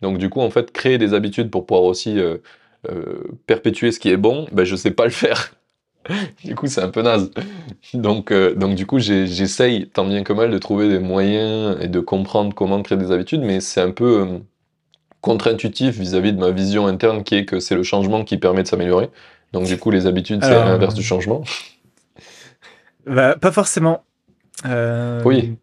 Donc, du coup, en fait, créer des habitudes pour pouvoir aussi perpétuer ce qui est bon, ben, je sais pas le faire du coup, c'est un peu naze. Donc, euh, donc du coup, j'essaye tant bien que mal de trouver des moyens et de comprendre comment créer des habitudes, mais c'est un peu euh, contre-intuitif vis-à-vis de ma vision interne qui est que c'est le changement qui permet de s'améliorer. Donc, du coup, les habitudes, c'est l'inverse du changement. Bah, pas forcément. Euh... Oui.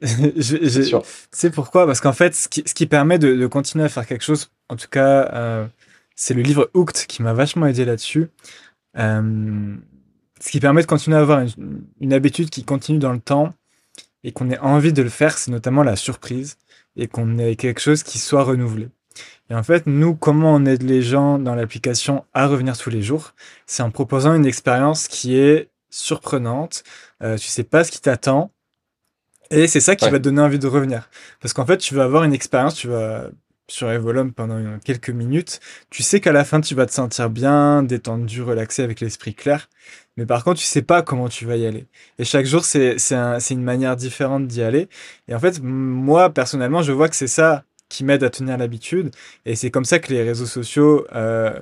C'est pourquoi? Parce qu'en fait, ce qui, ce qui permet de, de, continuer à faire quelque chose, en tout cas, euh, c'est le livre Hooked qui m'a vachement aidé là-dessus. Euh, ce qui permet de continuer à avoir une, habitude qui continue dans le temps et qu'on ait envie de le faire, c'est notamment la surprise et qu'on ait quelque chose qui soit renouvelé. Et en fait, nous, comment on aide les gens dans l'application à revenir tous les jours C'est en proposant une expérience qui est surprenante. Euh, tu sais pas ce qui t'attend. Et c'est ça qui va te donner envie de revenir. Parce qu'en fait, tu vas avoir une expérience, tu vas sur Evolum pendant quelques minutes, tu sais qu'à la fin, tu vas te sentir bien, détendu, relaxé, avec l'esprit clair. Mais par contre, tu sais pas comment tu vas y aller. Et chaque jour, c'est une manière différente d'y aller. Et en fait, moi, personnellement, je vois que c'est ça qui m'aide à tenir l'habitude. Et c'est comme ça que les réseaux sociaux euh,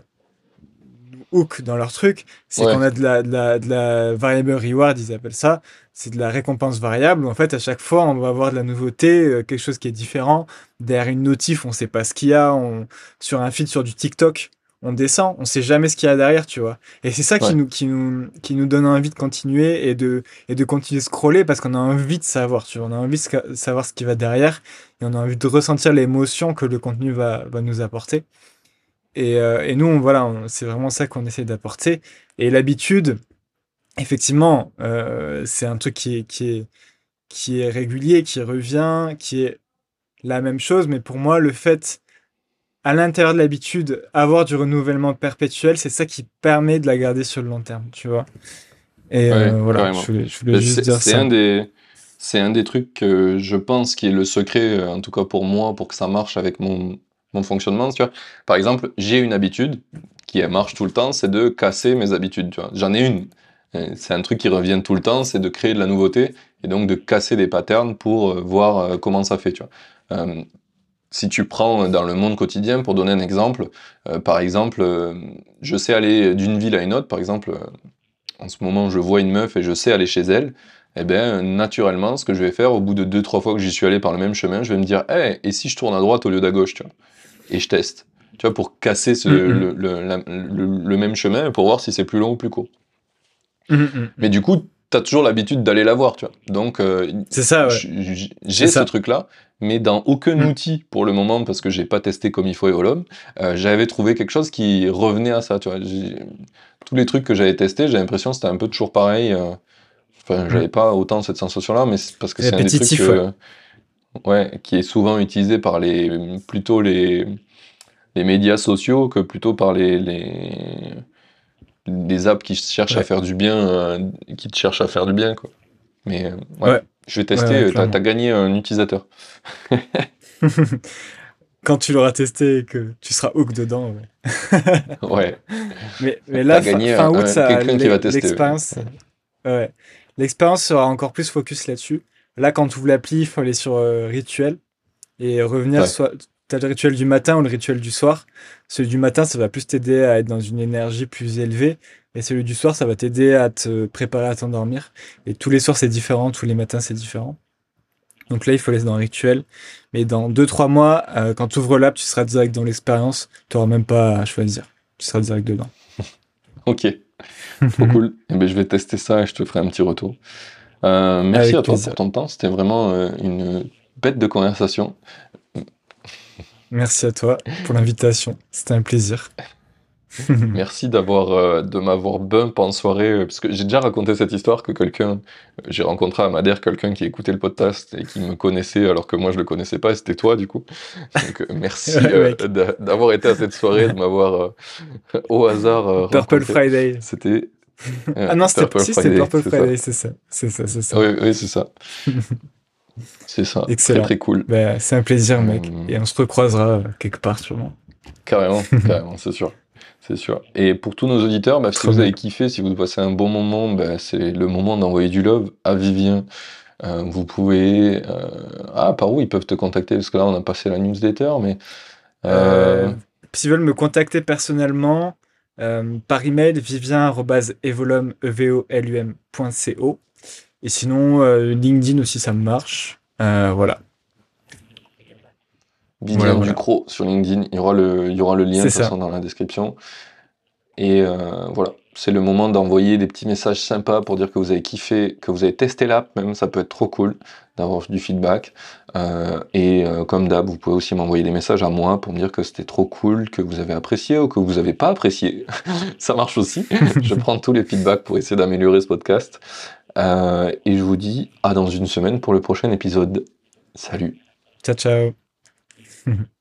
hook dans leur truc. C'est qu'on a de la, de, la, de la variable reward, ils appellent ça. C'est de la récompense variable. En fait, à chaque fois, on va avoir de la nouveauté, euh, quelque chose qui est différent. Derrière une notif, on sait pas ce qu'il y a. On... Sur un feed sur du TikTok, on descend, on sait jamais ce qu'il y a derrière, tu vois. Et c'est ça qui, nous, qui, nous, qui nous donne envie de continuer et de, et de continuer de scroller parce qu'on a envie de savoir, tu vois. On a envie de savoir ce qui va derrière et on a envie de ressentir l'émotion que le contenu va, va nous apporter. Et, euh, et nous, voilà, c'est vraiment ça qu'on essaie d'apporter. Et l'habitude, effectivement, euh, c'est un truc qui est, qui, est, qui est régulier, qui revient, qui est la même chose. Mais pour moi, le fait, à l'intérieur de l'habitude, avoir du renouvellement perpétuel, c'est ça qui permet de la garder sur le long terme, tu vois. Et euh, voilà, je voulais, je voulais juste dire ça. Un des, c'est un des trucs que je pense qui est le secret, en tout cas pour moi, pour que ça marche avec mon, mon fonctionnement, tu vois. Par exemple, j'ai une habitude qui marche tout le temps, c'est de casser mes habitudes, tu vois. J'en ai une. Euh, c'est un truc qui revient tout le temps, c'est de créer de la nouveauté et donc de casser des patterns pour euh, voir euh, comment ça fait, tu vois. si tu prends dans le monde quotidien, pour donner un exemple, par exemple, je sais aller d'une ville à une autre, par exemple, en ce moment, je vois une meuf et je sais aller chez elle, eh bien, naturellement, ce que je vais faire, au bout de deux, trois fois que j'y suis allé par le même chemin, je vais me dire, hey, et si je tourne à droite au lieu d'à gauche, tu vois et je teste. Tu vois, pour casser ce, mm-hmm. le, le, même chemin pour voir si c'est plus long ou plus court. Mm-hmm. Mais du coup, tu as toujours l'habitude d'aller la voir, tu vois. Donc, euh, c'est ça, j'ai ce truc-là, mais dans aucun mm. outil pour le moment, parce que j'ai pas testé comme il faut Evolum, euh, j'avais trouvé quelque chose qui revenait à ça, tu vois. Tous les trucs que j'avais testés, j'ai l'impression que c'était un peu toujours pareil. Euh, enfin, mm. j'avais pas autant cette sensation-là, mais parce que c'est un des trucs ouais, qui est souvent utilisé par les plutôt les, les médias sociaux que plutôt par les, les, les apps qui cherchent à faire du bien, euh, qui te cherchent à faire du bien. Quoi. Mais euh, ouais, je vais tester, tu as, gagné un utilisateur. Quand tu l'auras testé et que tu seras hook dedans. Ouais. mais, mais là, gagné fin, août, quelqu'un qui va tester. L'expérience, ouais. l'expérience sera encore plus focus là-dessus. Là, quand tu ouvres l'appli, il faut aller sur euh, rituel et revenir. Soit tu as le rituel du matin ou le rituel du soir. Celui du matin, ça va plus t'aider à être dans une énergie plus élevée. Et celui du soir, ça va t'aider à te préparer à t'endormir. Et tous les soirs, c'est différent. Tous les matins, c'est différent. Donc là, il faut laisser dans le rituel. Mais dans 2-3 mois, euh, quand tu ouvres l'app, tu seras direct dans l'expérience. Tu n'auras même pas à choisir. Tu seras direct dedans. ok. Trop cool. Eh ben, je vais tester ça et je te ferai un petit retour. Euh, merci à toi pour ton temps. C'était vraiment euh, une bête de conversation. Merci à toi pour l'invitation. C'était un plaisir. Merci d'avoir euh, de m'avoir bump en soirée parce que j'ai déjà raconté cette histoire que quelqu'un j'ai rencontré à Madère quelqu'un qui écoutait le podcast et qui me connaissait alors que moi je le connaissais pas et c'était toi du coup. Donc merci d'avoir été à cette soirée de m'avoir au hasard Purple Friday. C'était ah non, c'était Purple, Friday, c'est ça. C'est ça, c'est ça. Oui, oui c'est ça. c'est ça. Excellent. Très, très cool. Bah, c'est un plaisir, mec. Euh, Et on se recroisera quelque part, sûrement. Carrément, carrément, c'est sûr. C'est sûr. Et pour tous nos auditeurs, bah, si vous avez kiffé, si vous passez un bon moment, bah, c'est le moment d'envoyer du love à Vivien. Euh, vous pouvez. Euh, ah, par où ils peuvent te contacter? Parce que là, on a passé la newsletter, mais. S'ils veulent me contacter personnellement, euh, par email, vivien.evolum.co. Et sinon, euh, LinkedIn aussi, ça marche. Euh, voilà. Vivien Ducrot sur LinkedIn, il y aura le, il y aura le lien de dans la description. Et voilà, c'est le moment d'envoyer des petits messages sympas pour dire que vous avez kiffé, que vous avez testé l'app, même ça peut être trop cool d'avoir du feedback. Euh, et euh, comme d'hab, vous pouvez aussi m'envoyer des messages à moi pour me dire que c'était trop cool, que vous avez apprécié ou que vous n'avez pas apprécié. ça marche aussi. je prends tous les feedbacks pour essayer d'améliorer ce podcast. Euh, et je vous dis à dans une semaine pour le prochain épisode. Salut. Ciao, ciao.